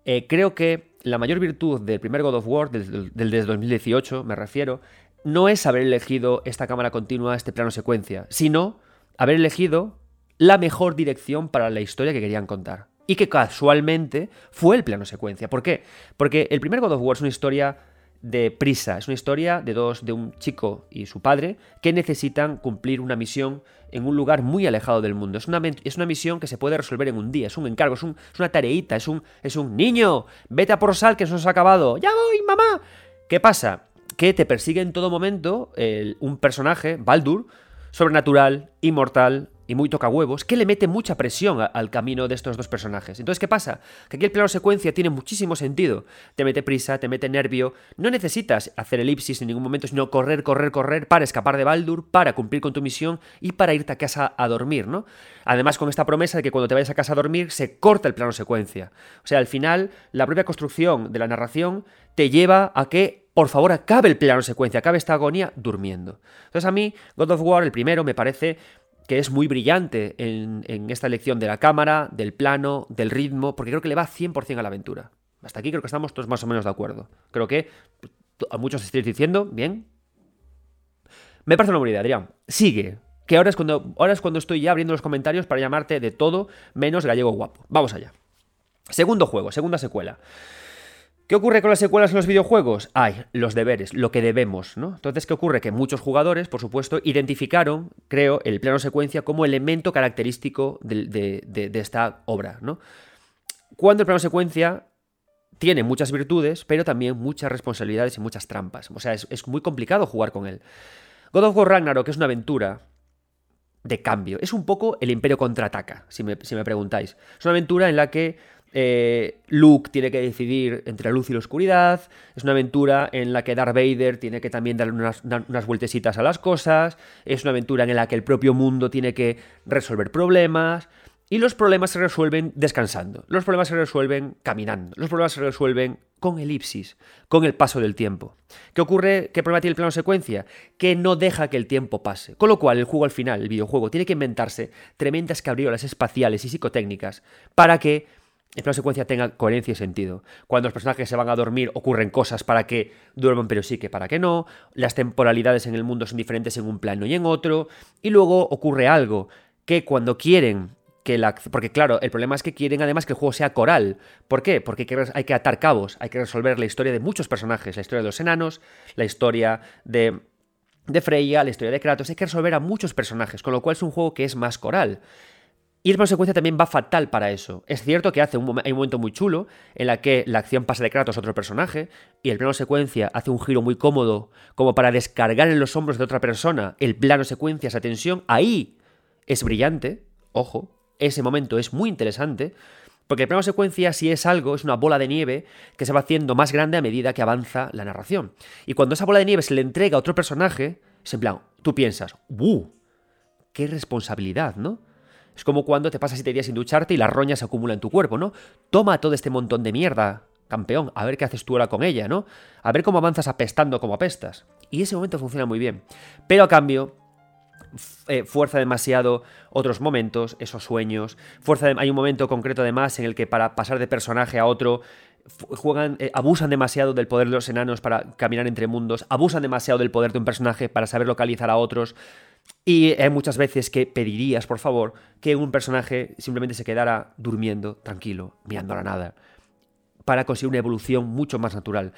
Eh, creo que la mayor virtud del primer God of War, del, del, del 2018, me refiero, no es haber elegido esta cámara continua, este plano secuencia, sino haber elegido la mejor dirección para la historia que querían contar. Y que casualmente fue el plano secuencia. ¿Por qué? Porque el primer God of War es una historia de prisa. Es una historia de dos, de un chico y su padre, que necesitan cumplir una misión en un lugar muy alejado del mundo. Es una, es una misión que se puede resolver en un día, es un encargo, es, una tareita, es un, es un niño, vete a por sal que eso se ha acabado. Ya voy, mamá. ¿Qué pasa? Que te persigue en todo momento un personaje, Baldur, sobrenatural, inmortal, y muy toca huevos, que le mete mucha presión al camino de estos dos personajes. Entonces, ¿qué pasa? Que aquí el plano secuencia tiene muchísimo sentido. Te mete prisa, te mete nervio. No necesitas hacer elipsis en ningún momento, sino correr, correr, correr para escapar de Baldur, para cumplir con tu misión y para irte a casa a dormir, ¿no? Además, con esta promesa de que cuando te vayas a casa a dormir se corta el plano secuencia. O sea, al final, la propia construcción de la narración te lleva a que por favor, acabe el plano secuencia, acabe esta agonía durmiendo. Entonces a mí, God of War, el primero, me parece que es muy brillante en, esta elección de la cámara, del plano, del ritmo, porque creo que le va 100% a la aventura. Hasta aquí creo que estamos todos más o menos de acuerdo. Creo que a muchos estáis diciendo, bien. Me parece una buena idea, Adrián. Sigue. Que ahora es, cuando, ahora es cuando estoy ya abriendo los comentarios para llamarte de todo menos gallego guapo. Vamos allá. Segundo juego, segunda secuela. ¿Qué ocurre con las secuelas en los videojuegos? Hay los deberes, lo que debemos, ¿no? Entonces, ¿qué ocurre? Que muchos jugadores, por supuesto, identificaron, creo, el plano secuencia como elemento característico de, esta obra, ¿no? Cuando el plano secuencia tiene muchas virtudes, pero también muchas responsabilidades y muchas trampas. O sea, es, muy complicado jugar con él. God of War Ragnarok es una aventura de cambio. Es un poco el Imperio contraataca, si me, si me preguntáis. Es una aventura en la que eh, Luke tiene que decidir entre la luz y la oscuridad. Es una aventura en la que Darth Vader tiene que también unas, unas, vueltecitas a las cosas. Es una aventura en la que el propio mundo tiene que resolver problemas. Y los problemas se resuelven descansando. Los problemas se resuelven caminando. Los problemas se resuelven con elipsis, con el paso del tiempo. ¿Qué ocurre? ¿Qué problema tiene el plano secuencia? Que no deja que el tiempo pase. Con lo cual, el juego al final, el videojuego, tiene que inventarse tremendas cabriolas espaciales y psicotécnicas para que el plano secuencia tenga coherencia y sentido. Cuando los personajes se van a dormir ocurren cosas para que duerman pero sí que para que no, las temporalidades en el mundo son diferentes en un plano y en otro, y luego ocurre algo que cuando quieren que la... Porque claro, el problema es que quieren además que el juego sea coral. ¿Por qué? Porque hay que atar cabos, hay que resolver la historia de muchos personajes, la historia de los enanos, la historia de de Freya, la historia de Kratos, hay que resolver a muchos personajes, con lo cual es un juego que es más coral. Y el plano secuencia también va fatal para eso. Es cierto que hace un, hay un momento muy chulo en la que la acción pasa de Kratos a otro personaje y el plano secuencia hace un giro muy cómodo como para descargar en los hombros de otra persona el plano secuencia, esa tensión. Ahí es brillante, ojo, ese momento es muy interesante. Porque el plano secuencia, si es algo, es una bola de nieve que se va haciendo más grande a medida que avanza la narración. Y cuando esa bola de nieve se le entrega a otro personaje, es en plan, tú piensas, ¡uh! ¡Qué responsabilidad, ¿no? Es como cuando te pasas siete días sin ducharte y la roña se acumula en tu cuerpo, ¿no? Toma todo este montón de mierda, campeón, a ver qué haces tú ahora con ella, ¿no? A ver cómo avanzas apestando como apestas. Y ese momento funciona muy bien. Pero a cambio, eh, fuerza demasiado otros momentos, esos sueños. Fuerza hay un momento concreto además en el que para pasar de personaje a otro juegan, eh, abusan demasiado del poder de los enanos para caminar entre mundos, abusan demasiado del poder de un personaje para saber localizar a otros. Y hay muchas veces que pedirías, por favor, que un personaje simplemente se quedara durmiendo, tranquilo, mirando a la nada, para conseguir una evolución mucho más natural.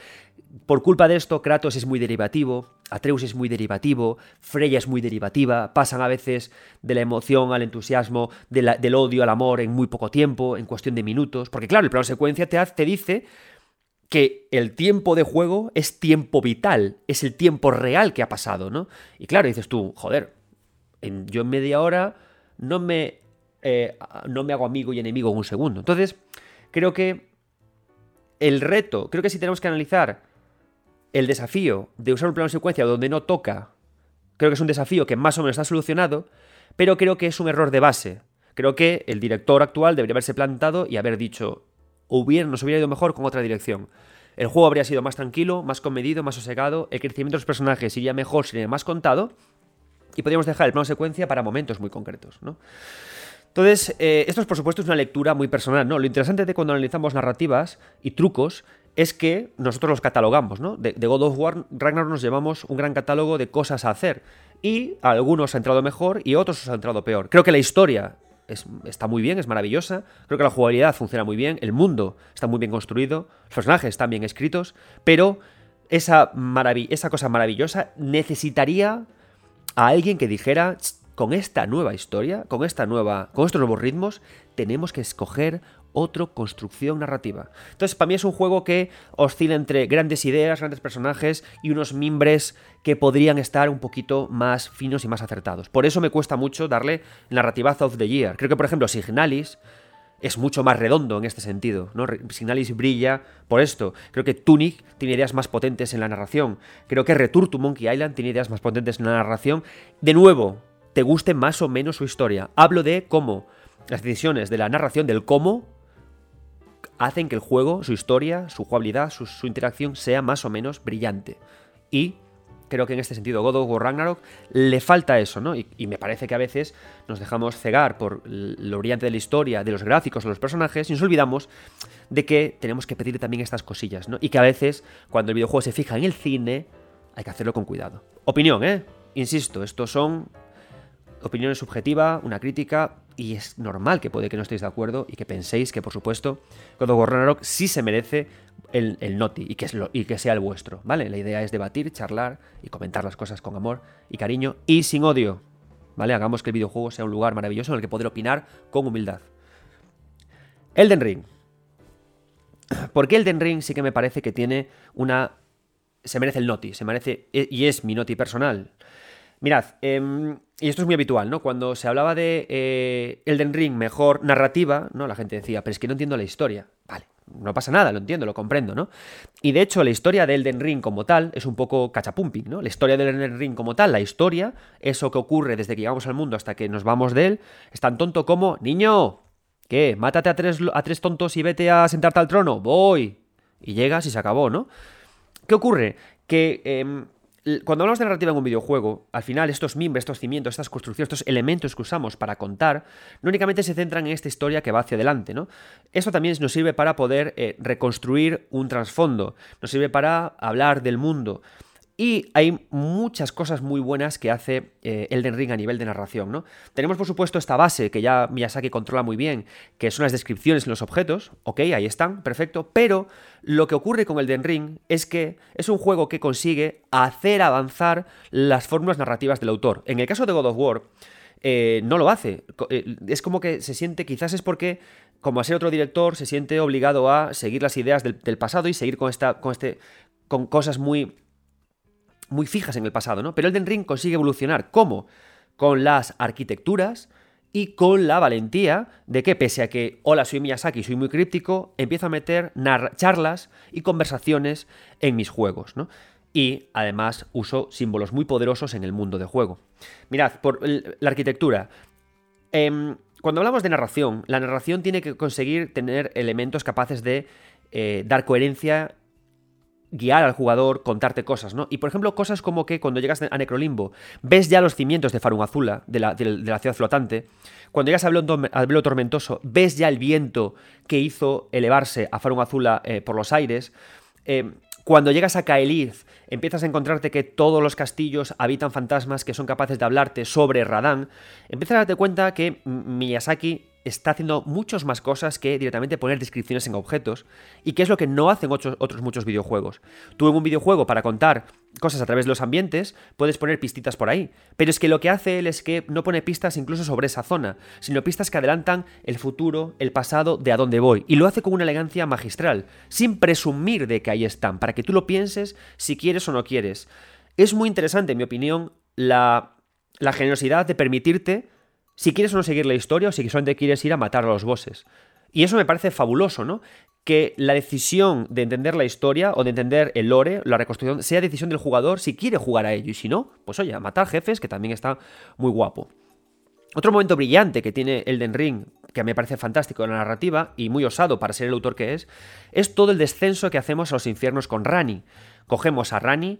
Por culpa de esto, Kratos es muy derivativo, Atreus es muy derivativo, Freya es muy derivativa, pasan a veces de la emoción al entusiasmo, del odio al amor en muy poco tiempo, en cuestión de minutos, porque claro, el plano secuencia te, te dice que el tiempo de juego es tiempo vital, es el tiempo real que ha pasado, ¿no? Y claro, dices tú, joder, En, yo en media hora no me, eh, no me hago amigo y enemigo en un segundo. Entonces, creo que el reto, creo que si tenemos que analizar el desafío de usar un plano de secuencia donde no toca, creo que es un desafío que más o menos está solucionado, pero creo que es un error de base. Creo que el director actual debería haberse plantado y haber dicho, hubiera, nos hubiera ido mejor con otra dirección. El juego habría sido más tranquilo, más comedido, más sosegado, el crecimiento de los personajes iría mejor, sería más contado, y podríamos dejar el plano de secuencia para momentos muy concretos, ¿no? Entonces, eh, esto es por supuesto es una lectura muy personal, ¿no? Lo interesante de cuando analizamos narrativas y trucos es que nosotros los catalogamos, ¿no? De, God of War Ragnarok nos llevamos un gran catálogo de cosas a hacer. Y a algunos ha entrado mejor y a otros ha entrado peor. Creo que la historia está muy bien, es maravillosa. Creo que la jugabilidad funciona muy bien. El mundo está muy bien construido. Los personajes están bien escritos. Pero esa, esa cosa maravillosa necesitaría a alguien que dijera con esta nueva historia, con esta nueva, con estos nuevos ritmos, tenemos que escoger otra construcción narrativa. Entonces, para mí es un juego que oscila entre grandes ideas, grandes personajes y unos mimbres que podrían estar un poquito más finos y más acertados. Por eso me cuesta mucho darle narrativazo of the year. Creo que, por ejemplo, Signalis es mucho más redondo en este sentido. ¿no? Signalis brilla por esto. Creo que Tunic tiene ideas más potentes en la narración. Creo que Return to Monkey Island tiene ideas más potentes en la narración. De nuevo, te guste más o menos su historia. Hablo de cómo las decisiones de la narración, del cómo, hacen que el juego, su historia, su jugabilidad, su, interacción sea más o menos brillante. Y creo que en este sentido God of War Ragnarok le falta eso, ¿no? Y, me parece que a veces nos dejamos cegar por lo brillante de la historia, de los gráficos, de los personajes, y nos olvidamos de que tenemos que pedir también estas cosillas, ¿no? Y que a veces, cuando el videojuego se fija en el cine, hay que hacerlo con cuidado. Opinión, ¿eh? Insisto, estos son opinión es subjetiva, una crítica, y es normal que puede que no estéis de acuerdo y que penséis que, por supuesto, God of sí se merece el, noti y que, es lo, y que sea el vuestro, ¿vale? La idea es debatir, charlar y comentar las cosas con amor y cariño y sin odio, ¿vale? Hagamos que el videojuego sea un lugar maravilloso en el que poder opinar con humildad. Elden Ring. Porque Elden Ring sí que me parece que tiene una... Se merece el noti, se merece... Y es mi noti personal. Mirad, eh, y esto es muy habitual, ¿no? Cuando se hablaba de eh, Elden Ring mejor narrativa, ¿no? La gente decía, pero es que no entiendo la historia. Vale, no pasa nada, lo entiendo, lo comprendo, ¿no? Y de hecho, la historia de Elden Ring como tal es un poco cachapumping, ¿no? La historia de Elden Ring como tal, la historia, eso que ocurre desde que llegamos al mundo hasta que nos vamos de él, es tan tonto como, niño, ¿qué? Mátate a tres, a tres tontos y vete a sentarte al trono, voy. Y llegas y se acabó, ¿no? ¿Qué ocurre? Que em, cuando hablamos de narrativa en un videojuego, al final estos mimbres, estos cimientos, estas construcciones, estos elementos que usamos para contar, no únicamente se centran en esta historia que va hacia adelante, ¿no? Esto también nos sirve para poder eh, reconstruir un trasfondo, nos sirve para hablar del mundo. Y hay muchas cosas muy buenas que hace eh, Elden Ring a nivel de narración, ¿no? Tenemos, por supuesto, esta base que ya Miyazaki controla muy bien, que son las descripciones en los objetos, ok, ahí están, perfecto, pero lo que ocurre con Elden Ring es que es un juego que consigue hacer avanzar las fórmulas narrativas del autor. En el caso de God of War, eh, no lo hace. Eh, es como que se siente, quizás es porque, como a ser otro director, se siente obligado a seguir las ideas del, del pasado y seguir con, esta, con, este, con cosas muy muy fijas en el pasado, ¿no? Pero Elden Ring consigue evolucionar. ¿Cómo? Con las arquitecturas y con la valentía de que, pese a que, hola, soy Miyazaki, soy muy críptico, empiezo a meter charlas y conversaciones en mis juegos, ¿no? Y además uso símbolos muy poderosos en el mundo de juego. Mirad, por la arquitectura. Em, cuando hablamos de narración, la narración tiene que conseguir tener elementos capaces de eh, dar coherencia guiar al jugador, contarte cosas, ¿no? Y por ejemplo, cosas como que cuando llegas a Necrolimbo, ves ya los cimientos de Farun Azula, de la, ciudad flotante. Cuando llegas al velo, tormentoso, ves ya el viento que hizo elevarse a Farun Azula eh, por los aires. Eh, cuando llegas a Kaelith, empiezas a encontrarte que todos los castillos habitan fantasmas que son capaces de hablarte sobre Radán. Empiezas a darte cuenta que Miyazaki está haciendo muchas más cosas que directamente poner descripciones en objetos y que es lo que no hacen otros, otros muchos videojuegos. Tú en un videojuego para contar cosas a través de los ambientes puedes poner pistitas por ahí, pero es que lo que hace él es que no pone pistas incluso sobre esa zona, sino pistas que adelantan el futuro, el pasado, de a dónde voy, y lo hace con una elegancia magistral, sin presumir de que ahí están, para que tú lo pienses si quieres o no quieres. Es muy interesante, en mi opinión, la la generosidad de permitirte si quieres o no seguir la historia o si solamente quieres ir a matar a los bosses. Y eso me parece fabuloso, ¿no? Que la decisión de entender la historia o de entender el lore, la reconstrucción, sea decisión del jugador si quiere jugar a ello. Y si no, pues oye, matar jefes, que también está muy guapo. Otro momento brillante que tiene Elden Ring, que me parece fantástico en la narrativa y muy osado para ser el autor que es, es todo el descenso que hacemos a los infiernos con Rani. Cogemos a Rani,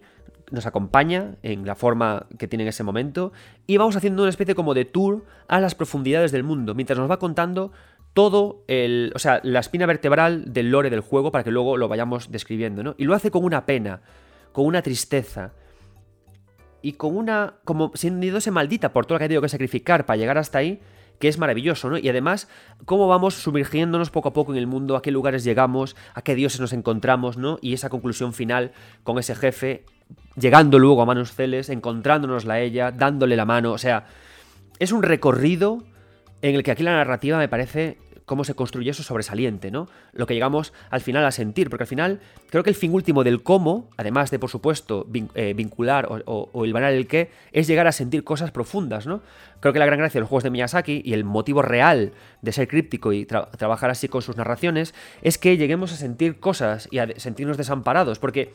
nos acompaña en la forma que tiene en ese momento y vamos haciendo una especie como de tour a las profundidades del mundo, mientras nos va contando todo el, o sea, la espina vertebral del lore del juego para que luego lo vayamos describiendo, ¿no? Y lo hace con una pena, con una tristeza y con una como sintiéndose maldita por todo lo que ha tenido que sacrificar para llegar hasta ahí, que es maravilloso, ¿no? Y además, cómo vamos sumergiéndonos poco a poco en el mundo, a qué lugares llegamos, a qué dioses nos encontramos, ¿no? Y esa conclusión final con ese jefe llegando luego a manos celes, encontrándonos a ella, dándole la mano, o sea, es un recorrido en el que aquí la narrativa me parece cómo se construye eso sobresaliente, ¿no? Lo que llegamos al final a sentir, porque al final creo que el fin último del cómo, además de por supuesto eh, vincular o, o, el qué, es llegar a sentir cosas profundas, ¿no? Creo que la gran gracia de los juegos de Miyazaki y el motivo real de ser críptico y trabajar así con sus narraciones es que lleguemos a sentir cosas y a sentirnos desamparados, porque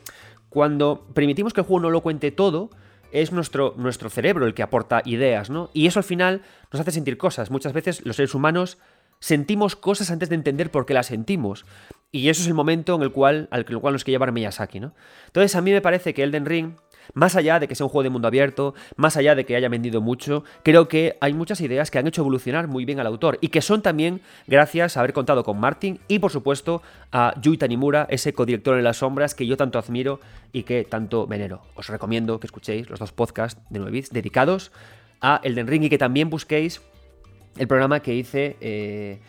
cuando permitimos que el juego no lo cuente todo, es nuestro, nuestro cerebro el que aporta ideas, ¿no? Y eso al final nos hace sentir cosas. Muchas veces los seres humanos sentimos cosas antes de entender por qué las sentimos. Y eso es el momento en el cual, al cual nos quiere llevar Miyazaki, ¿no? Entonces a mí me parece que Elden Ring más allá de que sea un juego de mundo abierto, más allá de que haya vendido mucho, creo que hay muchas ideas que han hecho evolucionar muy bien al autor y que son también gracias a haber contado con Martin y por supuesto a Yui Tanimura, ese codirector en las sombras que yo tanto admiro y que tanto venero. Os recomiendo que escuchéis los dos podcasts de 9 bits dedicados a Elden Ring y que también busquéis el programa que hice... Eh,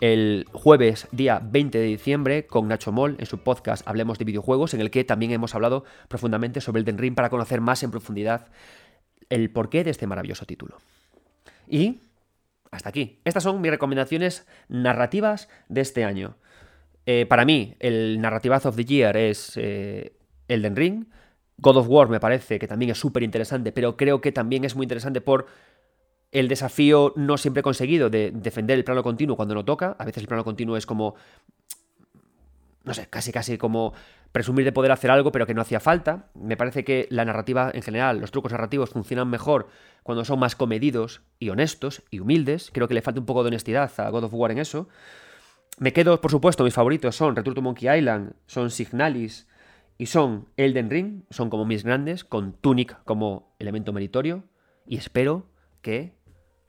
el jueves día 20 de diciembre con Nacho Moll en su podcast Hablemos de videojuegos, en el que también hemos hablado profundamente sobre el Den Ring para conocer más en profundidad el porqué de este maravilloso título. Y hasta aquí. Estas son mis recomendaciones narrativas de este año. Eh, para mí, el Narrativazo of the Year es eh, Elden Ring. God of War me parece que también es súper interesante, pero creo que también es muy interesante por el desafío no siempre conseguido de defender el plano continuo cuando no toca. A veces el plano continuo es como. No sé, casi casi como presumir de poder hacer algo, pero que no hacía falta. Me parece que la narrativa en general, los trucos narrativos funcionan mejor cuando son más comedidos y honestos y humildes. Creo que le falta un poco de honestidad a God of War en eso. Me quedo, por supuesto, mis favoritos son Return to Monkey Island, son Signalis y son Elden Ring, son como mis grandes, con Tunic como elemento meritorio. Y espero que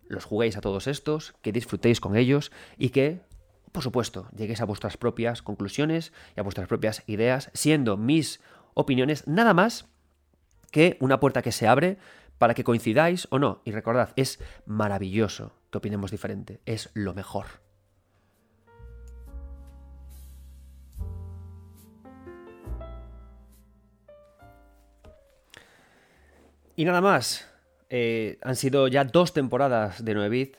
los juguéis a todos estos, que disfrutéis con ellos y que, por supuesto, lleguéis a vuestras propias conclusiones y a vuestras propias ideas, siendo mis opiniones nada más que una puerta que se abre para que coincidáis o no. Y recordad, es maravilloso que opinemos diferente, es lo mejor. Y nada más. Eh, han sido ya dos temporadas de 9 bits.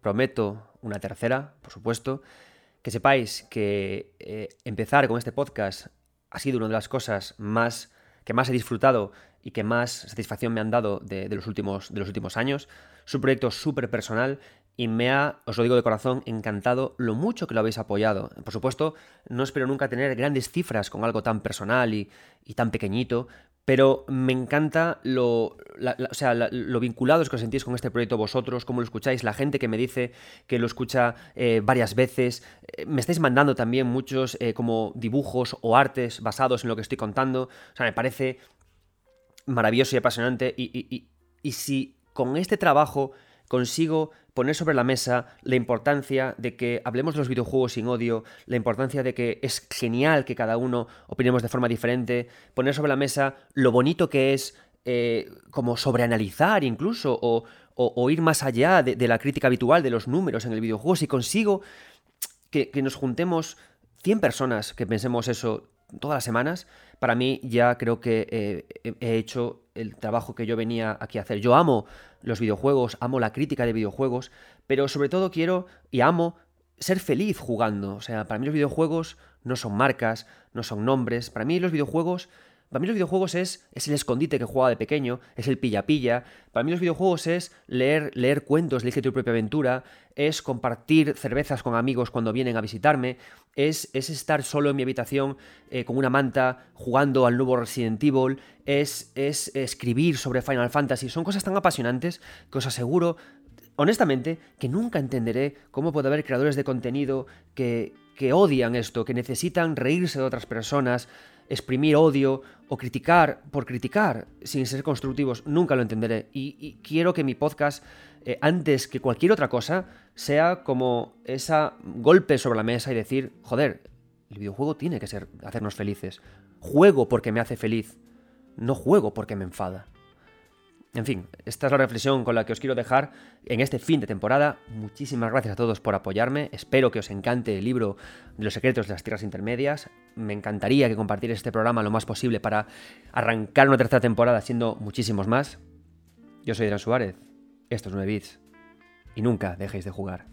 Prometo una tercera, por supuesto. Que sepáis que eh, empezar con este podcast ha sido una de las cosas más que más he disfrutado y que más satisfacción me han dado de, los, últimos, de los últimos años. Es un proyecto súper personal y me ha, os lo digo de corazón, encantado lo mucho que lo habéis apoyado. Por supuesto, no espero nunca tener grandes cifras con algo tan personal y tan pequeñito, pero me encanta lo, o sea, lo vinculados que os sentís con este proyecto vosotros, cómo lo escucháis, la gente que me dice que lo escucha eh, varias veces. Eh, me estáis mandando también muchos eh, como dibujos o artes basados en lo que estoy contando. O sea, me parece maravilloso y apasionante. y si con este trabajo consigo poner sobre la mesa la importancia de que hablemos de los videojuegos sin odio, la importancia de que es genial que cada uno opinemos de forma diferente, poner sobre la mesa lo bonito que es eh, como sobreanalizar incluso o, ir más allá de, la crítica habitual de los números en el videojuego. Si consigo que, nos juntemos 100 personas que pensemos eso todas las semanas, para mí ya creo que eh, he hecho el trabajo que yo venía aquí a hacer. Yo amo los videojuegos, amo la crítica de videojuegos, pero sobre todo quiero y amo ser feliz jugando. O sea, para mí los videojuegos no son marcas, no son nombres. Para mí los videojuegos Para mí los videojuegos es, es el escondite que jugaba de pequeño, es el pilla-pilla. Para mí los videojuegos es leer, leer cuentos, elige tu propia aventura, es compartir cervezas con amigos cuando vienen a visitarme, es, es estar solo en mi habitación eh, con una manta jugando al nuevo Resident Evil, es, es escribir sobre Final Fantasy. Son cosas tan apasionantes que os aseguro honestamente, que nunca entenderé cómo puede haber creadores de contenido que, que odian esto, que necesitan reírse de otras personas, exprimir odio o criticar por criticar sin ser constructivos, nunca lo entenderé. Y, quiero que mi podcast, eh, antes que cualquier otra cosa, sea como ese golpe sobre la mesa y decir, joder, el videojuego tiene que ser hacernos felices. Juego porque me hace feliz, no juego porque me enfada. En fin, esta es la reflexión con la que os quiero dejar en este fin de temporada. Muchísimas gracias a todos por apoyarme. Espero que os encante el libro de los secretos de las tierras intermedias. Me encantaría que compartierais este programa lo más posible para arrancar una tercera temporada siendo muchísimos más. Yo soy Adrián Suárez. Esto es 9 bits. Y nunca dejéis de jugar.